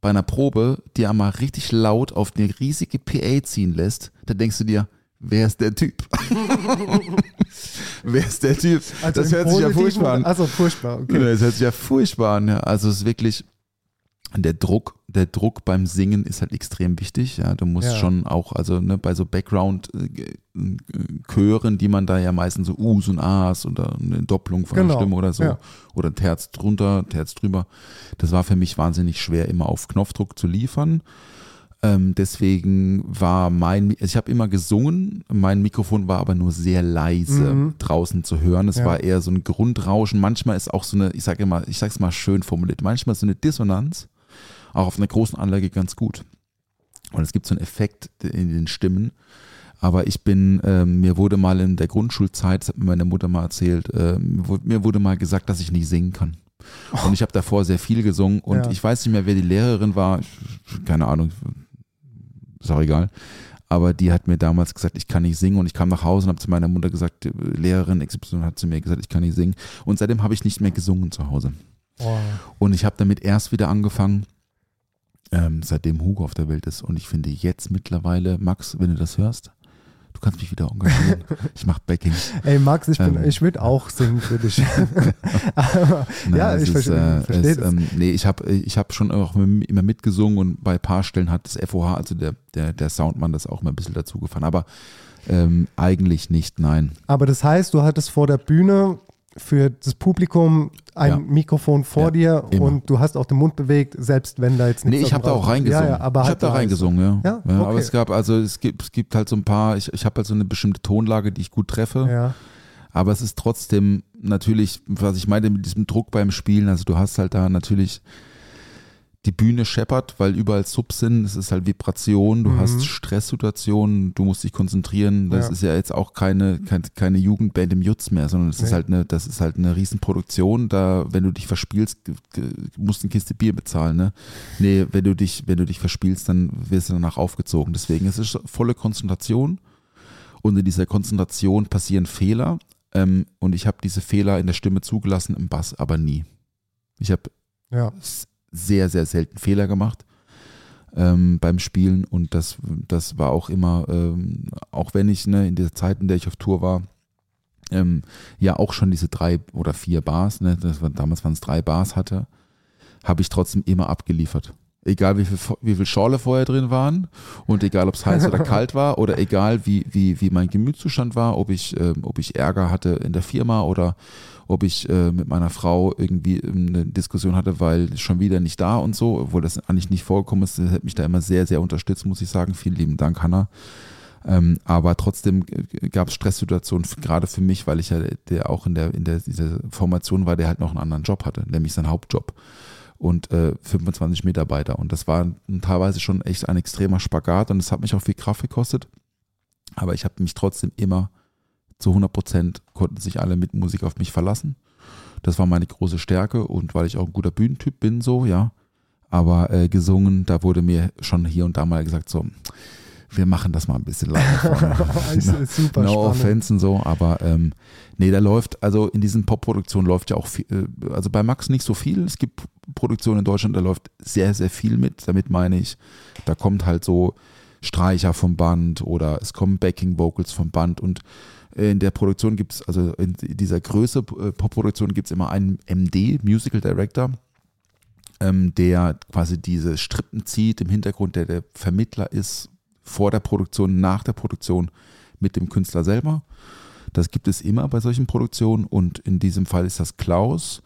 bei einer Probe dir einmal richtig laut auf eine riesige PA ziehen lässt, dann denkst du dir, wer ist der Typ? <laughs> wer ist der Typ? Also das hört sich ja furchtbar an. Also furchtbar, okay. Das hört sich ja furchtbar an. Ja. Also es ist wirklich der Druck, der Druck beim Singen ist halt extrem wichtig. Ja, du musst Ja. schon auch, also ne, bei so Background-Chören, die man da ja meistens so U's und A's oder eine Doppelung von Genau, der Stimme oder so ja. oder ein Terz drunter, Terz drüber. Das war für mich wahnsinnig schwer, immer auf Knopfdruck zu liefern. Ähm, deswegen war mein, Mi- ich habe immer gesungen, mein Mikrofon war aber nur sehr leise Mhm. draußen zu hören. Es Ja. war eher so ein Grundrauschen. Manchmal ist auch so eine, ich sage immer, ich sage es mal schön formuliert, manchmal so eine Dissonanz auch auf einer großen Anlage ganz gut. Und es gibt so einen Effekt in den Stimmen. Aber ich bin, ähm, mir wurde mal in der Grundschulzeit, das hat mir meine Mutter mal erzählt, wo- mir wurde mal gesagt, dass ich nicht singen kann. Und <laughs> ich habe davor sehr viel gesungen und Ja. ich weiß nicht mehr, wer die Lehrerin war, keine Ahnung, ist auch egal. Aber die hat mir damals gesagt, ich kann nicht singen und ich kam nach Hause und habe zu meiner Mutter gesagt, die Lehrerin XY hat zu mir gesagt, ich kann nicht singen. Und seitdem habe ich nicht mehr gesungen zu Hause. Oh. Und ich habe damit erst wieder angefangen, ähm, seitdem Hugo auf der Welt ist. Und ich finde jetzt mittlerweile, Max, wenn du das hörst, du kannst mich wieder engagieren. ich mache Backing. Ey Max, ich, bin, Ähm. ich würde auch singen für dich. <laughs> Aber, ja, es ich verstehe. äh, es, das. ähm, nee, ich habe ich hab schon auch immer mitgesungen und bei ein paar Stellen hat das FOH, also der, der, der Soundmann, das auch mal ein bisschen dazu gefahren. Aber ähm, eigentlich nicht, nein. Aber das heißt, du hattest vor der Bühne für das Publikum ein Ja. Mikrofon vor Ja, dir immer. und du hast auch den Mund bewegt, selbst wenn da jetzt nichts Nee, ich habe da auch reingesungen. Ja, aber ich halt habe da reingesungen, ja. Okay. Aber es gab, also es gibt, es gibt halt so ein paar, ich, ich habe halt so eine bestimmte Tonlage, die ich gut treffe. Ja. Aber es ist trotzdem natürlich, was ich meine mit diesem Druck beim Spielen, also du hast halt da natürlich die Bühne scheppert, weil überall Subs sind, es ist halt Vibration, du Mhm. hast Stresssituationen, du musst dich konzentrieren. Das Ja. ist ja jetzt auch keine, keine, keine Jugendband im Jutz mehr, sondern es ist Nee. halt eine, das ist halt eine Riesenproduktion. Da, wenn du dich verspielst, musst du eine Kiste Bier bezahlen. Ne? Nee, wenn du dich, wenn du dich verspielst, dann wirst du danach aufgezogen. Deswegen es ist volle Konzentration und in dieser Konzentration passieren Fehler. Ähm, und ich habe diese Fehler in der Stimme zugelassen, im Bass aber nie. Ich habe Ja. Sehr, sehr selten Fehler gemacht ähm, beim Spielen und das, das war auch immer, ähm, auch wenn ich ne, in der Zeit, in der ich auf Tour war, ähm, ja auch schon diese drei oder vier Bars, ne, das war, damals waren es drei Bars hatte, habe ich trotzdem immer abgeliefert. Egal wie viel, wie viel Schorle vorher drin waren und egal ob es heiß oder kalt war oder egal wie, wie, wie mein Gemütszustand war, ob ich, ähm, ob ich Ärger hatte in der Firma oder ob ich äh, mit meiner Frau irgendwie eine Diskussion hatte, weil schon wieder nicht da und so, obwohl das eigentlich nicht vorgekommen ist. Sie hat mich da immer sehr, sehr unterstützt, muss ich sagen. Vielen lieben Dank, Hannah. Ähm, aber trotzdem gab es Stresssituationen, gerade für mich, weil ich ja der auch in der, in der dieser Formation war, der halt noch einen anderen Job hatte, nämlich seinen Hauptjob und äh, 25 Mitarbeiter. Und das war teilweise schon echt ein extremer Spagat und es hat mich auch viel Kraft gekostet. Aber ich habe mich trotzdem immer zu 100 Prozent konnten sich alle mit Musik auf mich verlassen. Das war meine große Stärke und weil ich auch ein guter Bühnentyp bin, so, ja. Aber äh, gesungen, da wurde mir schon hier und da mal gesagt, so, wir machen das mal ein bisschen leiser. <laughs> Super <laughs> no spannend. offense und so, aber ähm, nee, da läuft, also in diesen Pop-Produktionen läuft ja auch viel, äh, also bei Max nicht so viel. Es gibt Produktionen in Deutschland, da läuft sehr, sehr viel mit. Damit meine ich, da kommt halt so Streicher vom Band oder es kommen Backing Vocals vom Band und in der Produktion gibt es, also in dieser Größe äh, Pop-Produktion gibt es immer einen MD, Musical Director, ähm, der quasi diese Strippen zieht im Hintergrund, der der Vermittler ist vor der Produktion, nach der Produktion mit dem Künstler selber. Das gibt es immer bei solchen Produktionen und in diesem Fall ist das Klaus.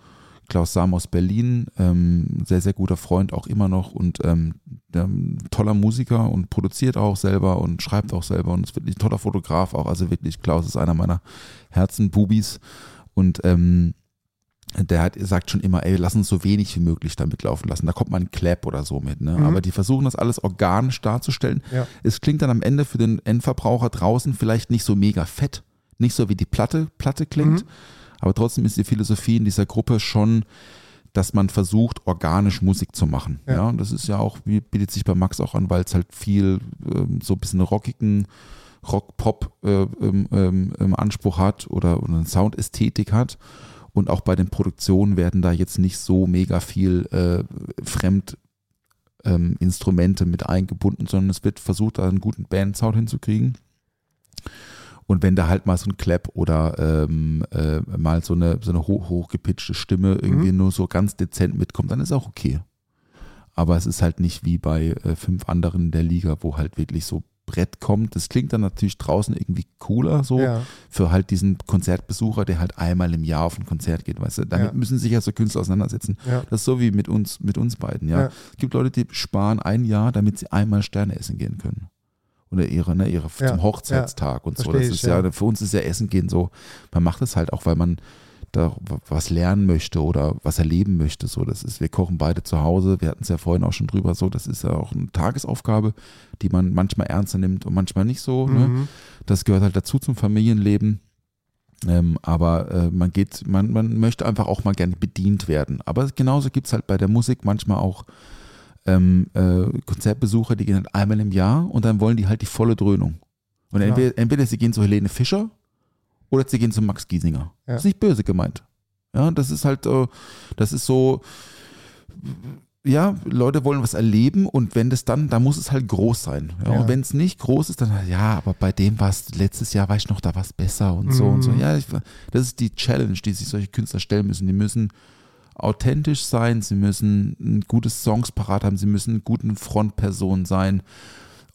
Klaus Sam aus Berlin, ähm, sehr, sehr guter Freund auch immer noch und ähm, toller Musiker und produziert auch selber und schreibt auch selber und ist wirklich ein toller Fotograf auch. Also wirklich, Klaus ist einer meiner Herzenbubis und ähm, der hat, sagt schon immer, ey, lass uns so wenig wie möglich da mitlaufen lassen. Da kommt mal ein Clap oder so mit. Ne? Mhm. Aber die versuchen das alles organisch darzustellen. Ja. Es klingt dann am Ende für den Endverbraucher draußen vielleicht nicht so mega fett, nicht so wie die Platte, Platte klingt. Mhm. Aber trotzdem ist die Philosophie in dieser Gruppe schon, dass man versucht, organisch Musik zu machen. Ja. Ja, und das ist ja auch, wie bietet sich bei Max auch an, weil es halt viel ähm, so ein bisschen rockigen Rock-Pop äh, ähm, ähm, Anspruch hat oder, oder eine Soundästhetik hat. Und auch bei den Produktionen werden da jetzt nicht so mega viel äh, Fremd ähm, Instrumente mit eingebunden, sondern es wird versucht, da einen guten Bandsound hinzukriegen. Und wenn da halt mal so ein Clap oder ähm, äh, mal so eine, so eine hoch, hochgepitchte Stimme irgendwie nur so ganz dezent mitkommt, dann ist auch okay. Aber es ist halt nicht wie bei äh, fünf anderen der Liga, wo halt wirklich so Brett kommt. Das klingt dann natürlich draußen irgendwie cooler, so Ja. für halt diesen Konzertbesucher, der halt einmal im Jahr auf ein Konzert geht, weißt du. Damit Ja. müssen sich ja so Künstler auseinandersetzen. Ja. Das ist so wie mit uns, mit uns beiden, ja. Ja. Es gibt Leute, die sparen ein Jahr, damit sie einmal Sterne essen gehen können. Oder ihre, ne, ihre Ja, zum Hochzeitstag und so. Das ich, ist ja, ja. für uns ist ja Essen gehen so, man macht es halt auch, weil man da was lernen möchte oder was erleben möchte. So, das ist, wir kochen beide zu Hause, wir hatten es ja vorhin auch schon drüber, so, das ist ja auch eine Tagesaufgabe, die man manchmal ernster nimmt und manchmal nicht so. Ne? Mhm. Das gehört halt dazu zum Familienleben. Ähm, aber äh, man geht, man, man möchte einfach auch mal gerne bedient werden. Aber genauso gibt es halt bei der Musik manchmal auch ähm, äh, Konzertbesucher, die gehen halt einmal im Jahr und dann wollen die halt die volle Dröhnung. Und Ja. entweder, entweder sie gehen zu Helene Fischer oder sie gehen zu Max Giesinger. Ja. Das ist nicht böse gemeint. Ja, das ist halt, äh, das ist so, ja, Leute wollen was erleben und wenn das dann, da muss es halt groß sein. Ja, Ja. Und wenn es nicht groß ist, dann ja, aber bei dem war es letztes Jahr, war ich noch, da war es besser und so und so. Mhm. Ja, ich, das ist die Challenge, die sich solche Künstler stellen müssen. Die müssen authentisch sein, sie müssen ein gutes Songs parat haben, sie müssen eine gute Frontperson sein.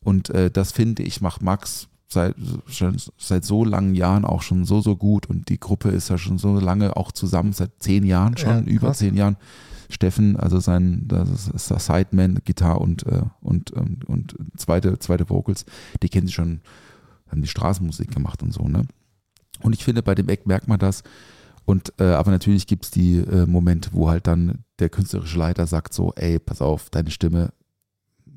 Und äh, das finde ich, macht Max seit, schon, seit so langen Jahren auch schon so, so gut. Und die Gruppe ist ja schon so lange auch zusammen, seit zehn Jahren schon, Ja, über zehn Jahren. Steffen, also sein das ist der Sideman, Gitarre und, äh, und, ähm, und zweite, zweite Vocals, die kennen sie schon, haben die Straßenmusik gemacht und so, ne? Und ich finde, bei dem Eck merkt man das. Und äh, aber natürlich gibt es die äh, Momente, wo halt dann der künstlerische Leiter sagt so, ey, pass auf, deine Stimme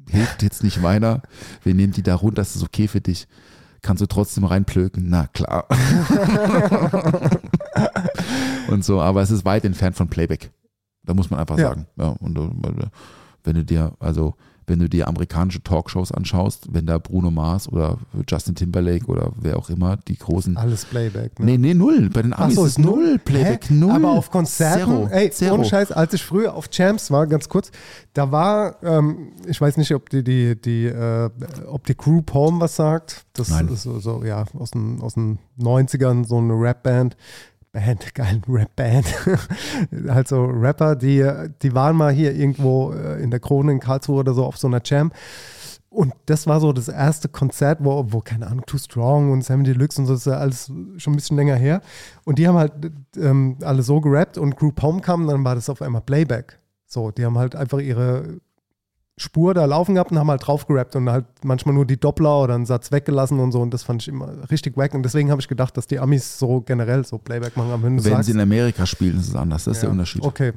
hilft jetzt nicht meiner. Wir nehmen die da runter, das ist okay für dich. Kannst du trotzdem reinplöken? Na klar. <laughs> und so, aber es ist weit entfernt von Playback. Da muss man einfach Ja. sagen. Ja, und äh, wenn du dir, also wenn du dir amerikanische Talkshows anschaust, wenn da Bruno Mars oder Justin Timberlake oder wer auch immer, die großen Alles Playback. Ne? Nee, nee, null. Bei den Amis so, ist null Playback, Hä? null. Aber auf Konzerten, Zero, ey, zero. ohne Scheiß, als ich früher auf Champs war, ganz kurz, da war, ähm, ich weiß nicht, ob die, die, die, äh, ob die Group Home was sagt. Das Nein. ist so, so ja, aus den, aus den 90ern, so eine Rap-Band. Band, geil, Rap-Band. halt <laughs> so Rapper, die, die waren mal hier irgendwo äh, in der Krone in Karlsruhe oder so auf so einer Jam. Und das war so das erste Konzert, wo, wo keine Ahnung, Too Strong und Sammy Deluxe und so, das ist ja alles schon ein bisschen länger her. Und die haben halt ähm, alle so gerappt und Group Home kam, dann war das auf einmal Playback. So, die haben halt einfach ihre Spur da laufen gehabt und haben halt drauf gerappt und halt manchmal nur die Doppler oder einen Satz weggelassen und so. Und das fand ich immer richtig wack. Und deswegen habe ich gedacht, dass die Amis so generell so Playback machen. Aber wenn sagst, sie in Amerika spielen, ist es anders. Das ist der ja, Unterschied. Okay.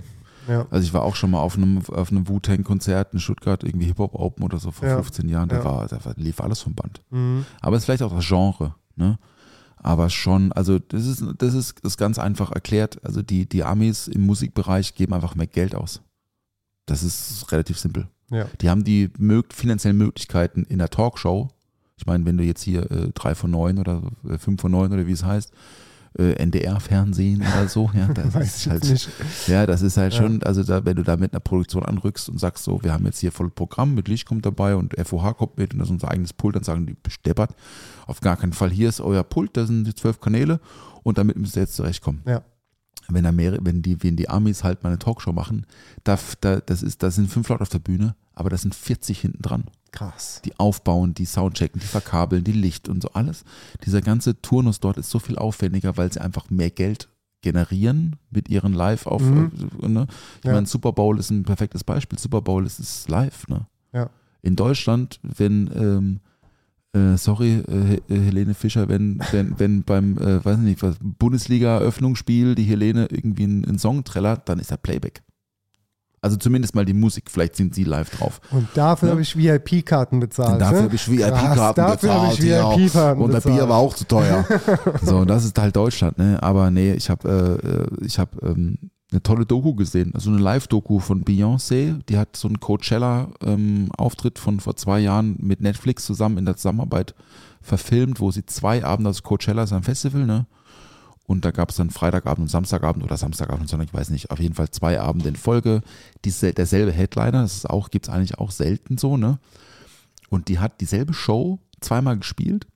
Ja. Also ich war auch schon mal auf einem, auf einem Wu-Tang-Konzert in Stuttgart, irgendwie Hip-Hop Open oder so vor Ja. 15 Jahren. Da, war, da lief alles vom Band. Mhm. Aber es ist vielleicht auch das Genre, ne? Aber schon, also das ist, das ist, ist ganz einfach erklärt. Also die, die Amis im Musikbereich geben einfach mehr Geld aus. Das ist relativ simpel. Ja. Die haben die mög finanziellen Möglichkeiten in der Talkshow. Ich meine, wenn du jetzt hier äh, 3 von 9 oder äh, 5 von 9 oder wie es heißt, äh, NDR-Fernsehen oder so, ja, das <laughs> ist halt, nicht. ja, das ist halt Ja. schon, also da, wenn du da mit einer Produktion anrückst und sagst so, wir haben jetzt hier voll Programm, mit Licht kommt dabei und FOH kommt mit und das ist unser eigenes Pult, dann sagen die, besteppert, auf gar keinen Fall, hier ist euer Pult, da sind die zwölf Kanäle und damit müsst ihr jetzt zurechtkommen. Ja. Wenn, Ameri wenn, die, wenn die Amis halt mal eine Talkshow machen, da, da, das, ist, das sind fünf Leute auf der Bühne, aber das sind 40 hinten dran Krass. die aufbauen, die Soundchecken, die verkabeln, die Licht und so alles. Dieser ganze Turnus dort ist so viel aufwendiger, weil sie einfach mehr Geld generieren mit ihren Live auf. Mhm. äh, Ne? Ich Ja. meine, Super Bowl ist ein perfektes Beispiel. Super Bowl ist, ist live. Ne? Ja. In Deutschland, wenn ähm, äh, sorry, äh, He- Helene Fischer, wenn, wenn, wenn beim, äh, weiß nicht, was, Bundesliga-Eröffnungsspiel die Helene irgendwie einen, einen Song trällert, dann ist er Playback. Also zumindest mal die Musik, vielleicht sind sie live drauf. Und dafür Ja. habe ich VIP-Karten bezahlt. Und dafür ne? habe ich VIP-Karten habe bezahlt. ich ja. VIP-Karten Und das bezahlt. Bier war auch zu teuer. <laughs> so, und das ist halt Deutschland, ne? Aber nee, ich habe äh, ich hab, ähm, eine tolle Doku gesehen. Also eine Live-Doku von Beyoncé. Die hat so einen Coachella-Auftritt von vor zwei Jahren mit Netflix zusammen in der Zusammenarbeit verfilmt, wo sie zwei Abende, also Coachella ist ein Festival, ne? Und da gab es dann Freitagabend und Samstagabend oder Samstagabend und Sonntag, ich weiß nicht, auf jeden Fall zwei Abende in Folge. Diese, derselbe Headliner, das auch, gibt es eigentlich auch selten so, ne? Und die hat dieselbe Show zweimal gespielt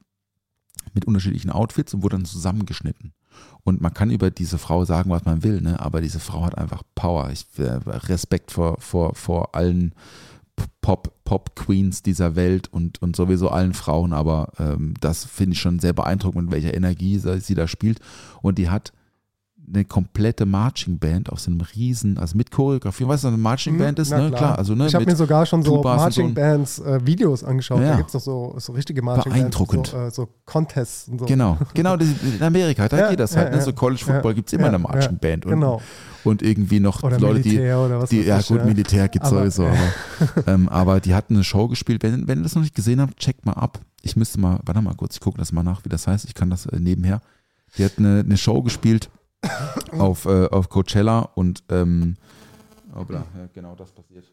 mit unterschiedlichen Outfits und wurde dann zusammengeschnitten. Und man kann über diese Frau sagen, was man will, ne? aber diese Frau hat einfach Power. Ich äh, Respekt vor, vor, vor allen Pop, Pop Queens dieser Welt und, und sowieso allen Frauen, aber ähm, das finde ich schon sehr beeindruckend, mit welcher Energie sie, sie da spielt. Und die hat eine komplette Marching Band aus einem riesen, also mit Choreografie, weißt du, was eine Marching Band ist, Mhm. Na ne? klar. Klar, also ne, ich habe mir sogar schon so Tubas Marching so. Bands äh, Videos angeschaut. Ja. Da gibt es doch so, so richtige Marching Beeindruckend. Bands, so, äh, so Contests und so. Genau, genau, das- in Amerika, da <laughs> Ja, geht das halt. ja, ne? So College Football Ja, gibt es immer eine Marching Band und, genau. und irgendwie noch Oder Leute, die, Militär oder was die ja gut, ja. Militär gibt es sowieso, aber, <laughs> ähm, aber die hatten eine Show gespielt. Wenn, wenn ihr das noch nicht gesehen habt, checkt mal ab. Ich müsste mal, warte mal kurz, ich gucke das mal nach, wie das heißt. Ich kann das äh, nebenher. Die hat eine, eine Show gespielt <laughs> auf, äh, auf Coachella und ähm, hoppla, ja, genau das passiert.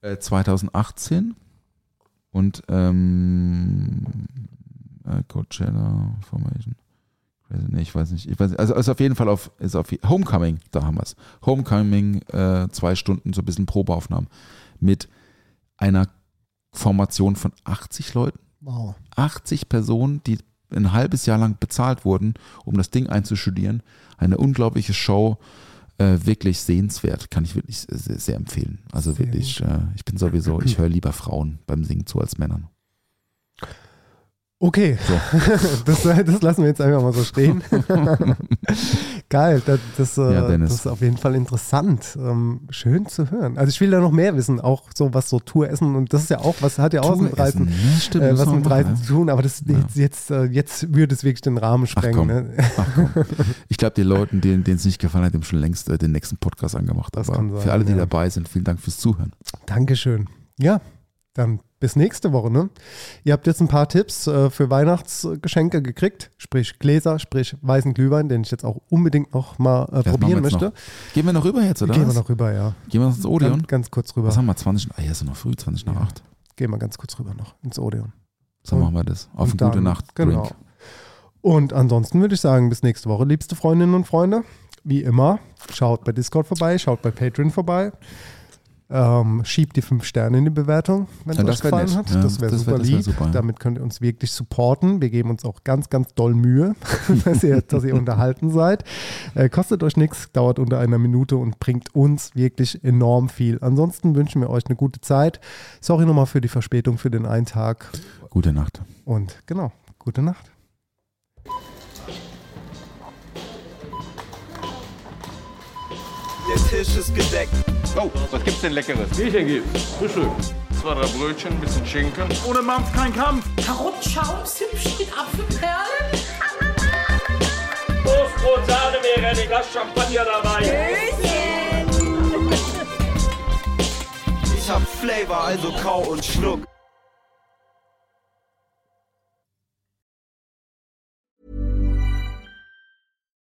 Äh, 2018 und ähm, äh, Coachella Formation. Nee, ich weiß nicht. Ich weiß nicht. Also, also auf jeden Fall auf, ist auf Homecoming, da haben wir es. Homecoming, äh, zwei Stunden, so ein bisschen Probeaufnahmen mit einer Formation von 80 Leuten. Wow. 80 Personen, die ein halbes Jahr lang bezahlt wurden, um das Ding einzustudieren. Eine unglaubliche Show, äh, wirklich sehenswert, kann ich wirklich sehr, sehr empfehlen. Also Sehr wirklich, äh, ich bin sowieso, ich höre lieber Frauen beim Singen zu als Männern. Okay, <laughs> das, das lassen wir jetzt einfach mal so stehen. <laughs> Geil, das, das, äh, Ja, das ist auf jeden Fall interessant. Ähm, schön zu hören. Also ich will da noch mehr wissen, auch so was so Touressen und das ist ja auch, was hat ja auch was mit Reisen? Stimmt, äh, was mit Reisen ja. zu tun, aber das Ja. jetzt, jetzt, äh, jetzt würde es wirklich den Rahmen sprengen. ne? Ich glaube, die Leuten, denen denen es nicht gefallen hat, haben schon längst äh, den nächsten Podcast angemacht. Das Aber kann sein, für alle, die ja. dabei sind, vielen Dank fürs Zuhören. Dankeschön. Ja, dann bis nächste Woche. Ne? Ihr habt jetzt ein paar Tipps äh, für Weihnachtsgeschenke gekriegt, sprich Gläser, sprich weißen Glühwein, den ich jetzt auch unbedingt noch mal äh, wir probieren möchte. noch. Gehen wir noch rüber jetzt, oder? Gehen wir was? noch rüber, ja. Gehen wir noch ins Odeon? Ganz, ganz kurz rüber. Was haben wir? 20 nach, ah, ja, ist ja noch früh, 20 nach Ja. 8. Gehen wir ganz kurz rüber noch ins Odeon. So Und- machen wir das. Auf eine gute dann- Nacht. Genau. Drink. Und ansonsten würde ich sagen, bis nächste Woche, liebste Freundinnen und Freunde. Wie immer, schaut bei Discord vorbei, schaut bei Patreon vorbei. Ähm, schiebt die fünf Sterne in die Bewertung, wenn es Ja, euch das wär gefallen nett. hat. Ja, das wäre wär- super das wär lieb. super, ja. Damit könnt ihr uns wirklich supporten. Wir geben uns auch ganz, ganz doll Mühe, <laughs> dass, ihr, dass ihr unterhalten seid. Äh, kostet euch nichts, dauert unter einer Minute und bringt uns wirklich enorm viel. Ansonsten wünschen wir euch eine gute Zeit. Sorry nochmal für die Verspätung für den einen Tag. Gute Nacht. Und genau, gute Nacht. Der Tisch ist gedeckt. Oh, was gibt's denn Leckeres? Bierchen gibt's. Frühstück. Zwei, drei Brötchen, ein bisschen Schinken. Ohne Mampf kein Kampf. Karottenschaum, Zimtchen mit Apfelperlen. Toastbrot, Sahne wäre ein Glas Champagner dabei. Ich hab Flavor, also kau und schluck.